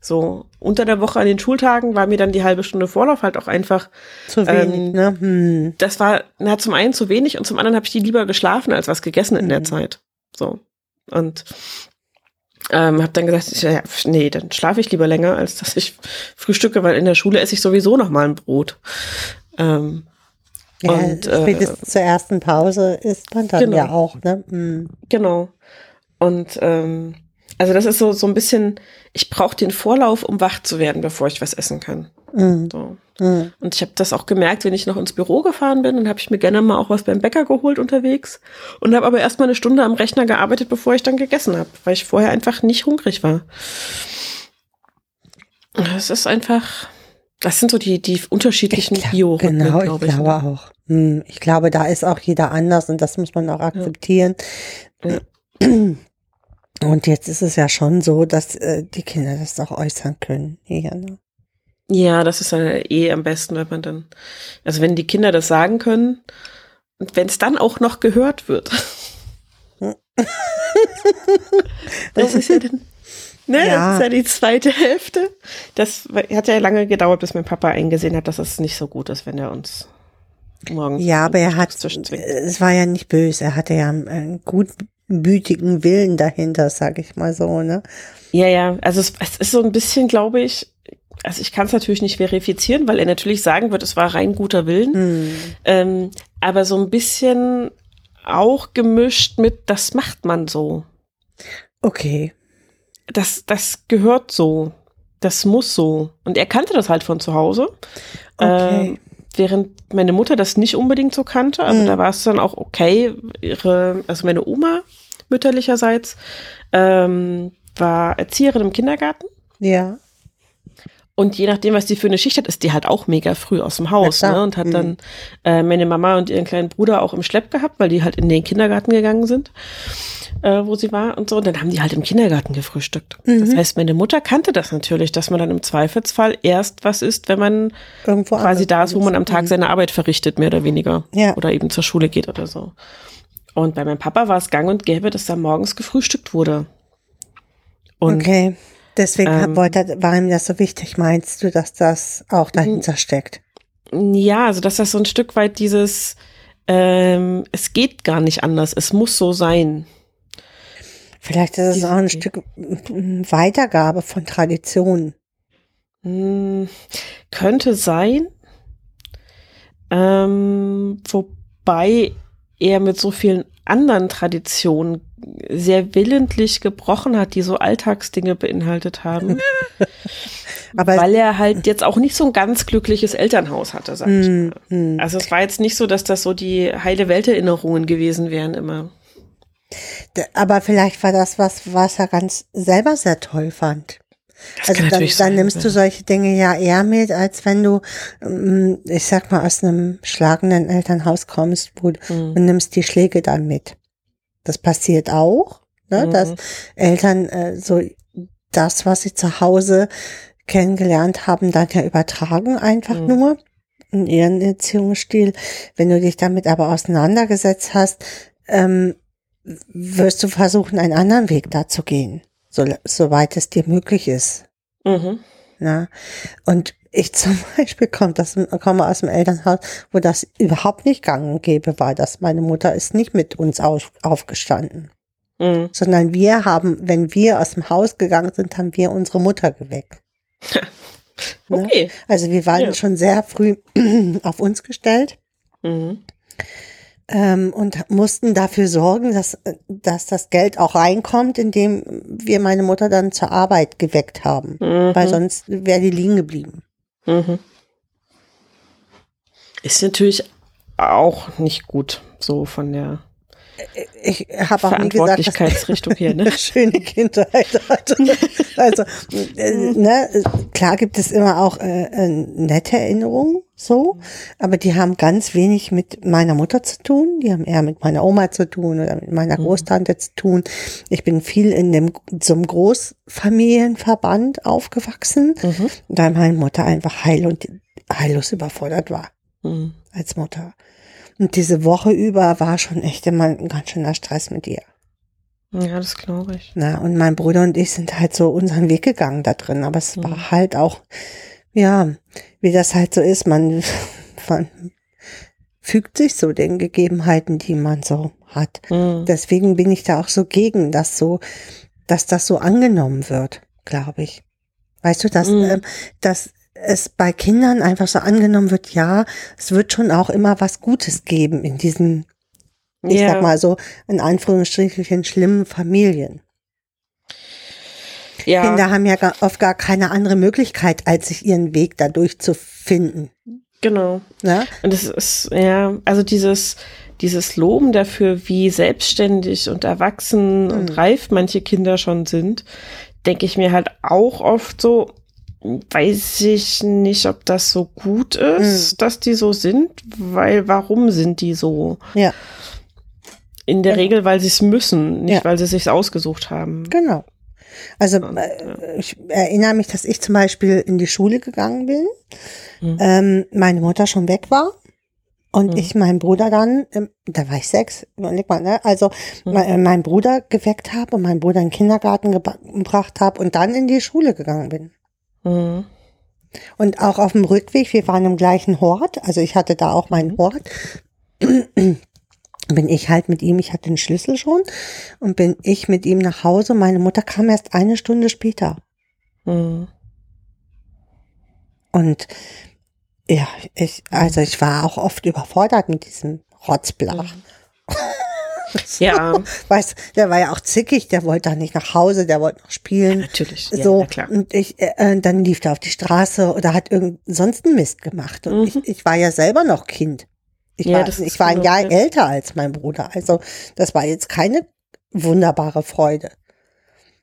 So, unter der Woche an den Schultagen war mir dann die halbe Stunde Vorlauf halt auch einfach, Zu wenig, Ähm, ne? Hm. das war, na, zum einen zu wenig und zum anderen habe ich die lieber geschlafen als was gegessen in der Mhm. Zeit. So. Und ähm, habe dann gesagt, ich, ja, nee, dann schlafe ich lieber länger, als dass ich frühstücke, weil in der Schule esse ich sowieso noch mal ein Brot. Ähm, Ja, und, äh, spätestens zur ersten Pause ist man dann Genau. ja auch, ne? Hm. genau. Und ähm, also das ist so so ein bisschen, ich brauche den Vorlauf, um wach zu werden, bevor ich was essen kann. Hm. So. Hm. Und ich habe das auch gemerkt, wenn ich noch ins Büro gefahren bin, dann habe ich mir gerne mal auch was beim Bäcker geholt unterwegs und habe aber erst mal eine Stunde am Rechner gearbeitet, bevor ich dann gegessen habe, weil ich vorher einfach nicht hungrig war. Es ist einfach, das sind so die, die unterschiedlichen gla- Biorhythmen, Genau, ich glaube ich. glaube auch. Hm, Ich glaube, da ist auch jeder anders und das muss man auch akzeptieren. Ja. Und jetzt ist es ja schon so, dass äh, die Kinder das auch äußern können. Hier, ne? Ja, das ist dann eh am besten, wenn man dann, also wenn die Kinder das sagen können und wenn es dann auch noch gehört wird. das ist ja dann, ne, Ja. das ist ja die zweite Hälfte. Das hat ja lange gedauert, bis mein Papa eingesehen hat, dass es nicht so gut ist, wenn er uns morgens. Ja, aber er hat, es war ja nicht böse. Er hatte ja einen gutmütigen Willen dahinter, sag ich mal so, ne? Ja, ja, also es, es ist so ein bisschen, glaube ich, also ich kann es natürlich nicht verifizieren, weil er natürlich sagen wird, es war rein guter Willen. Hm. Ähm, aber so ein bisschen auch gemischt mit, das macht man so. Okay. Das, das gehört so. Das muss so. Und er kannte das halt von zu Hause. Okay. Ähm, während meine Mutter das nicht unbedingt so kannte. Also Mhm. da war es dann auch okay. Ihre, also meine Oma mütterlicherseits ähm, war Erzieherin im Kindergarten. Ja. Und je nachdem, was die für eine Schicht hat, ist die halt auch mega früh aus dem Haus. Ne? Und hat Mhm. dann äh, meine Mama und ihren kleinen Bruder auch im Schlepp gehabt, weil die halt in den Kindergarten gegangen sind, äh, wo sie war und so. Und dann haben die halt im Kindergarten gefrühstückt. Das Mhm. heißt, meine Mutter kannte das natürlich, dass man dann im Zweifelsfall erst was isst, wenn man Irgendwo quasi da ist, wo man am Tag Mhm. seine Arbeit verrichtet, mehr oder weniger. Ja. Oder eben zur Schule geht oder so. Und bei meinem Papa war es gang und gäbe, dass da morgens gefrühstückt wurde. Und Okay. Deswegen Ähm, wollte, war ihm das so wichtig, meinst du, dass das auch dahinter steckt? Ja, also dass das so ein Stück weit dieses, ähm, es geht gar nicht anders, es muss so sein. Vielleicht ist es auch ein Stück Weitergabe von Tradition. Hm, könnte sein. Ähm, wobei er mit so vielen anderen Traditionen sehr willentlich gebrochen hat, die so Alltagsdinge beinhaltet haben. Aber weil er halt jetzt auch nicht so ein ganz glückliches Elternhaus hatte, sag ich Hm, mal. Also es war jetzt nicht so, dass das so die heile Welterinnerungen gewesen wären immer. Aber vielleicht war das was, was er ganz selber sehr toll fand. Das also dann, dann nimmst du solche Dinge ja eher mit, als wenn du, ähm, ich sag mal, aus einem schlagenden Elternhaus kommst Mhm. und nimmst die Schläge dann mit. Das passiert auch, ne, Mhm. dass Eltern äh, so das, was sie zu Hause kennengelernt haben, dann ja übertragen einfach Mhm. nur in ihren Erziehungsstil. Wenn du dich damit aber auseinandergesetzt hast, ähm, wirst du versuchen, einen anderen Weg da zu gehen, so, soweit es dir möglich ist. Mhm. Ja. Und ich zum Beispiel komme, das, komme aus dem Elternhaus, wo das überhaupt nicht gang und gäbe war, dass meine Mutter ist nicht mit uns auf, aufgestanden, Mhm. sondern wir haben, wenn wir aus dem Haus gegangen sind, haben wir unsere Mutter geweckt. Ne? Okay. Also wir waren Ja. schon sehr früh auf uns gestellt Mhm. ähm, und mussten dafür sorgen, dass, dass das Geld auch reinkommt, indem wir meine Mutter dann zur Arbeit geweckt haben, Mhm. weil sonst wäre die liegen geblieben. Mhm. Ist natürlich auch nicht gut, so von der Ich habe auch nie gesagt, dass Verantwortlichkeitsrichtung her, ne? eine schöne Kindheit hatte. Also, äh, ne, klar gibt es immer auch äh, äh, nette Erinnerungen, so, aber die haben ganz wenig mit meiner Mutter zu tun. Die haben eher mit meiner Oma zu tun oder mit meiner Großtante zu tun. Ich bin viel in dem so einem Großfamilienverband aufgewachsen, Mhm. da meine Mutter einfach heil und heillos überfordert war Mhm. als Mutter. Und diese Woche über war schon echt immer ein ganz schöner Stress mit ihr. Ja, das glaube ich. Na, und mein Bruder und ich sind halt so unseren Weg gegangen da drin. Aber es Mhm. war halt auch, ja, wie das halt so ist, man, man fügt sich so den Gegebenheiten, die man so hat. Mhm. Deswegen bin ich da auch so gegen, dass so, dass das so angenommen wird, glaube ich. Weißt du, dass, Mhm. ähm, dass es bei Kindern einfach so angenommen wird, ja, es wird schon auch immer was Gutes geben in diesen, ich Ja. sag mal so, in Anführungsstrichen schlimmen Familien. Ja, Kinder haben ja oft gar keine andere Möglichkeit, als sich ihren Weg dadurch zu finden. genau. Ne? Und es ist, ja, also dieses, dieses Loben dafür, wie selbstständig und erwachsen und Mhm. reif manche Kinder schon sind, denke ich mir halt auch oft so, weiß ich nicht, ob das so gut ist, Mhm. dass die so sind, weil warum sind die so? Ja, In der Genau. Regel, weil sie es müssen, nicht Ja. weil sie sich ausgesucht haben. genau. Also Und, äh, ich erinnere mich, dass ich zum Beispiel in die Schule gegangen bin, Mhm. ähm, meine Mutter schon weg war und Mhm. ich meinen Bruder dann, da war ich sechs, überleg mal, ne? also Mhm. mein, äh, meinen Bruder geweckt habe und meinen Bruder in den Kindergarten gebracht habe und dann in die Schule gegangen bin. Mhm. Und auch auf dem Rückweg, wir waren im gleichen Hort, also ich hatte da auch meinen Hort, bin ich halt mit ihm, ich hatte den Schlüssel schon und bin ich mit ihm nach Hause. Meine Mutter kam erst eine Stunde später. Mhm. Und ja, ich, also ich war auch oft überfordert mit diesem Rotzblach. Ja, Weißt, der war ja auch zickig, der wollte da nicht nach Hause, der wollte noch spielen. natürlich. Ja, so, klar. und ich, äh, dann lief der auf die Straße oder hat irgend sonst einen Mist gemacht. Und Mhm. ich, ich war ja selber noch Kind. Ich Ja, war, ich war ein genau, Jahr ja. älter als mein Bruder. Also, das war jetzt keine wunderbare Freude.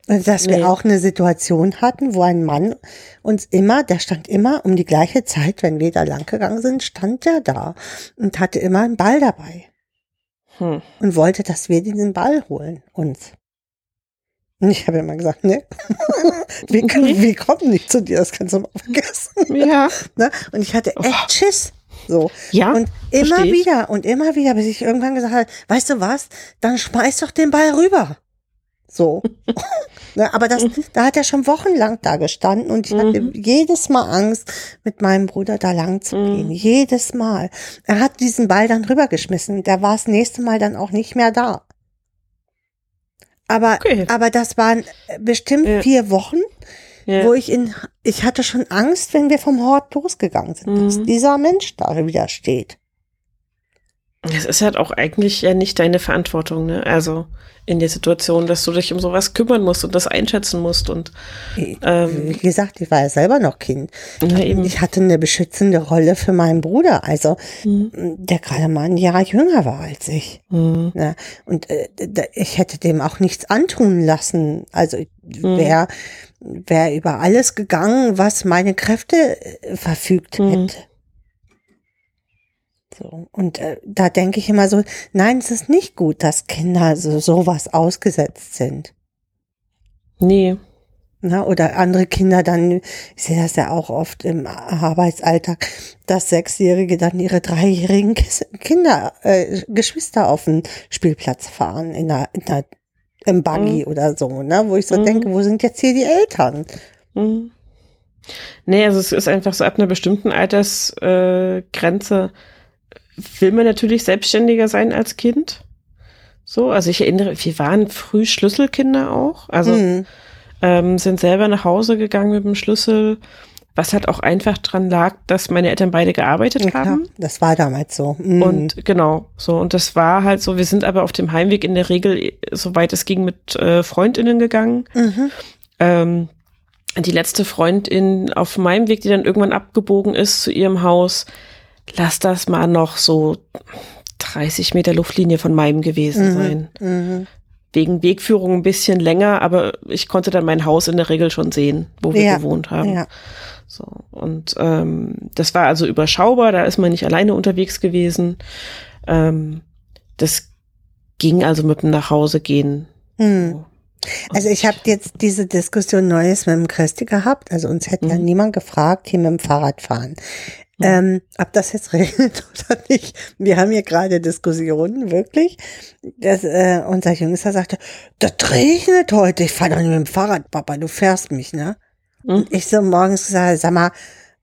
Und dass Nee. wir auch eine Situation hatten, wo ein Mann uns immer, der stand immer um die gleiche Zeit, wenn wir da lang gegangen sind, stand der da und hatte immer einen Ball dabei Hm. und wollte, dass wir diesen Ball holen, uns. Und ich habe immer gesagt, ne, wir, können, wir kommen nicht zu dir, das kannst du mal vergessen. Ja. Ne? Und ich hatte echt Schiss. So. Ja, Und immer wieder und immer wieder, bis ich irgendwann gesagt habe, weißt du was, dann schmeiß doch den Ball rüber. So. ne, aber das, da hat er schon wochenlang da gestanden und ich hatte jedes Mal Angst, mit meinem Bruder da lang zu gehen. Jedes Mal. Er hat diesen Ball dann rübergeschmissen der war das nächste Mal dann auch nicht mehr da. Aber, Okay. aber das waren bestimmt Ja. vier Wochen, Ja. wo ich in, ich hatte schon Angst, wenn wir vom Hort losgegangen sind, dass Mhm. dieser Mensch da wieder steht. Es ist halt auch eigentlich ja nicht deine Verantwortung, ne? Also in der Situation, dass du dich um sowas kümmern musst und das einschätzen musst und ähm, wie gesagt, ich war ja selber noch Kind. Ich hatte eine beschützende Rolle für meinen Bruder, also mhm. der gerade mal ein Jahr jünger war als ich. Mhm. Ja, und äh, ich hätte dem auch nichts antun lassen. Also mhm. wäre wär über alles gegangen, was meine Kräfte äh, verfügt mhm. hätte. So. Und äh, da denke ich immer so, nein, es ist nicht gut, dass Kinder so sowas ausgesetzt sind. Nee. Na, oder andere Kinder dann, ich sehe das ja auch oft im Arbeitsalltag, dass Sechsjährige dann ihre dreijährigen Kinder, äh, Geschwister auf den Spielplatz fahren, in der, in der, im Buggy mhm. oder so, ne? Wo ich so mhm. denke, wo sind jetzt hier die Eltern? Mhm. Nee, also es ist einfach so ab einer bestimmten Altersgrenze äh, will man natürlich selbstständiger sein als Kind. So, also ich erinnere, wir waren früh Schlüsselkinder auch. Also mhm. ähm, sind selber nach Hause gegangen mit dem Schlüssel, was halt auch einfach dran lag, dass meine Eltern beide gearbeitet ja, haben. Das war damals so. Mhm. Und genau, so. Und das war halt so, wir sind aber auf dem Heimweg in der Regel, soweit es ging, mit äh, FreundInnen gegangen. Mhm. Ähm, die letzte Freundin auf meinem Weg, die dann irgendwann abgebogen ist zu ihrem Haus, lass das mal noch so 30 Meter Luftlinie von meinem gewesen mhm. sein. Mhm. Wegen Wegführung ein bisschen länger, aber ich konnte dann mein Haus in der Regel schon sehen, wo wir ja. gewohnt haben. Ja. So, und ähm, das war also überschaubar, da ist man nicht alleine unterwegs gewesen. Ähm, das ging also mit dem Nachhausegehen. Mhm. Also ich habe jetzt diese Diskussion Neues mit dem Christi gehabt. Also uns hätte mhm. ja niemand gefragt, hier mit dem Fahrrad fahren. Ähm, ob das jetzt regnet oder nicht. Wir haben hier gerade Diskussionen, wirklich. Dass, äh, unser Jüngster sagte, das regnet heute, ich fahre doch nicht mit dem Fahrrad, Papa, du fährst mich, ne? Mhm. Und ich so morgens gesagt, sag mal,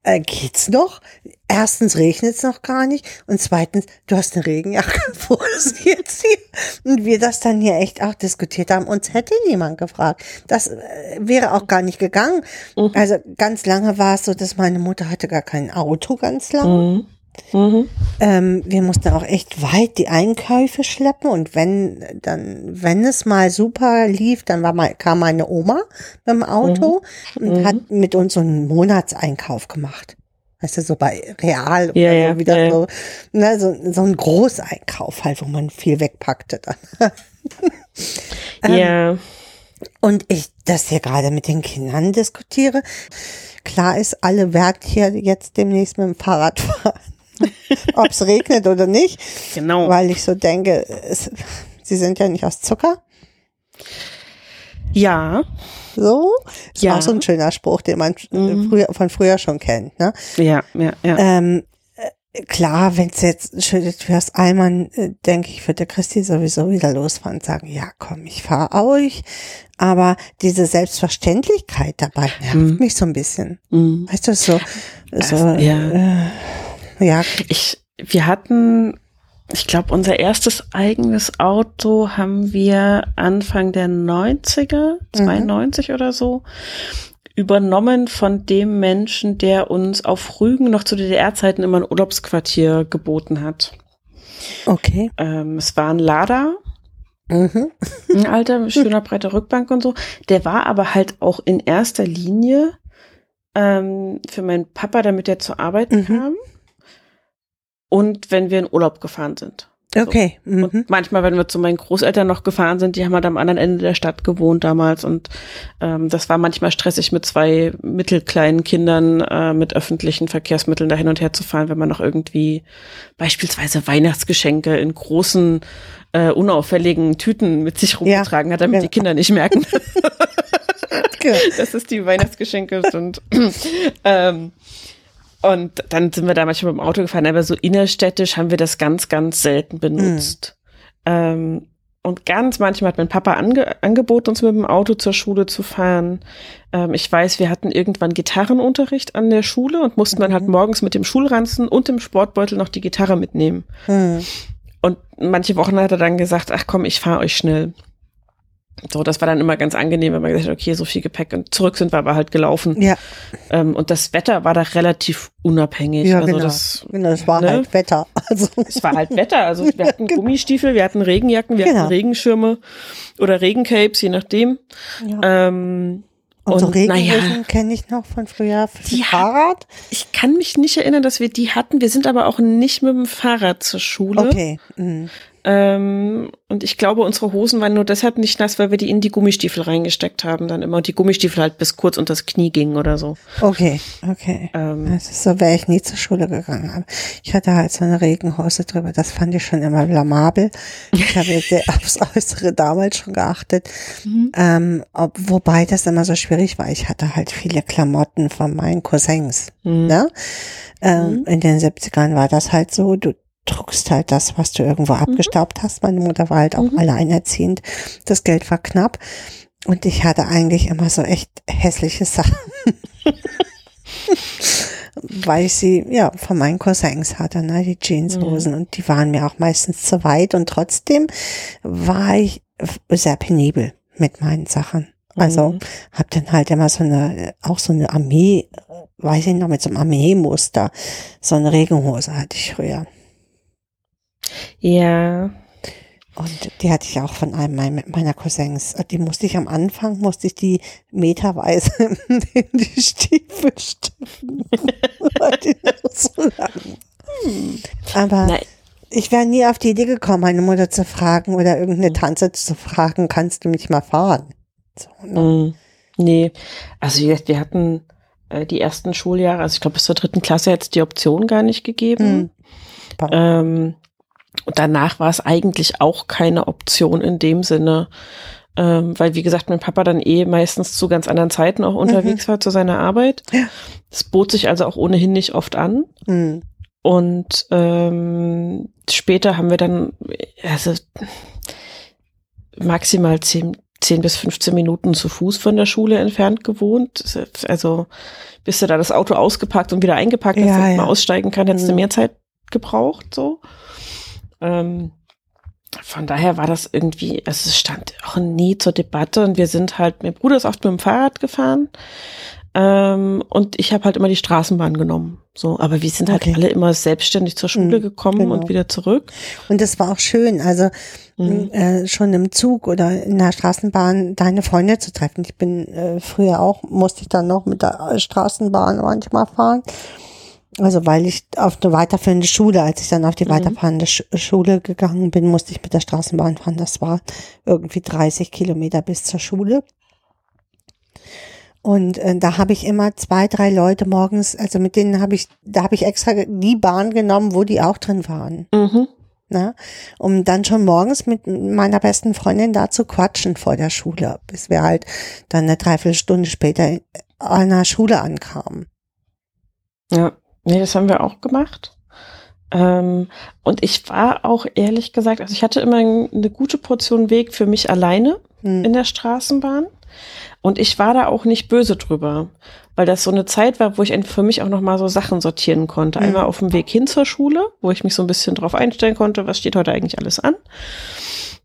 äh, geht's noch? Erstens regnet es noch gar nicht und zweitens, du hast eine Regenjacke, wo ist jetzt hier? Und wir das dann hier echt auch diskutiert haben, uns hätte niemand gefragt. Das äh, wäre auch gar nicht gegangen. Mhm. Also ganz lange war es so, dass meine Mutter hatte gar kein Auto ganz lange. Mhm. Mhm. Ähm, wir mussten auch echt weit die Einkäufe schleppen und wenn dann, wenn es mal super lief, dann war mal, kam meine Oma mit dem Auto mhm. und mhm. hat mit uns so einen Monatseinkauf gemacht. Weißt du, so bei Real ja, oder so wieder ja. so, ne, so, so ein Großeinkauf halt, wo man viel wegpackte dann. ähm, ja. Und ich das hier gerade mit den Kindern diskutiere. Klar ist, alle werden hier jetzt demnächst mit dem Fahrrad fahren. ob es regnet oder nicht. Genau. Weil ich so denke, es, sie sind ja nicht aus Zucker. Ja. So? Ist ja. auch so ein schöner Spruch, den man mhm. früher, von früher schon kennt. Ne? Ja, ja, ja. Ähm, äh, klar, wenn es jetzt schüttet fürs Allmann, äh, denke ich, wird der Christi sowieso wieder losfahren und sagen, ja komm, ich fahre euch. Aber diese Selbstverständlichkeit dabei nervt mhm. mich so ein bisschen. Mhm. Weißt du, so, so ja. Äh, ja. Ich, wir hatten, ich glaube, unser erstes eigenes Auto haben wir Anfang der 90er, 92 mhm. oder so, übernommen von dem Menschen, der uns auf Rügen noch zu DDR-Zeiten immer ein Urlaubsquartier geboten hat. Okay. Ähm, es war ein Lada. Mhm. Ein alter, schöner breiter Rückbank und so. Der war aber halt auch in erster Linie ähm, für meinen Papa, damit er zur Arbeit mhm. kam und wenn wir in Urlaub gefahren sind. Okay. So. Mhm. Und manchmal, wenn wir zu meinen Großeltern noch gefahren sind, die haben halt am anderen Ende der Stadt gewohnt damals und ähm, das war manchmal stressig mit zwei mittelkleinen Kindern äh, mit öffentlichen Verkehrsmitteln da hin und her zu fahren, wenn man noch irgendwie beispielsweise Weihnachtsgeschenke in großen, äh, unauffälligen Tüten mit sich rumgetragen ja. hat, damit ja. die Kinder nicht merken, dass es die Weihnachtsgeschenke sind. ähm, und dann sind wir da manchmal mit dem Auto gefahren, aber so innerstädtisch haben wir das ganz, ganz selten benutzt. Mhm. Ähm, und ganz manchmal hat mein Papa ange angeboten, uns mit dem Auto zur Schule zu fahren. Ähm, ich weiß, wir hatten irgendwann Gitarrenunterricht an der Schule und mussten mhm. dann halt mhm. morgens mit dem Schulranzen und dem Sportbeutel noch die Gitarre mitnehmen. Mhm. Und manche Wochen hat er dann gesagt, ach komm, ich fahre euch schnell. So, das war dann immer ganz angenehm, wenn man gesagt hat, okay, so viel Gepäck und zurück sind wir aber halt gelaufen. Ja. Ähm, und das Wetter war da relativ unabhängig. Ja, also genau. das, genau, es war ne? halt Wetter. Also, es war halt Wetter. Also wir hatten Gummistiefel, wir hatten Regenjacken, wir Genau. hatten Regenschirme oder Regencapes, je nachdem. ja. Ähm, und so und Regenhosen naja. kenne ich noch von früher Die Fahrrad. ich kann mich nicht erinnern, dass wir die hatten. Wir sind aber auch nicht mit dem Fahrrad zur Schule. Okay. Mhm. Ähm, und ich glaube, unsere Hosen waren nur deshalb nicht nass, weil wir die in die Gummistiefel reingesteckt haben dann immer. Und die Gummistiefel halt bis kurz unter das Knie gingen oder so. Okay, okay. Ähm, Das ist so, wäre ich nie zur Schule gegangen. Aber ich hatte halt so eine Regenhose drüber. Das fand ich schon immer blamabel. Ich habe jetzt sehr aufs Äußere damals schon geachtet. Ähm, ob, wobei das immer so schwierig war. Ich hatte halt viele Klamotten von meinen Cousins. Mhm. Ne? Ähm, In den 70ern war das halt so. Du druckst halt das, was du irgendwo abgestaubt hast. Meine Mutter war halt auch alleinerziehend. Das Geld war knapp. Und ich hatte eigentlich immer so echt hässliche Sachen. Weil ich sie, ja, von meinen Cousins hatte, ne, die Jeanshosen. Und die waren mir auch meistens zu weit. Und trotzdem war ich sehr penibel mit meinen Sachen. Also hab dann halt immer so eine, auch so eine Armee, äh, weiß ich noch, mit so einem Armeemuster. So eine Regenhose hatte ich früher. Ja. Und die hatte ich auch von einem mein- meiner Cousins. Die musste ich am Anfang, musste ich die meterweise in die Stiefel stecken. weil die noch so lang. Aber Nein. ich wäre nie auf die Idee gekommen, meine Mutter zu fragen oder irgendeine Tante zu fragen, kannst du mich mal fahren? So, ne? Mm, Nee, also wie gesagt, wir hatten äh, die ersten Schuljahre, also ich glaube bis zur dritten Klasse hätte es die Option gar nicht gegeben. Hm. Ähm, und danach war es eigentlich auch keine Option in dem Sinne, ähm, weil wie gesagt, mein Papa dann eh meistens zu ganz anderen Zeiten auch unterwegs war zu seiner Arbeit. Ja. Es bot sich also auch ohnehin nicht oft an. Hm. Und ähm, später haben wir dann also maximal 10, 10 bis 15 Minuten zu Fuß von der Schule entfernt gewohnt. Also bis du da das Auto ausgepackt und wieder eingepackt hast, Ja, damit man ja. aussteigen kann, hättest du Mhm. mehr Zeit gebraucht. So. Ähm, von daher war das irgendwie, also es stand auch nie zur Debatte und wir sind halt, mein Bruder ist oft mit dem Fahrrad gefahren ähm, und ich habe halt immer die Straßenbahn genommen. So, aber wir sind halt Okay. alle immer selbstständig zur Schule Mhm, gekommen genau. und wieder zurück. Und das war auch schön, also Mhm. äh, schon im Zug oder in der Straßenbahn deine Freunde zu treffen. Ich bin äh, früher auch, musste ich dann noch mit der Straßenbahn manchmal fahren. Also weil ich auf eine weiterführende Schule, als ich dann auf die Mhm. weiterfahrende Sch Schule gegangen bin, musste ich mit der Straßenbahn fahren. Das war irgendwie 30 Kilometer bis zur Schule. Und äh, da habe ich immer zwei, drei Leute morgens, also mit denen habe ich, da habe ich extra die Bahn genommen, wo die auch drin waren Mhm. ne? um dann schon morgens mit meiner besten Freundin da zu quatschen vor der Schule, bis wir halt dann eine Dreiviertelstunde später an der Schule ankamen. Ja, nee, das haben wir auch gemacht. Ähm, und ich war auch ehrlich gesagt, also ich hatte immer eine gute Portion Weg für mich alleine Hm. in der Straßenbahn. Und ich war da auch nicht böse drüber, weil das so eine Zeit war, wo ich für mich auch nochmal so Sachen sortieren konnte. Mhm. Einmal auf dem Weg hin zur Schule, wo ich mich so ein bisschen drauf einstellen konnte, was steht heute eigentlich alles an.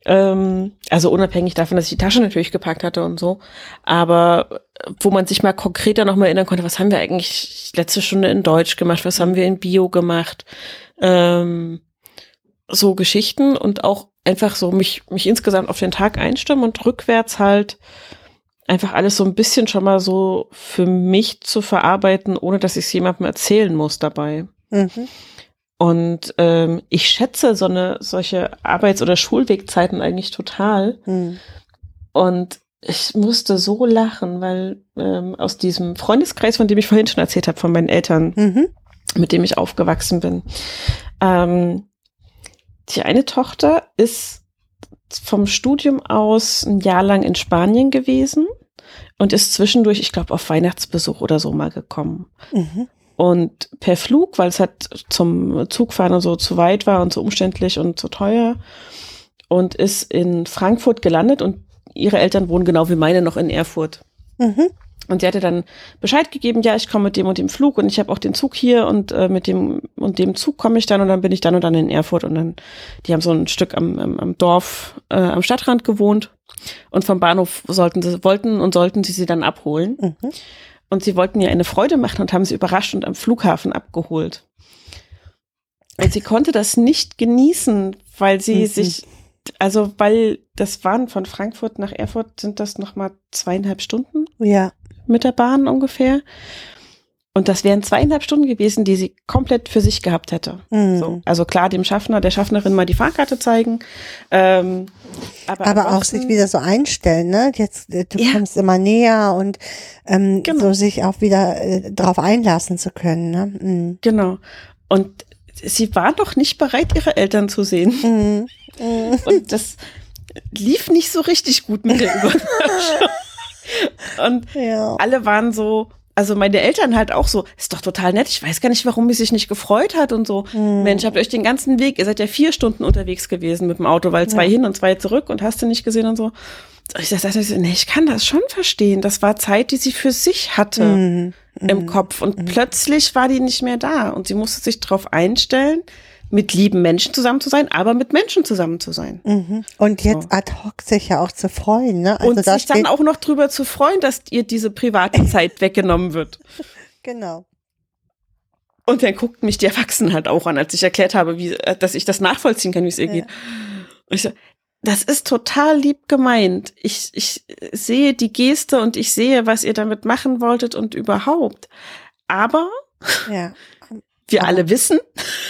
Ähm, also unabhängig davon, dass ich die Tasche natürlich gepackt hatte und so. Aber äh, wo man sich mal konkreter nochmal erinnern konnte, was haben wir eigentlich letzte Stunde in Deutsch gemacht, was haben wir in Bio gemacht. Ähm, so Geschichten und auch einfach so mich, mich insgesamt auf den Tag einstimmen und rückwärts halt einfach alles so ein bisschen schon mal so für mich zu verarbeiten, ohne dass ich es jemandem erzählen muss dabei. Mhm. Und ähm, ich schätze so eine solche Arbeits- oder Schulwegzeiten eigentlich total. Hm. Und ich musste so lachen, weil ähm, aus diesem Freundeskreis, von dem ich vorhin schon erzählt habe, von meinen Eltern, Mhm. mit dem ich aufgewachsen bin. Ähm, die eine Tochter ist vom Studium aus ein Jahr lang in Spanien gewesen und ist zwischendurch, ich glaube, auf Weihnachtsbesuch oder so mal gekommen. Mhm. Und per Flug, weil es halt zum Zugfahren und so zu weit war und zu umständlich und zu teuer. Und ist in Frankfurt gelandet und ihre Eltern wohnen genau wie meine noch in Erfurt. Mhm. Und sie hatte dann Bescheid gegeben, ja, ich komme mit dem und dem Flug und ich habe auch den Zug hier und äh, mit dem und dem Zug komme ich dann und dann bin ich dann und dann in Erfurt und dann, die haben so ein Stück am, am, am Dorf, äh, am Stadtrand gewohnt und vom Bahnhof sollten sie, wollten und sollten sie sie dann abholen. Mhm. Und sie wollten ihr eine Freude machen und haben sie überrascht und am Flughafen abgeholt. Und sie konnte das nicht genießen, weil sie mhm. sich, also weil das waren von Frankfurt nach Erfurt sind das nochmal zweieinhalb Stunden. Ja. Mit der Bahn ungefähr. Und das wären zweieinhalb Stunden gewesen, die sie komplett für sich gehabt hätte. Mhm. So, also klar, dem Schaffner, der Schaffnerin mal die Fahrkarte zeigen. Ähm, aber, aber auch sich wieder so einstellen, ne? Jetzt äh, du ja. kommst immer näher und ähm, genau. so sich auch wieder äh, drauf einlassen zu können. Ne? Mhm. Genau. Und sie war noch nicht bereit, ihre Eltern zu sehen. Mhm. Mhm. Und das lief nicht so richtig gut mit der Überraschung. Und ja. alle waren so, also meine Eltern halt auch so, ist doch total nett, ich weiß gar nicht, warum sie sich nicht gefreut hat und so. Hm. Mensch, habt euch den ganzen Weg, ihr seid ja vier Stunden unterwegs gewesen mit dem Auto, weil zwei ja. hin und zwei zurück und hast du nicht gesehen und so. Ich dachte, nee, ich kann das schon verstehen. Das war Zeit, die sie für sich hatte hm. im hm. Kopf und hm. plötzlich war die nicht mehr da und sie musste sich darauf einstellen, mit lieben Menschen zusammen zu sein, aber mit Menschen zusammen zu sein. Mhm. Und jetzt so. ad hoc sich ja auch zu freuen. Ne? Also und sich dann auch noch drüber zu freuen, dass ihr diese private Zeit weggenommen wird. Genau. Und dann guckt mich die Erwachsenen halt auch an, als ich erklärt habe, wie, äh, dass ich das nachvollziehen kann, wie es ihr ja. geht. Und ich so, das ist total lieb gemeint. Ich, ich sehe die Geste und ich sehe, was ihr damit machen wolltet und überhaupt. Aber ja. wir Aber. alle wissen,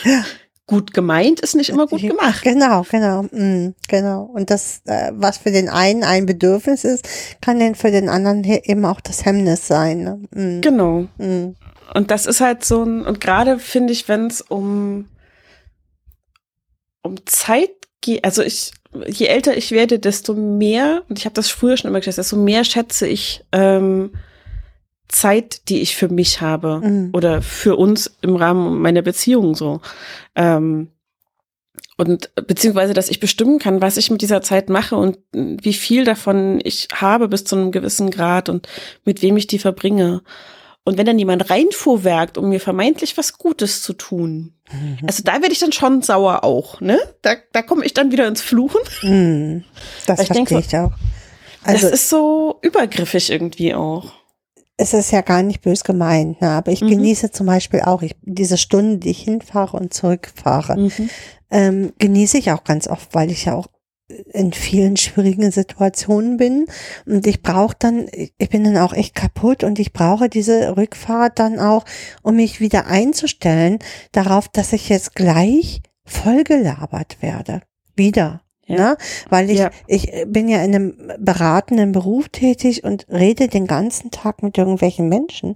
ja gut gemeint ist nicht immer gut gemacht. Genau, genau, mm, genau. Und das, äh, was für den einen ein Bedürfnis ist, kann dann für den anderen eben auch das Hemmnis sein. Ne? Mm. Genau. Mm. Und das ist halt so ein, und gerade finde ich, wenn es um, um Zeit geht, also ich, je älter ich werde, desto mehr, und ich habe das früher schon immer gesagt, desto mehr schätze ich ähm, Zeit, die ich für mich habe mhm. oder für uns im Rahmen meiner Beziehung so. Ähm, und beziehungsweise, dass ich bestimmen kann, was ich mit dieser Zeit mache und wie viel davon ich habe bis zu einem gewissen Grad und mit wem ich die verbringe. Und wenn dann jemand reinfuhrwerkt, um mir vermeintlich was Gutes zu tun, mhm. also da werde ich dann schon sauer auch, ne? Da, da komme ich dann wieder ins Fluchen. Mhm. Das verstehe ich, denk, ich auch. Also, das ist so übergriffig irgendwie auch es ist ja gar nicht bös gemeint, ne? aber ich mhm. genieße zum Beispiel auch ich, diese Stunden, die ich hinfahre und zurückfahre, mhm. ähm, genieße ich auch ganz oft, weil ich ja auch in vielen schwierigen Situationen bin und ich brauche dann, ich bin dann auch echt kaputt und ich brauche diese Rückfahrt dann auch, um mich wieder einzustellen darauf, dass ich jetzt gleich vollgelabert werde. Wieder. Ja. Ne? Weil ich, ja. ich bin ja in einem beratenden Beruf tätig und rede den ganzen Tag mit irgendwelchen Menschen.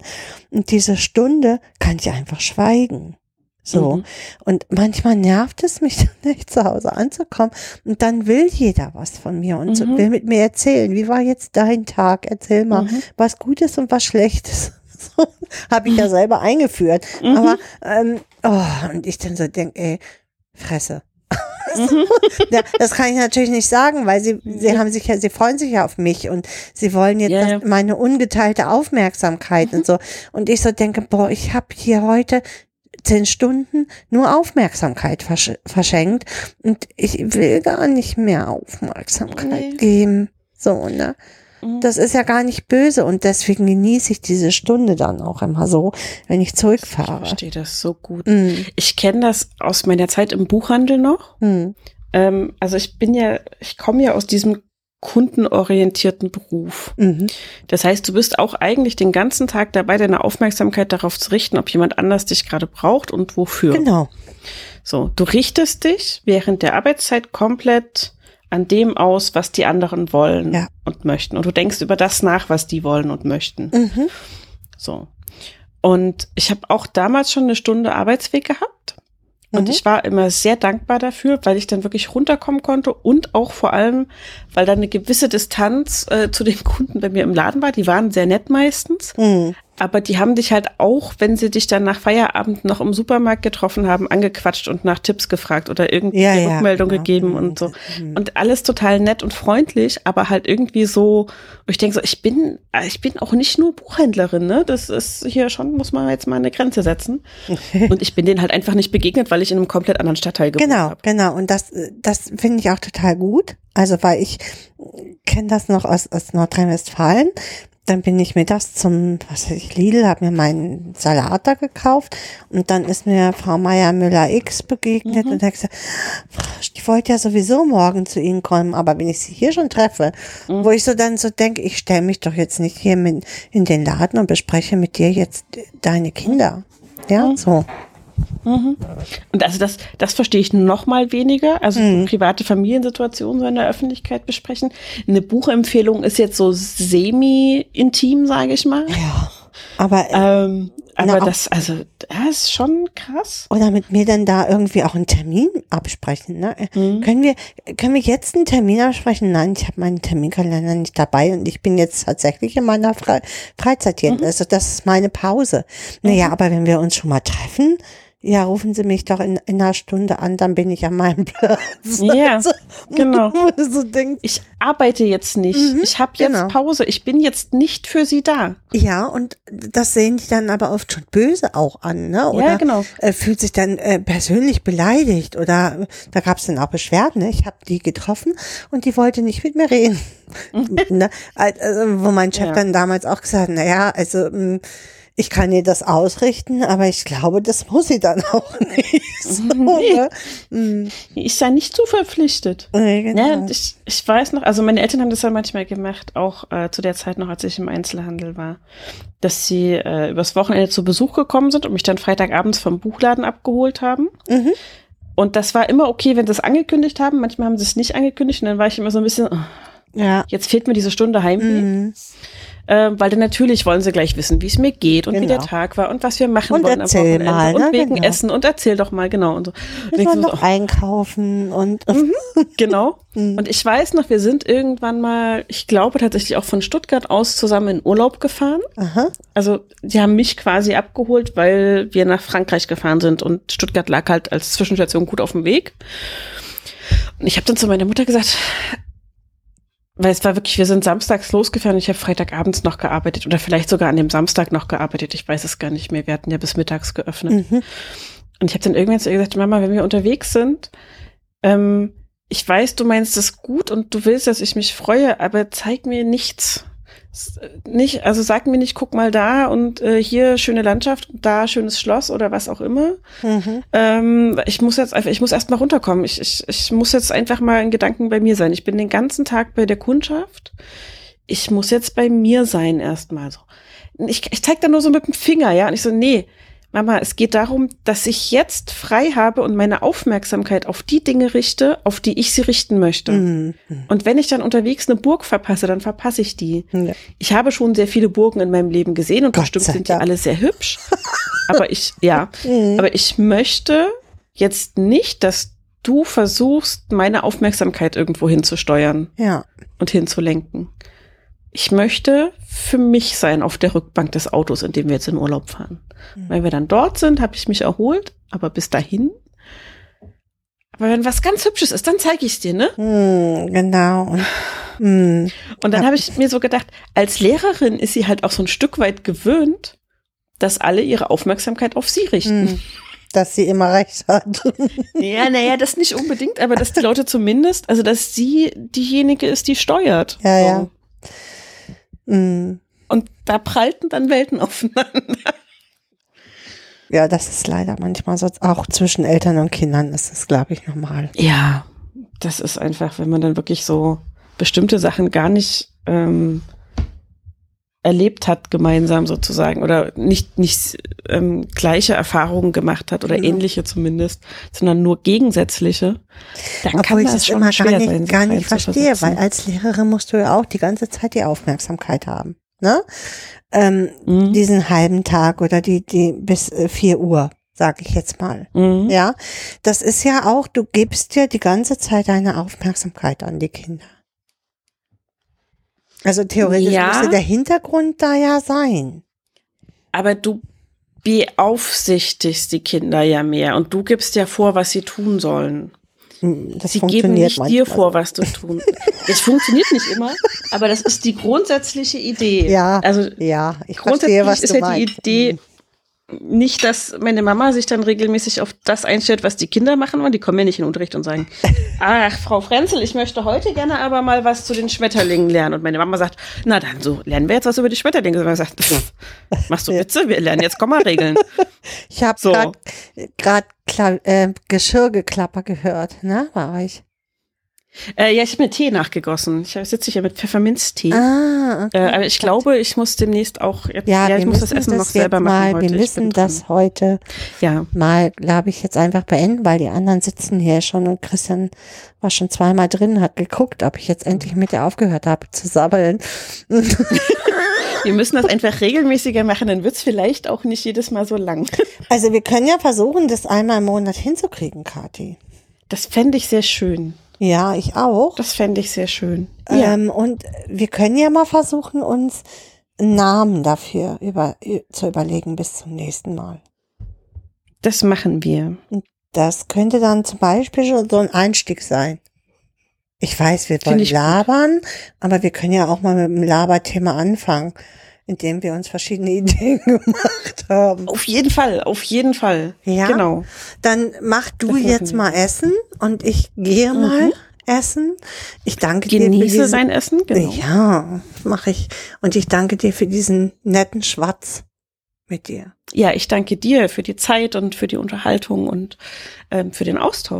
Und diese Stunde kann ich einfach schweigen. So. Mhm. Und manchmal nervt es mich dann nicht zu Hause anzukommen. Und dann will jeder was von mir und mhm. will mit mir erzählen. Wie war jetzt dein Tag? Erzähl mal, mhm. was Gutes und was Schlechtes. So, habe ich ja mhm. selber eingeführt. Mhm. Aber, ähm, oh, und ich dann so denke, ey, Fresse. Mhm. ja, das kann ich natürlich nicht sagen, weil sie, sie haben sich ja, sie freuen sich ja auf mich und sie wollen jetzt ja, meine ungeteilte Aufmerksamkeit mhm. und so. Und ich so denke, boah, ich habe hier heute zehn Stunden nur Aufmerksamkeit versch verschenkt und ich will gar nicht mehr Aufmerksamkeit nee. geben. So, ne? Mhm. Das ist ja gar nicht böse und deswegen genieße ich diese Stunde dann auch immer so, wenn ich zurückfahre. Ich verstehe das so gut. Mhm. Ich kenne das aus meiner Zeit im Buchhandel noch. Mhm. Ähm, also ich bin ja, ich komme ja aus diesem kundenorientierten Beruf. Mhm. Das heißt, du bist auch eigentlich den ganzen Tag dabei, deine Aufmerksamkeit darauf zu richten, ob jemand anders dich gerade braucht und wofür. Genau. So, du richtest dich während der Arbeitszeit komplett an dem aus, was die anderen wollen ja. und möchten. Und du denkst über das nach, was die wollen und möchten. Mhm. So. Und ich habe auch damals schon eine Stunde Arbeitsweg gehabt. Und mhm. ich war immer sehr dankbar dafür, weil ich dann wirklich runterkommen konnte und auch vor allem, weil da eine gewisse Distanz äh, zu den Kunden bei mir im Laden war. Die waren sehr nett meistens. Mhm. Aber die haben dich halt auch, wenn sie dich dann nach Feierabend noch im Supermarkt getroffen haben, angequatscht und nach Tipps gefragt oder irgendwie Ja, ja, Rückmeldung genau. gegeben Mhm. und so. Mhm. Und alles total nett und freundlich, aber halt irgendwie so, ich denke so, ich bin, ich bin auch nicht nur Buchhändlerin, ne? Das ist hier schon, muss man jetzt mal eine Grenze setzen. und ich bin denen halt einfach nicht begegnet, weil ich in einem komplett anderen Stadtteil gewohnt Genau, habe. genau. Und das, äh, das finde ich auch total gut. Also, weil ich kenne das noch aus, aus Nordrhein-Westfalen. Dann bin ich mittags zum, was weiß ich, Lidl, habe mir meinen Salat da gekauft und dann ist mir Frau Meier Müller X begegnet und hat gesagt, ich wollte ja sowieso morgen zu Ihnen kommen, aber wenn ich Sie hier schon treffe, wo ich so dann so denke, ich stelle mich doch jetzt nicht hier mit in den Laden und bespreche mit dir jetzt deine Kinder. Ja, so. Und also das, das verstehe ich noch mal weniger. Also so private Familiensituationen so in der Öffentlichkeit besprechen. Eine Buchempfehlung ist jetzt so semi-intim, sage ich mal. Ja. Aber Ähm, Na, aber auch- das, also, das ist schon krass. Oder mit mir dann da irgendwie auch einen Termin absprechen. Ne? Mhm. Können wir können wir jetzt einen Termin absprechen? Nein, ich habe meinen Terminkalender nicht dabei und ich bin jetzt tatsächlich in meiner Fre Freizeit hier. Mhm. Also das ist meine Pause. Naja, aber wenn wir uns schon mal treffen, ja, rufen Sie mich doch in, in einer Stunde an, dann bin ich an meinem Platz. Ja, Also, genau. so Ich arbeite jetzt nicht. ich habe jetzt genau. Pause. Ich bin jetzt nicht für sie da. Ja, und das sehen die dann aber oft schon böse auch an, ne? Oder genau. äh, fühlt sich dann äh, persönlich beleidigt oder da gab es dann auch Beschwerden. Ne? Ich habe die getroffen und die wollte nicht mit mir reden. ne? also, wo mein Chef Ja. dann damals auch gesagt hat, naja, also mh, ich kann ihr das ausrichten, aber ich glaube, das muss sie dann auch nicht. So, ne? Mm, Ich sei nicht zu verpflichtet. äh, genau. Ja, ich, ich weiß noch, also meine Eltern haben das ja manchmal gemacht, auch äh, zu der Zeit noch, als ich im Einzelhandel war, dass sie äh, übers Wochenende zu Besuch gekommen sind und mich dann Freitagabends vom Buchladen abgeholt haben. Mhm. Und das war immer okay, wenn sie es angekündigt haben. Manchmal haben sie es nicht angekündigt und dann war ich immer so ein bisschen, oh, ja. jetzt fehlt mir diese Stunde Heimweh. Mhm. Äh, weil dann natürlich wollen sie gleich wissen, wie es mir geht und wie Genau. der Tag war und was wir machen Und wollen erzähl am Wochenende mal, und ne? wegen Genau. Essen und erzähl doch mal, genau. Und so. Und Wir wollen noch einkaufen und Genau. Mhm. Und ich weiß noch, wir sind irgendwann mal, ich glaube tatsächlich auch von Stuttgart aus zusammen in Urlaub gefahren. aha. Also die haben mich quasi abgeholt, weil wir nach Frankreich gefahren sind und Stuttgart lag halt als Zwischenstation gut auf dem Weg. Und ich habe dann zu meiner Mutter gesagt, weil es war wirklich, wir sind samstags losgefahren und ich habe Freitagabends noch gearbeitet oder vielleicht sogar an dem Samstag noch gearbeitet. Ich weiß es gar nicht mehr. Wir hatten ja bis mittags geöffnet. Mhm. Und ich habe dann irgendwann zu ihr gesagt, Mama, wenn wir unterwegs sind, ähm, ich weiß, du meinst es gut und du willst, dass ich mich freue, aber zeig mir nichts. Äh, Nicht, also sag mir nicht, guck mal da und äh, hier schöne Landschaft, da schönes Schloss oder was auch immer. Mhm. Ähm, ich muss jetzt einfach, ich muss erst mal runterkommen. Ich, ich, ich muss jetzt einfach mal in Gedanken bei mir sein. Ich bin den ganzen Tag bei der Kundschaft. Ich muss jetzt bei mir sein erstmal so. Ich, ich zeig da nur so mit dem Finger, ja. Und ich so, nee, Mama, es geht darum, dass ich jetzt frei habe und meine Aufmerksamkeit auf die Dinge richte, auf die ich sie richten möchte. Mhm. Und wenn ich dann unterwegs eine Burg verpasse, dann verpasse ich die. Ja. Ich habe schon sehr viele Burgen in meinem Leben gesehen und Gott bestimmt sind die Dank. alle sehr hübsch. aber ich, ja, Mhm. aber ich möchte jetzt nicht, dass du versuchst, meine Aufmerksamkeit irgendwo hinzusteuern Ja. und hinzulenken. Ich möchte für mich sein auf der Rückbank des Autos, in dem wir jetzt in Urlaub fahren. Wenn wir dann dort sind, habe ich mich erholt, aber bis dahin. Aber wenn was ganz Hübsches ist, dann zeige ich es dir, ne? Mhm, genau. Und, mhm. Und dann habe ich mir so gedacht, als Lehrerin ist sie halt auch so ein Stück weit gewöhnt, dass alle ihre Aufmerksamkeit auf sie richten. Mhm. Dass sie immer recht hat. Ja, naja, das nicht unbedingt, aber dass die Leute zumindest, also dass sie diejenige ist, die steuert. Ja, So. ja. Mhm. Und da prallten dann Welten aufeinander. Ja, das ist leider manchmal so, auch zwischen Eltern und Kindern ist das, glaube ich, normal. Ja, das ist einfach, wenn man dann wirklich so bestimmte Sachen gar nicht ähm, erlebt hat gemeinsam sozusagen oder nicht nicht ähm, gleiche Erfahrungen gemacht hat oder Genau. ähnliche zumindest, sondern nur gegensätzliche, dann kann Obwohl ich das das schon immer schwer gar nicht, sein, gar nicht verstehe, weil als Lehrerin musst du ja auch die ganze Zeit die Aufmerksamkeit haben. Ne? Ähm, Mhm. Diesen halben Tag oder die, die bis äh, 4 Uhr, sage ich jetzt mal. Mhm. Ja, das ist ja auch, du gibst dir die ganze Zeit deine Aufmerksamkeit an die Kinder. Also theoretisch Ja. müsste der Hintergrund da ja sein. Aber du beaufsichtigst die Kinder ja mehr und du gibst ja vor, was sie tun sollen. Hm, Das sie geben nicht dir manchmal. vor, was du tun. Es funktioniert nicht immer, aber das ist die grundsätzliche Idee. Ja, Also ja, ich grundsätzlich verstehe, was ist du ja meinst. die Idee nicht, dass meine Mama sich dann regelmäßig auf das einstellt, was die Kinder machen wollen. Die kommen ja nicht in den Unterricht und sagen, ach, Frau Frenzel, ich möchte heute gerne aber mal was zu den Schmetterlingen lernen. Und meine Mama sagt, na dann so, lernen wir jetzt was über die Schmetterlinge. Und man sagt, pff, machst du Witze? Wir lernen jetzt Komma-Regeln. Ich habe So. gerade äh, Geschirrgeklapper gehört, ne, bei euch. Äh, ja, ich habe mir Tee nachgegossen. Ich sitze hier mit Pfefferminztee. Ah, okay. Äh, aber ich glaube, ich muss demnächst auch jetzt, ja, ja, ich muss das Essen noch jetzt selber machen mal, heute. Wir müssen das heute Ja, mal, glaube ich, jetzt einfach beenden, weil die anderen sitzen hier schon und Christian war schon zweimal drin, hat geguckt, ob ich jetzt endlich mit ihr aufgehört habe zu sabbeln. wir müssen das einfach regelmäßiger machen, dann wird's vielleicht auch nicht jedes Mal so lang. Also wir können ja versuchen, das einmal im Monat hinzukriegen, Kathi. Das fände ich sehr schön. Ja, ich auch. Das fände ich sehr schön. Ja. Ähm, und wir können ja mal versuchen, uns einen Namen dafür über, zu überlegen bis zum nächsten Mal. Das machen wir. Das könnte dann zum Beispiel schon so ein Einstieg sein. Ich weiß, wir wollen ich gut. labern, aber wir können ja auch mal mit dem Laberthema anfangen, indem wir uns verschiedene Ideen gemacht haben. Auf jeden Fall, auf jeden Fall. Ja? Genau. Dann mach du Das jetzt mal Essen und ich gehe mal essen. Ich danke dir für Genieße dein Essen, genau. Ja, mache ich. Und ich danke dir für diesen netten Schwatz mit dir. Ja, ich danke dir für die Zeit und für die Unterhaltung und ähm, für den Austausch.